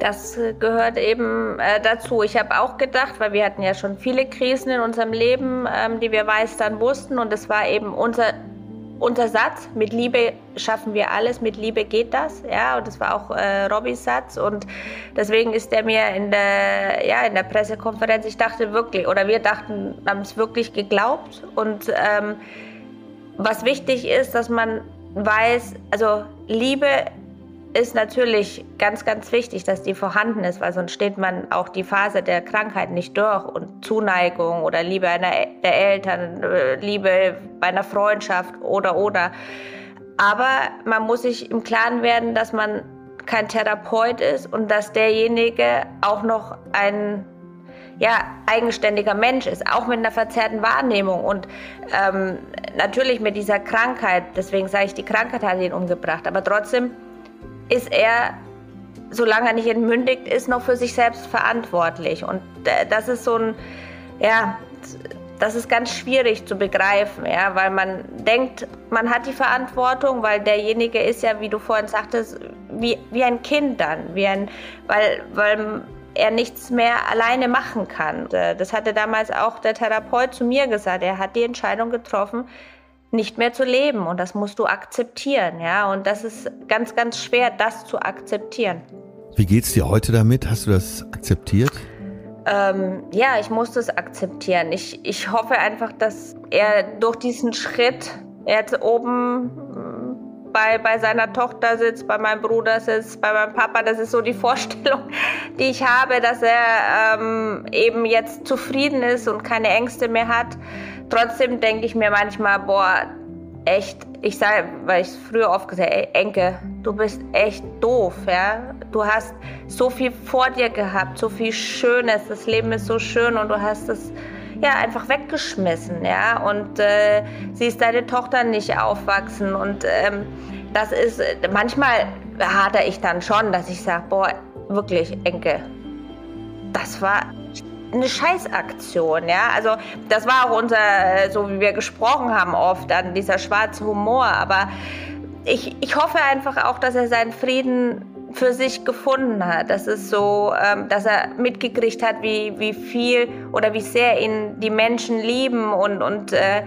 Das gehört eben äh, dazu. Ich habe auch gedacht, weil wir hatten ja schon viele Krisen in unserem Leben, ähm, die wir meistern mussten. Und es war eben unser, unser Satz, mit Liebe schaffen wir alles, mit Liebe geht das. Ja, und das war auch äh, Robbys Satz. Und deswegen ist er mir in der, ja, in der Pressekonferenz, ich dachte wirklich, oder wir dachten, haben es wirklich geglaubt. Und ähm, was wichtig ist, dass man weiß, also Liebe ist natürlich ganz, ganz wichtig, dass die vorhanden ist, weil sonst steht man auch die Phase der Krankheit nicht durch und Zuneigung oder Liebe einer, der Eltern, äh, Liebe bei einer Freundschaft oder oder. Aber man muss sich im Klaren werden, dass man kein Therapeut ist und dass derjenige auch noch ein ja, eigenständiger Mensch ist, auch mit einer verzerrten Wahrnehmung und ähm, natürlich mit dieser Krankheit. Deswegen sage ich, die Krankheit hat ihn umgebracht, aber trotzdem ist er, solange er nicht entmündigt ist, noch für sich selbst verantwortlich. Und äh, das ist so ein, ja, das ist ganz schwierig zu begreifen, ja, weil man denkt, man hat die Verantwortung, weil derjenige ist ja, wie du vorhin sagtest, wie, wie ein Kind dann, wie ein, weil, weil er nichts mehr alleine machen kann. Äh, das hatte damals auch der Therapeut zu mir gesagt. Er hat die Entscheidung getroffen, nicht mehr zu leben und das musst du akzeptieren, ja, und das ist ganz, ganz schwer, das zu akzeptieren. Wie geht's dir heute damit? Hast du das akzeptiert? Ähm, ja, ich muss das akzeptieren. Ich, ich hoffe einfach, dass er durch diesen Schritt jetzt oben mm, bei, bei seiner Tochter sitzt, bei meinem Bruder sitzt, bei meinem Papa. Das ist so die Vorstellung, die ich habe, dass er ähm, eben jetzt zufrieden ist und keine Ängste mehr hat. Trotzdem denke ich mir manchmal, boah, echt, ich sage, weil ich es früher oft gesagt habe, Enke, du bist echt doof, ja. Du hast so viel vor dir gehabt, so viel Schönes, das Leben ist so schön und du hast es ja einfach weggeschmissen, ja. Und äh, siehst deine Tochter nicht aufwachsen und ähm, das ist, manchmal hadere ich dann schon, dass ich sage, boah, wirklich, Enke, das war eine Scheißaktion, ja. Also das war auch unser, so wie wir gesprochen haben oft, dann dieser schwarze Humor. Aber ich, ich hoffe einfach auch, dass er seinen Frieden für sich gefunden hat. Das ist so, ähm, dass er mitgekriegt hat, wie, wie viel oder wie sehr ihn die Menschen lieben und, und äh,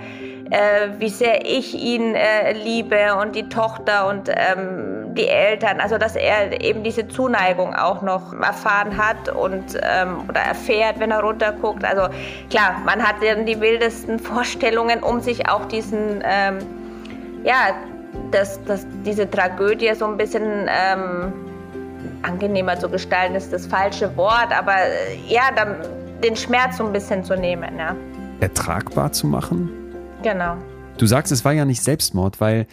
äh, wie sehr ich ihn äh, liebe und die Tochter und ähm, die Eltern, also dass er eben diese Zuneigung auch noch erfahren hat und ähm, oder erfährt, wenn er runterguckt. Also klar, man hat dann die wildesten Vorstellungen, um sich auch diesen, ähm, ja, das, das, diese Tragödie so ein bisschen ähm, angenehmer zu gestalten, ist das falsche Wort, aber äh, ja, dann den Schmerz so ein bisschen zu nehmen. Ja. Ertragbar zu machen? Genau. Du sagst, es war ja nicht Selbstmord, weil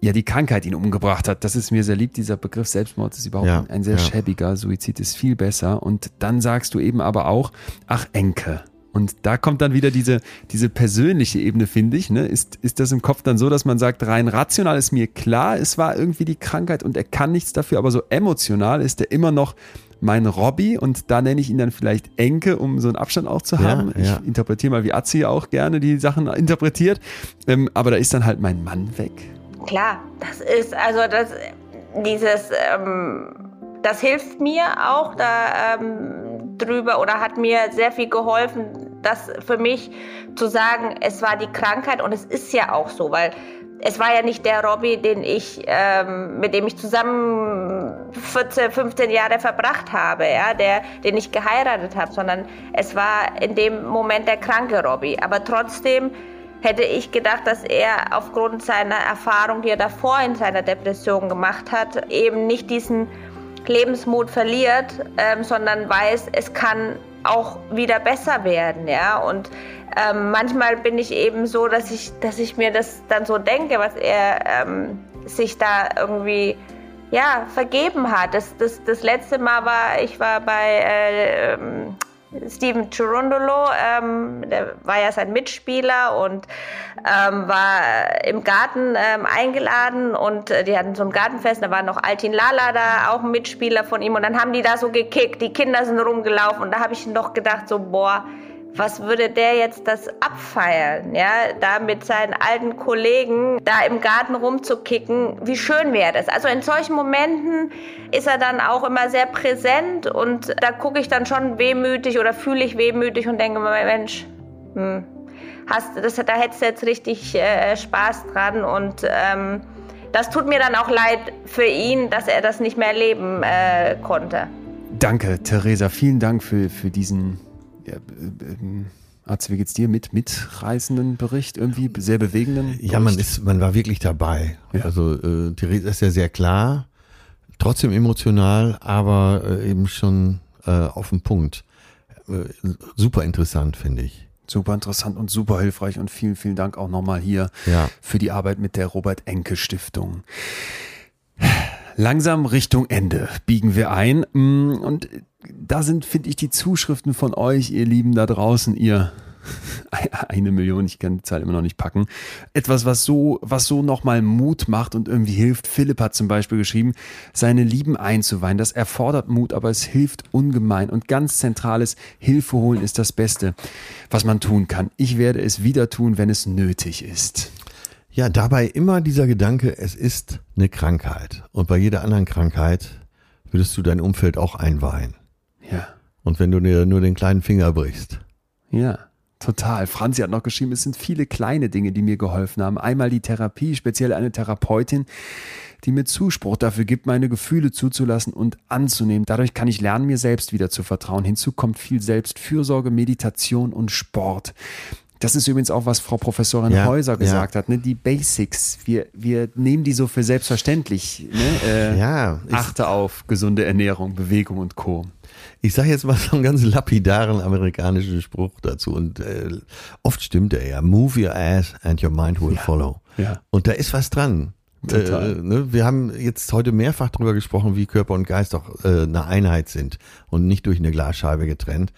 ja die Krankheit ihn umgebracht hat. Das ist mir sehr lieb. Dieser Begriff Selbstmord ist überhaupt ja, ein sehr ja. schäbiger. Suizid ist viel besser. Und dann sagst du eben aber auch, ach Enke. Und da kommt dann wieder diese, diese persönliche Ebene, finde ich. Ne? Ist, ist das im Kopf dann so, dass man sagt, rein rational ist mir klar, es war irgendwie die Krankheit und er kann nichts dafür, aber so emotional ist er immer noch mein Robby und da nenne ich ihn dann vielleicht Enke, um so einen Abstand auch zu haben. Ja, ja. Ich interpretiere mal, wie Atzi auch gerne die Sachen interpretiert. Ähm, aber da ist dann halt mein Mann weg. Klar, das ist, also das, dieses, ähm, das hilft mir auch da ähm, drüber oder hat mir sehr viel geholfen, das für mich zu sagen, es war die Krankheit und es ist ja auch so, weil es war ja nicht der Robby, den ich, ähm, mit dem ich zusammen 14, 15 Jahre verbracht habe, ja, der, den ich geheiratet habe, sondern es war in dem Moment der kranke Robbie. Aber trotzdem hätte ich gedacht, dass er aufgrund seiner Erfahrung, die er davor in seiner Depression gemacht hat, eben nicht diesen Lebensmut verliert, ähm, sondern weiß, es kann auch wieder besser werden, ja. Und ähm, manchmal bin ich eben so, dass ich, dass ich mir das dann so denke, was er ähm, sich da irgendwie ja, vergeben hat. Das, das, das letzte Mal war, ich war bei äh, ähm, Steven Chirundolo, ähm, der war ja sein Mitspieler und ähm, war im Garten ähm, eingeladen und äh, die hatten so ein Gartenfest, da war noch Altin Lala da, auch ein Mitspieler von ihm und dann haben die da so gekickt, die Kinder sind rumgelaufen und da habe ich noch gedacht so, boah, was würde der jetzt das abfeiern, ja, da mit seinen alten Kollegen da im Garten rumzukicken, wie schön wäre das. Also in solchen Momenten ist er dann auch immer sehr präsent und da gucke ich dann schon wehmütig oder fühle ich wehmütig und denke mir, Mensch, hm, hast, das, da hättest du jetzt richtig äh, Spaß dran und ähm, das tut mir dann auch leid für ihn, dass er das nicht mehr erleben äh, konnte. Danke, Theresa. Vielen Dank für, für diesen ja, äh, Arzt, wie geht's dir mit mitreißenden Bericht, irgendwie sehr bewegenden? Bericht? Ja, man ist, man war wirklich dabei. Ja. Also äh, Theresa ist ja sehr klar, trotzdem emotional, aber äh, eben schon äh, auf den Punkt. Äh, super interessant, finde ich. Super interessant und super hilfreich und vielen, vielen Dank auch nochmal hier ja. für die Arbeit mit der Robert Enke Stiftung. Langsam Richtung Ende biegen wir ein. Mm, und da sind, finde ich, die Zuschriften von euch, ihr Lieben da draußen, ihr eine Million, ich kann die Zahl immer noch nicht packen. Etwas, was so, was so nochmal Mut macht und irgendwie hilft. Philipp hat zum Beispiel geschrieben, seine Lieben einzuweihen. Das erfordert Mut, aber es hilft ungemein. Und ganz zentrales Hilfe holen ist das Beste, was man tun kann. Ich werde es wieder tun, wenn es nötig ist. Ja, dabei immer dieser Gedanke, es ist eine Krankheit. Und bei jeder anderen Krankheit würdest du dein Umfeld auch einweihen. Und wenn du dir nur den kleinen Finger brichst. Ja. Total. Franzi hat noch geschrieben, es sind viele kleine Dinge, die mir geholfen haben. Einmal die Therapie, speziell eine Therapeutin, die mir Zuspruch dafür gibt, meine Gefühle zuzulassen und anzunehmen. Dadurch kann ich lernen, mir selbst wieder zu vertrauen. Hinzu kommt viel Selbstfürsorge, Meditation und Sport. Das ist übrigens auch, was Frau Professorin ja, Häuser gesagt ja. hat, ne? die Basics. Wir, wir nehmen die so für selbstverständlich. Ne? Äh, ja, achte auf gesunde Ernährung, Bewegung und Co. Ich sage jetzt mal so einen ganz lapidaren amerikanischen Spruch dazu und äh, oft stimmt er ja. Move your ass and your mind will ja, follow. Ja. Und da ist was dran. Äh, ne? Wir haben jetzt heute mehrfach darüber gesprochen, wie Körper und Geist auch äh, eine Einheit sind und nicht durch eine Glasscheibe getrennt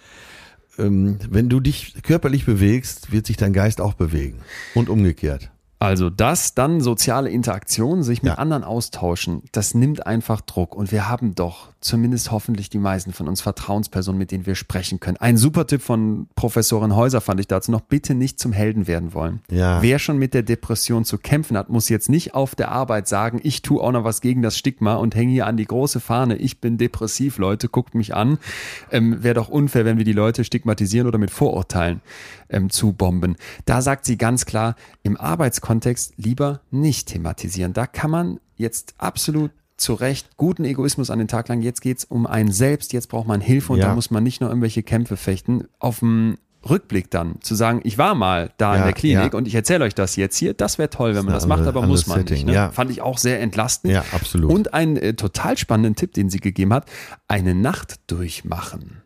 ähm, wenn du dich körperlich bewegst, wird sich dein Geist auch bewegen und umgekehrt. Also das, dann soziale Interaktion, sich mit ja. anderen austauschen, das nimmt einfach Druck. Und wir haben doch, zumindest hoffentlich die meisten von uns, Vertrauenspersonen, mit denen wir sprechen können. Ein super Tipp von Professorin Häuser fand ich dazu noch, bitte nicht zum Helden werden wollen. Ja. Wer schon mit der Depression zu kämpfen hat, muss jetzt nicht auf der Arbeit sagen, ich tue auch noch was gegen das Stigma und hänge hier an die große Fahne, ich bin depressiv, Leute, guckt mich an. Ähm, Wäre doch unfair, wenn wir die Leute stigmatisieren oder mit Vorurteilen ähm, zubomben. Da sagt sie ganz klar, im Arbeitskontext lieber nicht thematisieren. Da kann man jetzt absolut zu Recht guten Egoismus an den Tag lang. Jetzt geht's um einen selbst, jetzt braucht man Hilfe und ja. da muss man nicht nur irgendwelche Kämpfe fechten. Auf dem Rückblick dann zu sagen, ich war mal da ja, in der Klinik ja. und ich erzähle euch das jetzt hier, das wäre toll, wenn man das, das macht, aber muss man Setting, nicht. Ne? Ja. Fand ich auch sehr entlastend. Ja, absolut. Und einen äh, total spannenden Tipp, den sie gegeben hat, eine Nacht durchmachen.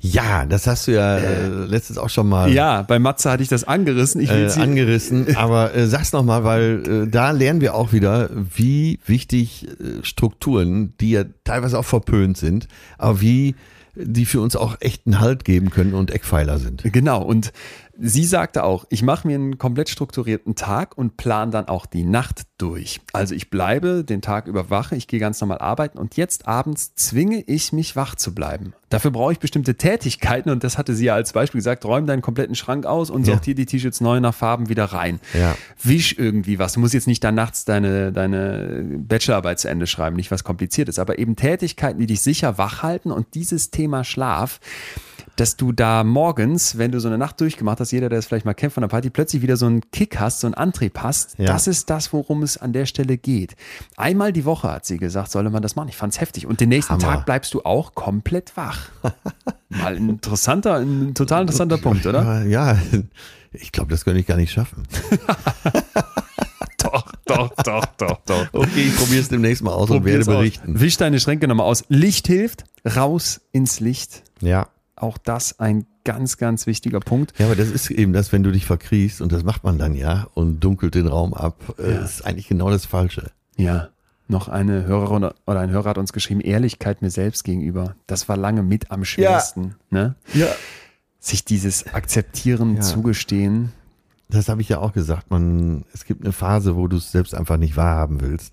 Ja, das hast du ja äh, letztens auch schon mal. Ja, bei Matze hatte ich das angerissen. Ich will äh, angerissen, aber äh, sag's noch mal, weil äh, da lernen wir auch wieder, wie wichtig äh, Strukturen, die ja teilweise auch verpönt sind, aber wie die für uns auch echten Halt geben können und Eckpfeiler sind. Genau und Sie sagte auch, ich mache mir einen komplett strukturierten Tag und plane dann auch die Nacht durch. Also ich bleibe den Tag über wach, ich gehe ganz normal arbeiten und jetzt abends zwinge ich mich wach zu bleiben. Dafür brauche ich bestimmte Tätigkeiten und das hatte sie ja als Beispiel gesagt, räum deinen kompletten Schrank aus und ja. sortier die T-Shirts neu nach Farben wieder rein. Ja. Wisch irgendwie was. Du musst jetzt nicht dann nachts deine, deine Bachelorarbeit zu Ende schreiben, nicht was kompliziertes, aber eben Tätigkeiten, die dich sicher wach halten und dieses Thema Schlaf, dass du da morgens, wenn du so eine Nacht durchgemacht hast, jeder, der es vielleicht mal kennt von der Party, plötzlich wieder so einen Kick hast, so einen Antrieb hast. Ja. Das ist das, worum es an der Stelle geht. Einmal die Woche hat sie gesagt, solle man das machen. Ich fand's heftig. Und den nächsten Hammer. Tag bleibst du auch komplett wach. Mal ein interessanter, ein total interessanter Punkt, oder? Ja, ich glaube, das könnte ich gar nicht schaffen. Doch, doch, doch, doch, doch. Okay, ich probiere es demnächst mal aus und werde Probier's aus. berichten. Wisch deine Schränke nochmal aus. Licht hilft, raus ins Licht. Ja. Auch das ein ganz, ganz wichtiger Punkt. Ja, aber das ist eben das, wenn du dich verkriechst und das macht man dann ja und dunkelt den Raum ab, äh, ist eigentlich genau das Falsche. Ja. Noch eine Hörerin oder ein Hörer hat uns geschrieben, Ehrlichkeit mir selbst gegenüber. Das war lange mit am schwersten. Ne? Ja. Sich dieses Akzeptieren, Ja. zugestehen. Das habe ich ja auch gesagt. Man, es gibt eine Phase, wo du es selbst einfach nicht wahrhaben willst.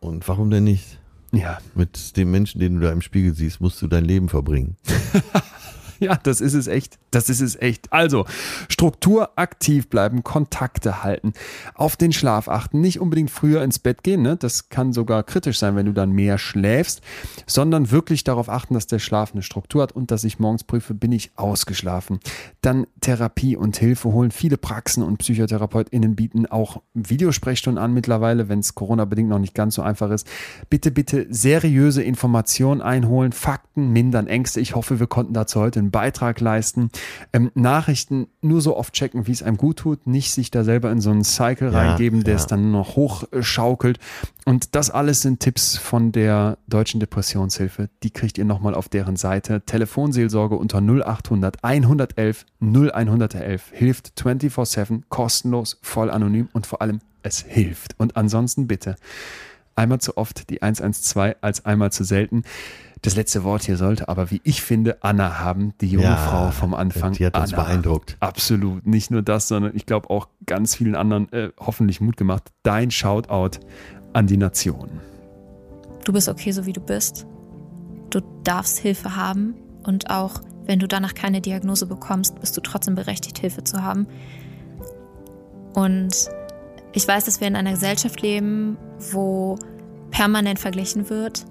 Und warum denn nicht? Ja. Mit dem Menschen, den du da im Spiegel siehst, musst du dein Leben verbringen. Ja, das ist es echt. Das ist es echt. Also, Struktur aktiv bleiben, Kontakte halten, auf den Schlaf achten, nicht unbedingt früher ins Bett gehen, ne? das kann sogar kritisch sein, wenn du dann mehr schläfst, sondern wirklich darauf achten, dass der Schlaf eine Struktur hat und dass ich morgens prüfe, bin ich ausgeschlafen. Dann Therapie und Hilfe holen. Viele Praxen und PsychotherapeutInnen bieten auch Videosprechstunden an mittlerweile, wenn es Corona-bedingt noch nicht ganz so einfach ist. Bitte, bitte seriöse Informationen einholen, Fakten mindern Ängste. Ich hoffe, wir konnten dazu heute einen Beitrag leisten. Ähm, Nachrichten nur so oft checken, wie es einem gut tut, nicht sich da selber in so einen Cycle Ja, reingeben, der ja. es dann noch hochschaukelt. Und das alles sind Tipps von der Deutschen Depressionshilfe. Die kriegt ihr nochmal auf deren Seite. Telefonseelsorge unter 0800 111 0111 hilft 24-7, kostenlos, voll anonym und vor allem es hilft. Und ansonsten bitte einmal zu oft die 112 als einmal zu selten. Das letzte Wort hier sollte aber, wie ich finde, Anna haben, die junge Ja, Frau vom Anfang. die hat uns Anna. beeindruckt. Absolut. Nicht nur das, sondern ich glaube auch ganz vielen anderen äh, hoffentlich Mut gemacht. Dein Shoutout an die Nation. Du bist okay, so wie du bist. Du darfst Hilfe haben und auch wenn du danach keine Diagnose bekommst, bist du trotzdem berechtigt, Hilfe zu haben. Und ich weiß, dass wir in einer Gesellschaft leben, wo permanent verglichen wird,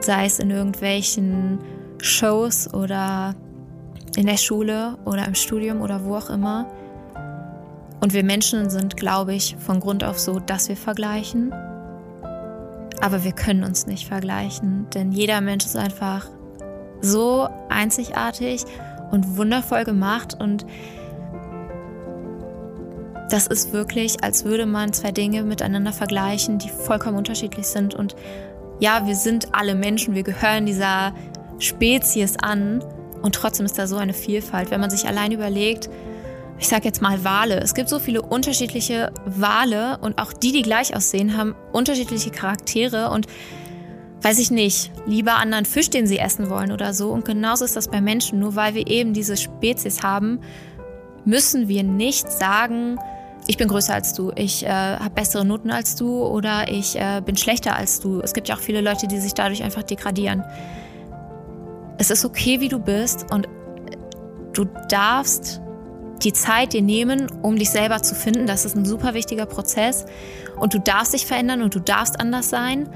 sei es in irgendwelchen Shows oder in der Schule oder im Studium oder wo auch immer. Und wir Menschen sind, glaube ich, von Grund auf so, dass wir vergleichen. Aber wir können uns nicht vergleichen, denn jeder Mensch ist einfach so einzigartig und wundervoll gemacht und das ist wirklich, als würde man zwei Dinge miteinander vergleichen, die vollkommen unterschiedlich sind. Und ja, wir sind alle Menschen, wir gehören dieser Spezies an und trotzdem ist da so eine Vielfalt. Wenn man sich allein überlegt, ich sag jetzt mal Wale. Es gibt so viele unterschiedliche Wale und auch die, die gleich aussehen, haben unterschiedliche Charaktere und weiß ich nicht, lieber anderen Fisch, den sie essen wollen oder so. Und genauso ist das bei Menschen. Nur weil wir eben diese Spezies haben, müssen wir nicht sagen, ich bin größer als du, ich äh, habe bessere Noten als du oder ich äh, bin schlechter als du. Es gibt ja auch viele Leute, die sich dadurch einfach degradieren. Es ist okay, wie du bist und du darfst die Zeit dir nehmen, um dich selber zu finden. Das ist ein super wichtiger Prozess. Und du darfst dich verändern und du darfst anders sein.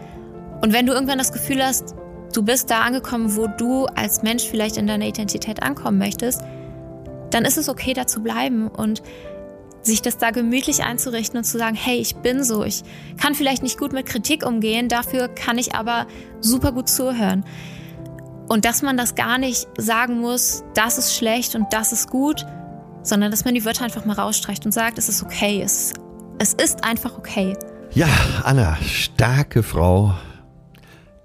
Und wenn du irgendwann das Gefühl hast, du bist da angekommen, wo du als Mensch vielleicht in deiner Identität ankommen möchtest, dann ist es okay, da zu bleiben und sich das da gemütlich einzurichten und zu sagen, hey, ich bin so, ich kann vielleicht nicht gut mit Kritik umgehen, dafür kann ich aber super gut zuhören. Und dass man das gar nicht sagen muss, das ist schlecht und das ist gut, sondern dass man die Wörter einfach mal rausstreicht und sagt, es ist okay, es, es ist einfach okay. Ja, Anna, starke Frau.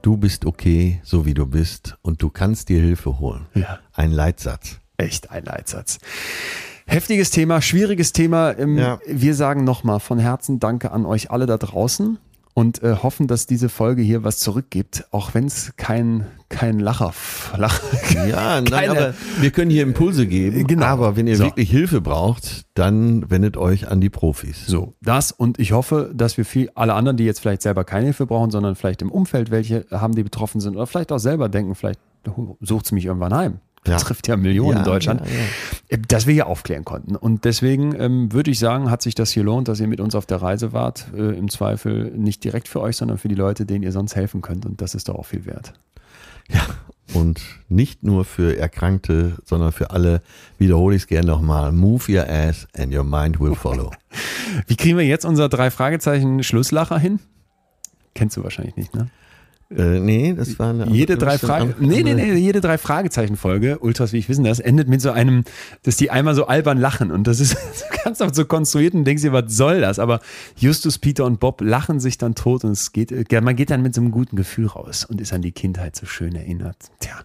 Du bist okay, so wie du bist, und du kannst dir Hilfe holen. Ja. Ein Leitsatz. Echt ein Leitsatz. Heftiges Thema, schwieriges Thema. Ähm, Ja. Wir sagen nochmal von Herzen Danke an euch alle da draußen und äh, hoffen, dass diese Folge hier was zurückgibt, auch wenn es kein, kein Lacher, Lacher Ja, nein, Keine- aber wir können hier Impulse geben. Genau. Aber wenn ihr So. wirklich Hilfe braucht, dann wendet euch an die Profis. So, das und ich hoffe, dass wir viel, alle anderen, die jetzt vielleicht selber keine Hilfe brauchen, sondern vielleicht im Umfeld welche haben, die betroffen sind oder vielleicht auch selber denken, vielleicht sucht es mich irgendwann heim. Das Ja. trifft ja Millionen Ja, in Deutschland. ja, ja. Äh, Dass wir hier aufklären konnten. Und deswegen ähm, würde ich sagen, hat sich das hier lohnt, dass ihr mit uns auf der Reise wart. Äh, Im Zweifel nicht direkt für euch, sondern für die Leute, denen ihr sonst helfen könnt. Und das ist doch auch viel wert. und nicht nur für Erkrankte, sondern für alle, wiederhole ich es gerne nochmal, move your ass and your mind will follow. Wie kriegen wir jetzt unser drei Fragezeichen Schlusslacher hin? Kennst du wahrscheinlich nicht, ne? Äh, nee, das war eine jede drei Frage, nee, nee, nee, jede drei Fragezeichen Folge, Ultras, wie ich wissen das, endet mit so einem, dass die einmal so albern lachen und das ist ganz oft so konstruiert und denkst dir, was soll das? Aber Justus, Peter und Bob lachen sich dann tot und es geht, man geht dann mit so einem guten Gefühl raus und ist an die Kindheit so schön erinnert. Tja,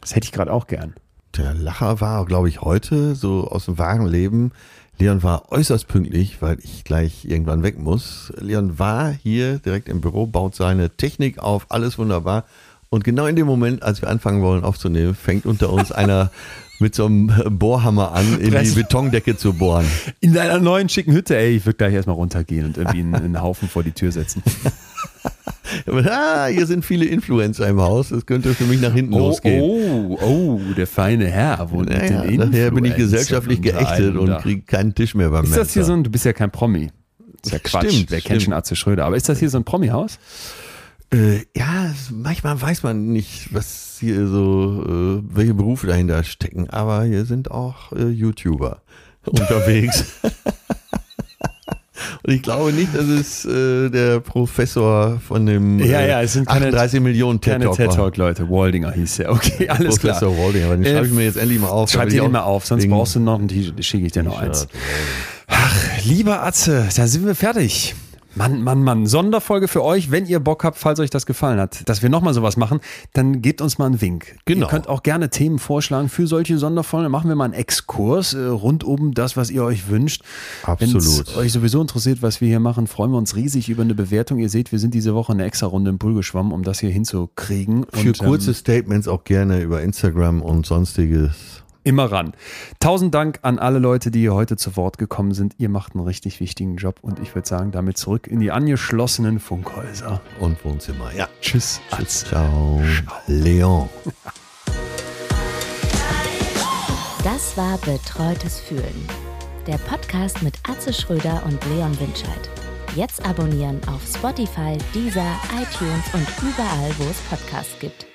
das hätte ich gerade auch gern. Der Lacher war, glaube ich, heute so aus dem wahren Leben Leon war äußerst pünktlich, weil ich gleich irgendwann weg muss. Leon war hier direkt im Büro, baut seine Technik auf, alles wunderbar. Und genau in dem Moment, als wir anfangen wollen aufzunehmen, fängt unter uns einer mit so einem Bohrhammer an, in die Betondecke zu bohren. In deiner neuen schicken Hütte, ey, ich würde gleich erstmal runtergehen und irgendwie einen, einen Haufen vor die Tür setzen. ah, hier sind viele Influencer im Haus. Das könnte für mich nach hinten oh, losgehen. Oh, oh, der feine Herr wohnt naja, mit den Nachher bin ich gesellschaftlich geächtet und kriege keinen Tisch mehr beim Ist das hier so ein, du bist ja kein Promi. Das ist ja Quatsch. Stimmt, Wer stimmt. kennt schon Atze Schröder? Aber ist das hier so ein Promi-Haus? Äh, ja, manchmal weiß man nicht, was hier so, äh, welche Berufe dahinter stecken. Aber hier sind auch äh, YouTuber unterwegs. Und ich glaube nicht, dass es äh, der Professor von dem ja, ja, es sind keine, 38 Millionen TED Talk. Keine TED Talk Leute. Waldinger hieß er. Okay, alles Professor klar. Waldinger, aber den schreibe ich mir jetzt endlich mal auf. Schreib dir mal auf, sonst brauchst du noch ein T-Shirt, schicke ich dir noch eins. Ach, lieber Atze, da sind wir fertig. Mann, Mann, Mann. Sonderfolge für euch, wenn ihr Bock habt, falls euch das gefallen hat, dass wir nochmal sowas machen, dann gebt uns mal einen Wink. Genau. Ihr könnt auch gerne Themen vorschlagen für solche Sonderfolgen. Dann machen wir mal einen Exkurs äh, rund um das, was ihr euch wünscht. Absolut. Wenn euch sowieso interessiert, was wir hier machen, freuen wir uns riesig über eine Bewertung. Ihr seht, wir sind diese Woche eine extra Runde im Pool geschwommen, um das hier hinzukriegen. Für und, kurze ähm, Statements auch gerne über Instagram und sonstiges immer ran. Tausend Dank an alle Leute, die hier heute zu Wort gekommen sind. Ihr macht einen richtig wichtigen Job und ich würde sagen, damit zurück in die angeschlossenen Funkhäuser. Und Wohnzimmer. Ja. Tschüss. Tschüss. Ciao. Ciao. Leon. Das war Betreutes Fühlen. Der Podcast mit Atze Schröder und Leon Winscheid. Jetzt abonnieren auf Spotify, Deezer, iTunes und überall, wo es Podcasts gibt.